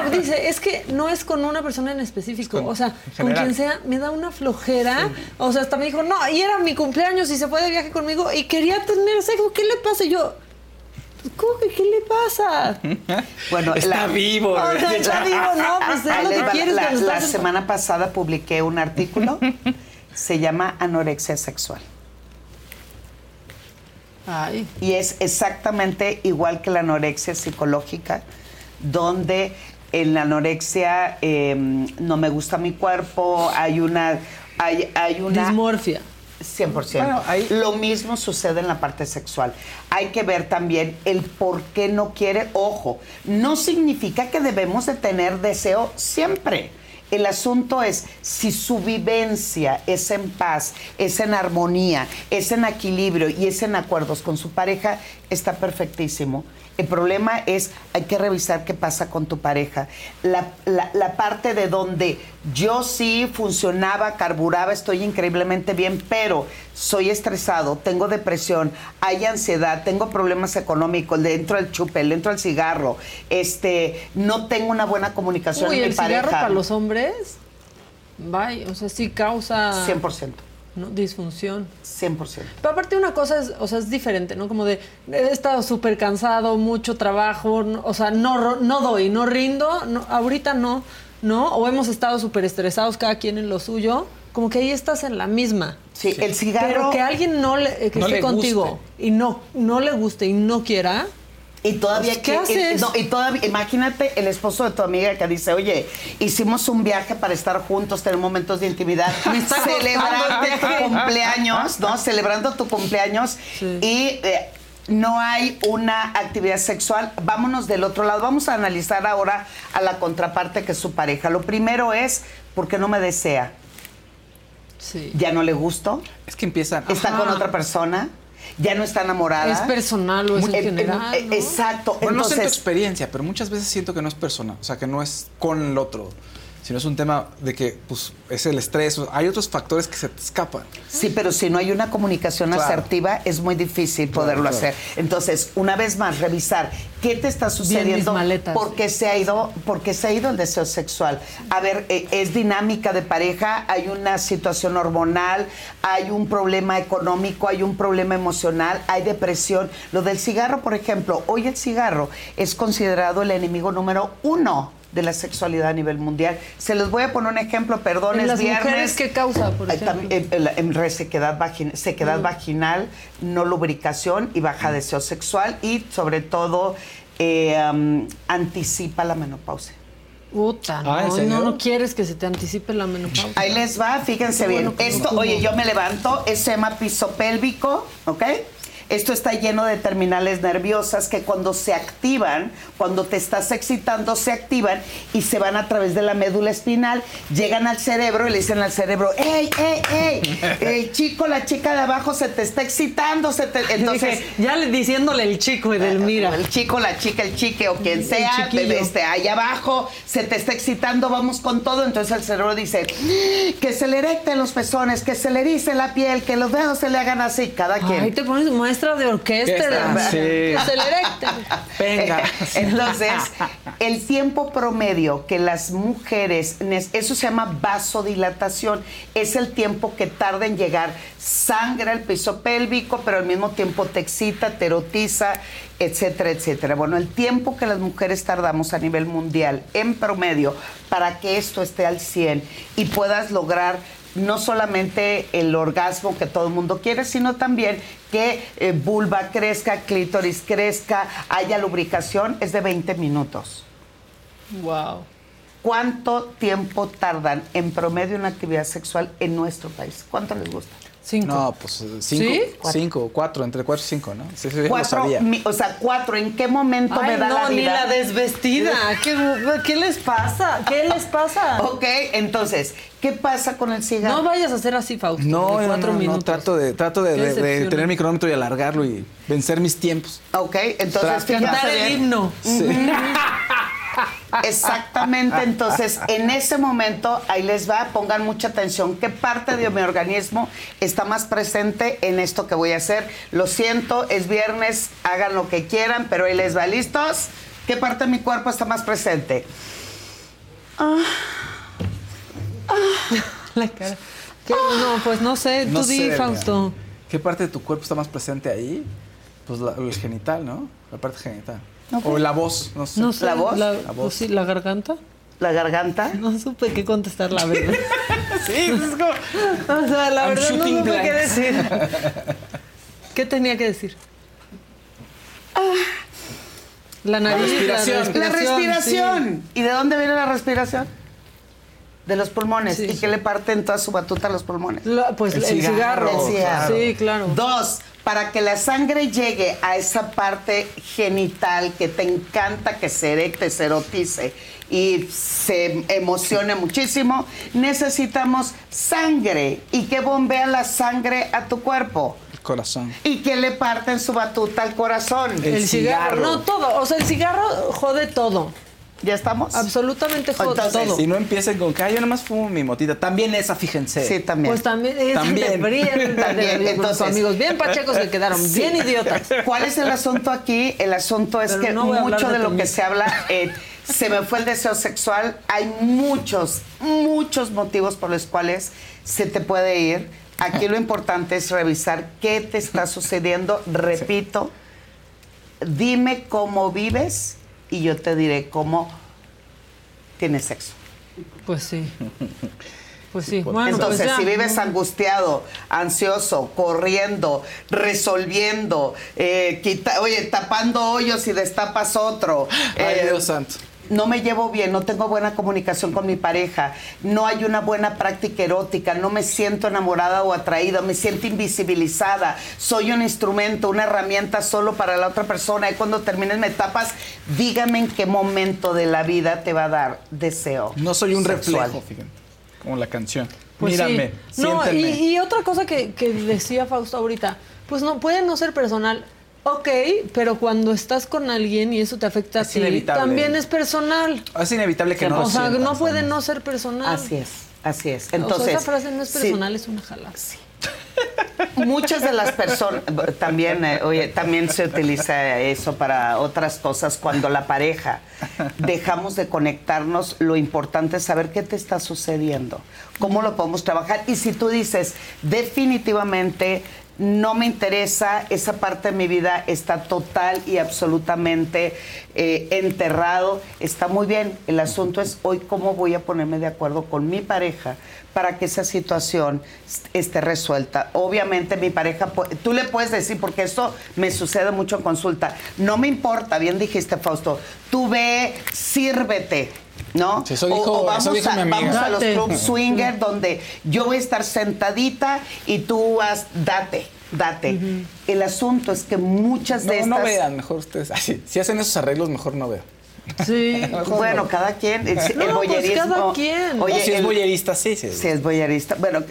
No, dice, es que no es con una persona en específico. con- o sea, con quien sea, me da una flojera. O sea, hasta me dijo, no, y era mi cumpleaños y se fue de viaje conmigo y quería tener sexo. ¿Qué le pasa? Y yo, ¿cómo que qué le pasa? Bueno, Está vivo. O sea, está vivo, no, pues es lo que quieres La, la en- semana pasada publiqué un artículo, se llama Anorexia Sexual. Ay. Y es exactamente igual que la anorexia psicológica, donde en la anorexia eh, no me gusta mi cuerpo, hay una... Hay, hay una Dismorfia. 100%. Bueno, ahí- Lo mismo sucede en la parte sexual. Hay que ver también el por qué no quiere. Ojo, no significa que debemos de tener deseo siempre. El asunto es si su vivencia es en paz, es en armonía, es en equilibrio y es en acuerdos con su pareja, está perfectísimo. El problema es, hay que revisar qué pasa con tu pareja. La, la- la parte de donde yo sí funcionaba, carburaba, estoy increíblemente bien, pero soy estresado, tengo depresión, hay ansiedad, tengo problemas económicos, le entro al chupe, le entro al cigarro, este, no tengo una buena comunicación Uy, en mi el cigarro para los hombres, o sea, sí causa 100%, ¿no? disfunción. 100%. Pero aparte una cosa es, o sea, es diferente, ¿no? Como de, he estado súper cansado, mucho trabajo, no- o sea, no, no doy, no rindo, no, ahorita no, ¿no? O hemos estado súper estresados cada quien en lo suyo, como que ahí estás en la misma. Sí, el cigarro... Pero que alguien no le, eh, que No esté le contigo guste. y no, no le guste y no quiera, Y todavía Pues, ¿qué que, haces? y- no, y todavía, imagínate el esposo de tu amiga que dice, oye, hicimos un viaje para estar juntos, tener momentos de intimidad, celebrando tu cumpleaños, ¿no? Celebrando tu cumpleaños y eh, no hay una actividad sexual. Vámonos del otro lado. Vamos a analizar ahora a la contraparte que es su pareja. Lo primero es, ¿por qué no me desea? sí. ¿Ya no le gusto? Es que empiezan... ¿Está con otra persona? ¿Ya no está enamorada? Es personal o es en Eh, eh, general, eh, ¿no? Exacto. Bueno, no sé en tu experiencia, pero muchas veces siento que no es persona, o sea, que no es con el otro, sino es un tema de que pues, es el estrés, o- hay otros factores que se te escapan. Sí, pero si no hay una comunicación Claro. asertiva, es muy difícil poderlo claro. hacer. Entonces, una vez más, revisar qué te está sucediendo, por qué se ha ido, por qué se ha ido el deseo sexual. A ver, eh, es dinámica de pareja, hay una situación hormonal, hay un problema económico, hay un problema emocional, hay depresión. Lo del cigarro, por ejemplo, hoy el cigarro es considerado el enemigo número uno de la sexualidad a nivel mundial. Se los voy a poner un ejemplo, perdón, En es las viernes. mujeres, ¿qué causa, por ejemplo? en, en- en resequedad, vagin- sequedad Mm. vaginal, no lubricación y baja deseo sexual y sobre todo eh, um, anticipa la menopausia. Puta, Ah, ¿en no, no, no quieres que se te anticipe la menopausia. Ahí les va, fíjense bien. bueno que no Esto, oye, yo me levanto, es se llama piso pélvico, ¿ok? Esto está lleno de terminales nerviosas que cuando se activan, cuando te estás excitando, se activan y se van a través de la médula espinal, llegan al cerebro y le dicen al cerebro, ¡Ey, ey, ey! El chico, la chica de abajo se te está excitando, se te... Entonces... Dije, ya le- diciéndole el chico Edelmira. El chico, la chica, el chique o quien sea, este, allá abajo, se te está excitando, vamos con todo. Entonces el cerebro dice, que se le erecten los pezones, que se le erice la piel, que los dedos se le hagan así, cada quien. Ahí te pones maestra de orquesta. Sí. Se le erecta. Venga. Entonces, el tiempo promedio que las mujeres, eso se llama vasodilatación, es el tiempo que tarda en llegar sangre al piso pélvico, pero al mismo tiempo te excita, te erotiza, etcétera, etcétera. Bueno, el tiempo que las mujeres tardamos a nivel mundial en promedio para que esto esté al 100 y puedas lograr no solamente el orgasmo que todo el mundo quiere, sino también que eh, vulva crezca, clítoris crezca, haya lubricación, es de 20 minutos. Wow. ¿Cuánto tiempo tardan en promedio una actividad sexual en nuestro país? ¿Cuánto les gusta? No, pues cinco, ¿Sí? cinco, cuatro, entre cuatro y cinco, ¿no? Sí, sí, ya lo Cuatro, sabía. mi- o sea, cuatro. ¿En qué momento Ay, me da no, la vida? ni la desvestida. ¿Qué, qué les pasa? ¿Qué les pasa? Ok, entonces, ¿qué pasa con el cigarro? No vayas a hacer así, Fausto. No, de cuatro no, no, minutos. trato de, trato de, tener mi cronómetro y alargarlo y vencer mis tiempos. Ok, entonces Trato. Cantar el himno. Exactamente, entonces en ese momento, ahí les va, pongan mucha atención, ¿qué parte de mi organismo está más presente en esto que voy a hacer? Lo siento, es viernes, hagan lo que quieran, pero ahí les va, ¿listos? ¿Qué parte de mi cuerpo está más presente? Ah. La cara. ¿Qué? No, pues no sé. No Tú di, sé, Fausto. ¿Qué parte de tu cuerpo está más presente ahí? Pues la- el genital, ¿no? La parte genital. O la voz, no sé. No sé. ¿La voz? La, La voz. pues sí, ¿la garganta? ¿La garganta? No supe qué contestar, la verdad. sí, pues es como... O sea, la I'm verdad no supe qué decir. ¿Qué tenía que decir? La nariz, respiración. La respiración. sí. ¿Y de dónde viene la respiración? De los pulmones. Sí. ¿Y qué le parten toda su batuta a los pulmones? La- pues el, cigarro. El cigarro. Sí, claro. Dos, para que la sangre llegue a esa parte genital que te encanta que se erecte, se erotice y se emocione muchísimo, necesitamos sangre y que bombea la sangre a tu cuerpo. El corazón. Y que le parten su batuta al corazón. El, cigarro. No, todo. O sea, el cigarro jode todo. ¿Ya estamos? Absolutamente Entonces, todo. Y no empiecen con que "Ay, yo nada más fumo mi motita. También esa, fíjense. Sí, también. Pues también, es También. También. También, Entonces, amigos bien pachecos que quedaron Sí. bien idiotas. ¿Cuál es el asunto aquí? El asunto es Pero que no mucho de de, lo que se habla, eh, se me fue el deseo sexual. Hay muchos, muchos motivos por los cuales se te puede ir. Aquí lo importante es revisar qué te está sucediendo. Repito, dime cómo vives y yo te diré cómo tienes sexo. Pues sí. Pues sí. Bueno, Entonces, pues ya. si vives angustiado, ansioso, corriendo, resolviendo, eh, quita- oye, tapando hoyos y destapas otro. Ay, eh, Dios santo. No me llevo bien, no tengo buena comunicación con mi pareja, no hay una buena práctica erótica, no me siento enamorada o atraída, me siento invisibilizada, soy un instrumento, una herramienta solo para la otra persona y cuando termines me tapas, dígame en qué momento de la vida te va a dar deseo. No soy un sexual. reflejo, fíjense. Como la canción. Pues Mírame, sí. No, y, y otra cosa que, que decía Fausto ahorita, pues no, puede no ser personal. Ok, pero cuando estás con alguien y eso te afecta a Es ti, inevitable. también es personal. Es inevitable que no o sea, no puede no ser personal. Así es, así es. o sea, Entonces, esa frase no es sí. personal, es una jalada. Muchas de las personas, también, eh, oye, también se utiliza eso para otras cosas. Cuando la pareja dejamos de conectarnos, lo importante es saber qué te está sucediendo, cómo lo podemos trabajar. Y si tú dices, definitivamente no me interesa, esa parte de mi vida está total y absolutamente eh, enterrado, está muy bien. El asunto es hoy cómo voy a ponerme de acuerdo con mi pareja para que esa situación est- esté resuelta. Obviamente mi pareja, tú le puedes decir, porque esto me sucede mucho en consulta, no me importa, bien dijiste Fausto, tú ve, sírvete. ¿No? Sí, eso O- dijo- o, vamos, dijo a, mi amiga. vamos a los Date. clubs swinger donde yo voy a estar sentadita y tú vas, date, date. El asunto es que muchas No, de no estas... vean, mejor ustedes. Así, si hacen esos arreglos, mejor no vean. Sí. Bueno, cada quien, el, el No, pues cada quien. Oye, No, si es boyerista, sí, sí. Sí, es boyerista. Bueno,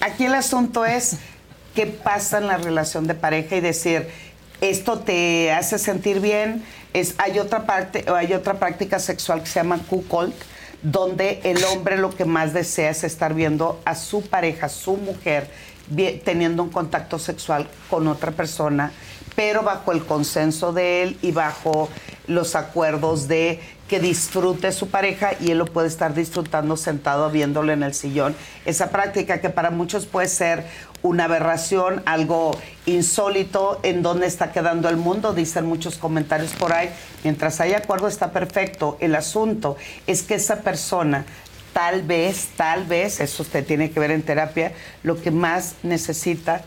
aquí el asunto es qué pasa en la relación de pareja y decir, esto te hace sentir bien. Es, hay, otra parte, hay otra práctica sexual que se llama cuckold, donde el hombre lo que más desea es estar viendo a su pareja, su mujer, teniendo un contacto sexual con otra persona, pero bajo el consenso de él y bajo los acuerdos de que disfrute su pareja y él lo puede estar disfrutando sentado viéndolo en el sillón. Esa práctica que para muchos puede ser una aberración, algo insólito, en dónde está quedando el mundo, dicen muchos comentarios por ahí. Mientras hay acuerdo está perfecto. El asunto es que esa persona tal vez, tal vez, eso usted tiene que ver en terapia, lo que más necesita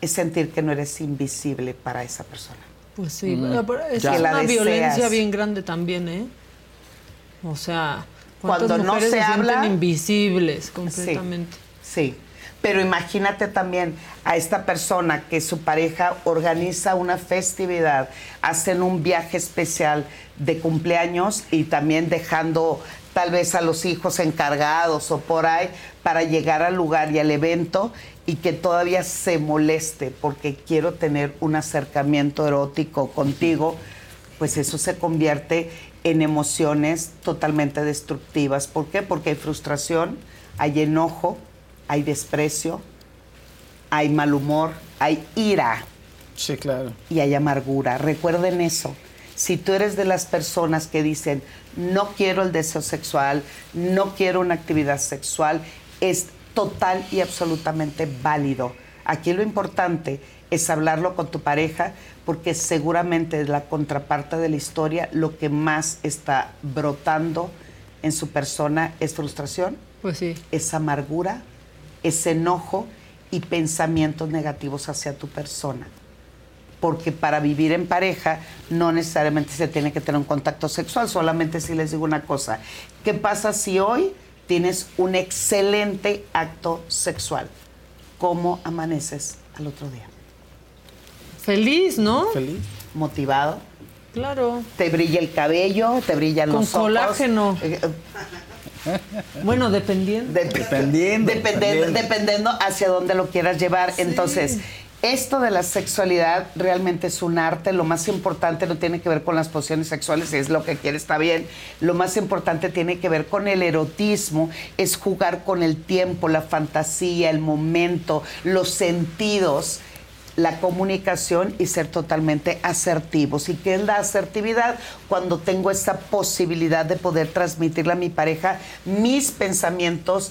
es sentir que no eres invisible para esa persona. Pues sí, Mm. es Ya. Una deseas. violencia bien grande también, ¿eh? O sea, ¿cuántas Cuando no se sienten habla- invisibles completamente? Sí, pero imagínate también a esta persona que su pareja organiza una festividad, hacen un viaje especial de cumpleaños y también dejando tal vez a los hijos encargados o por ahí para llegar al lugar y al evento y que todavía se moleste porque quiero tener un acercamiento erótico contigo, pues eso se convierte en emociones totalmente destructivas. ¿Por qué? Porque hay frustración, hay enojo, hay desprecio, hay mal humor, hay ira Sí, claro. y hay amargura. Recuerden eso. Si tú eres de las personas que dicen, no quiero el deseo sexual, no quiero una actividad sexual, es total y absolutamente válido. Aquí lo importante es hablarlo con tu pareja porque seguramente es la contraparte de la historia lo que más está brotando en su persona es frustración, Pues sí. es amargura, es enojo y pensamientos negativos hacia tu persona. Porque para vivir en pareja no necesariamente se tiene que tener un contacto sexual, solamente si les digo una cosa. ¿Qué pasa si hoy tienes un excelente acto sexual? ¿Cómo amaneces al otro día? Feliz, ¿no? Feliz. Motivado. Claro. Te brilla el cabello, te brillan Con los ojos. colágeno. Eh, eh, Bueno, dependiendo. Dependiendo. Dependiendo, dependiendo hacia dónde lo quieras llevar. Entonces, esto de la sexualidad realmente es un arte. Lo más importante no tiene que ver con las posiciones sexuales, si es lo que quiere, está bien. Lo más importante tiene que ver con el erotismo, es jugar con el tiempo, la fantasía, el momento, los sentidos la comunicación y ser totalmente asertivos. ¿Y qué es la asertividad? Cuando tengo esa posibilidad de poder transmitirle a mi pareja mis pensamientos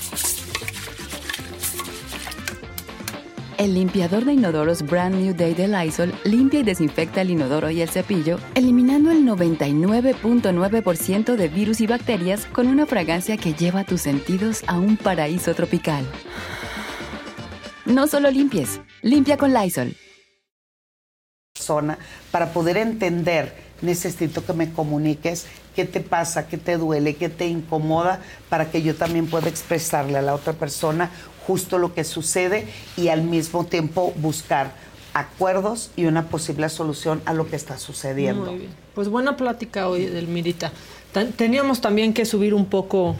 El limpiador de inodoros Brand New Day de Lysol limpia y desinfecta el inodoro y el cepillo, eliminando el 99.9% de virus y bacterias con una fragancia que lleva tus sentidos a un paraíso tropical. No solo limpies, limpia con Lysol. persona para poder entender necesito que me comuniques qué te pasa, qué te duele, qué te incomoda para que yo también pueda expresarle a la otra persona justo lo que sucede y al mismo tiempo buscar acuerdos y una posible solución a lo que está sucediendo. Muy bien. Pues buena plática hoy, Delmirita. Teníamos también que subir un poco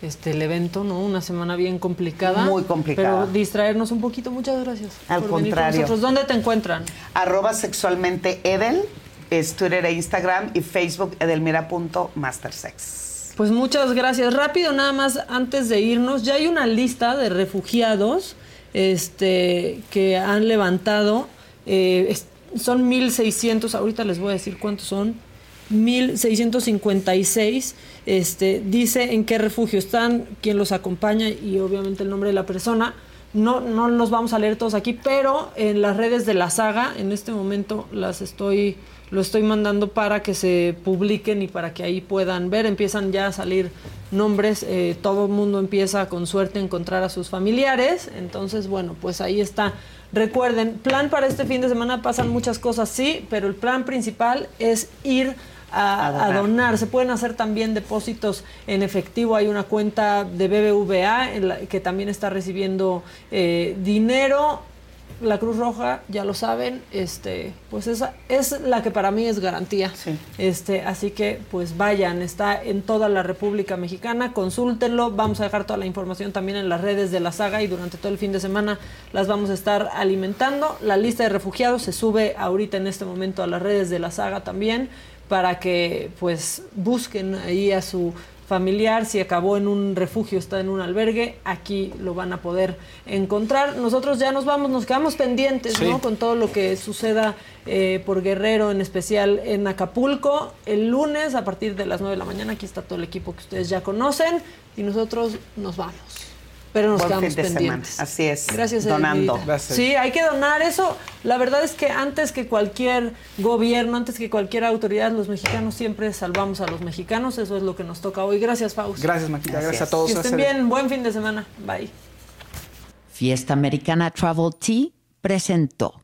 este el evento, ¿no? Una semana bien complicada. Muy complicada. Pero distraernos un poquito. Muchas gracias. Al por venir con contrario. nosotros. ¿Dónde te encuentran? Arroba sexualmente Edel, es Twitter e Instagram y Facebook edelmira.mastersex. Pues muchas gracias. Rápido, nada más antes de irnos, ya hay una lista de refugiados este, que han levantado. eh, son 1.600, ahorita les voy a decir cuántos son. 1.656. Este, dice en qué refugio están, quién los acompaña y obviamente el nombre de la persona. No, no los vamos a leer todos aquí, pero en las redes de la saga, en este momento las estoy, lo estoy mandando para que se publiquen y para que ahí puedan ver. Empiezan ya a salir nombres, eh, todo el mundo empieza con suerte a encontrar a sus familiares. Entonces, bueno, pues ahí está. Recuerden, plan para este fin de semana pasan muchas cosas, sí, pero el plan principal es ir a, A donar. a donar. Se pueden hacer también depósitos en efectivo. Hay una cuenta de BBVA en la que también está recibiendo eh, dinero. La Cruz Roja, ya lo saben, este, pues esa es la que para mí es garantía. Este, así que pues vayan, está en toda la República Mexicana, consúltenlo, vamos a dejar toda la información también en las redes de la saga y durante todo el fin de semana las vamos a estar alimentando. La lista de refugiados se sube ahorita en este momento a las redes de la saga también para que pues busquen ahí a su familiar, si acabó en un refugio, está en un albergue, aquí lo van a poder encontrar. Nosotros ya nos vamos, nos quedamos pendientes, Sí. ¿no? Con todo lo que suceda eh, por Guerrero, en especial en Acapulco. El lunes, a partir de las 9 de la mañana, aquí está todo el equipo que ustedes ya conocen y nosotros nos vamos. Pero nos Buen quedamos fin de semana. pendientes. Así es. Gracias, Donando. Sí, hay que donar eso. La verdad es que antes que cualquier gobierno, antes que cualquier autoridad, los mexicanos siempre salvamos a los mexicanos. Eso es lo que nos toca hoy. Gracias, Faust. Gracias, Maquita. Gracias, a todos. Que estén bien. Buen fin de semana. Bye. Fiesta Americana Travel Tea presentó.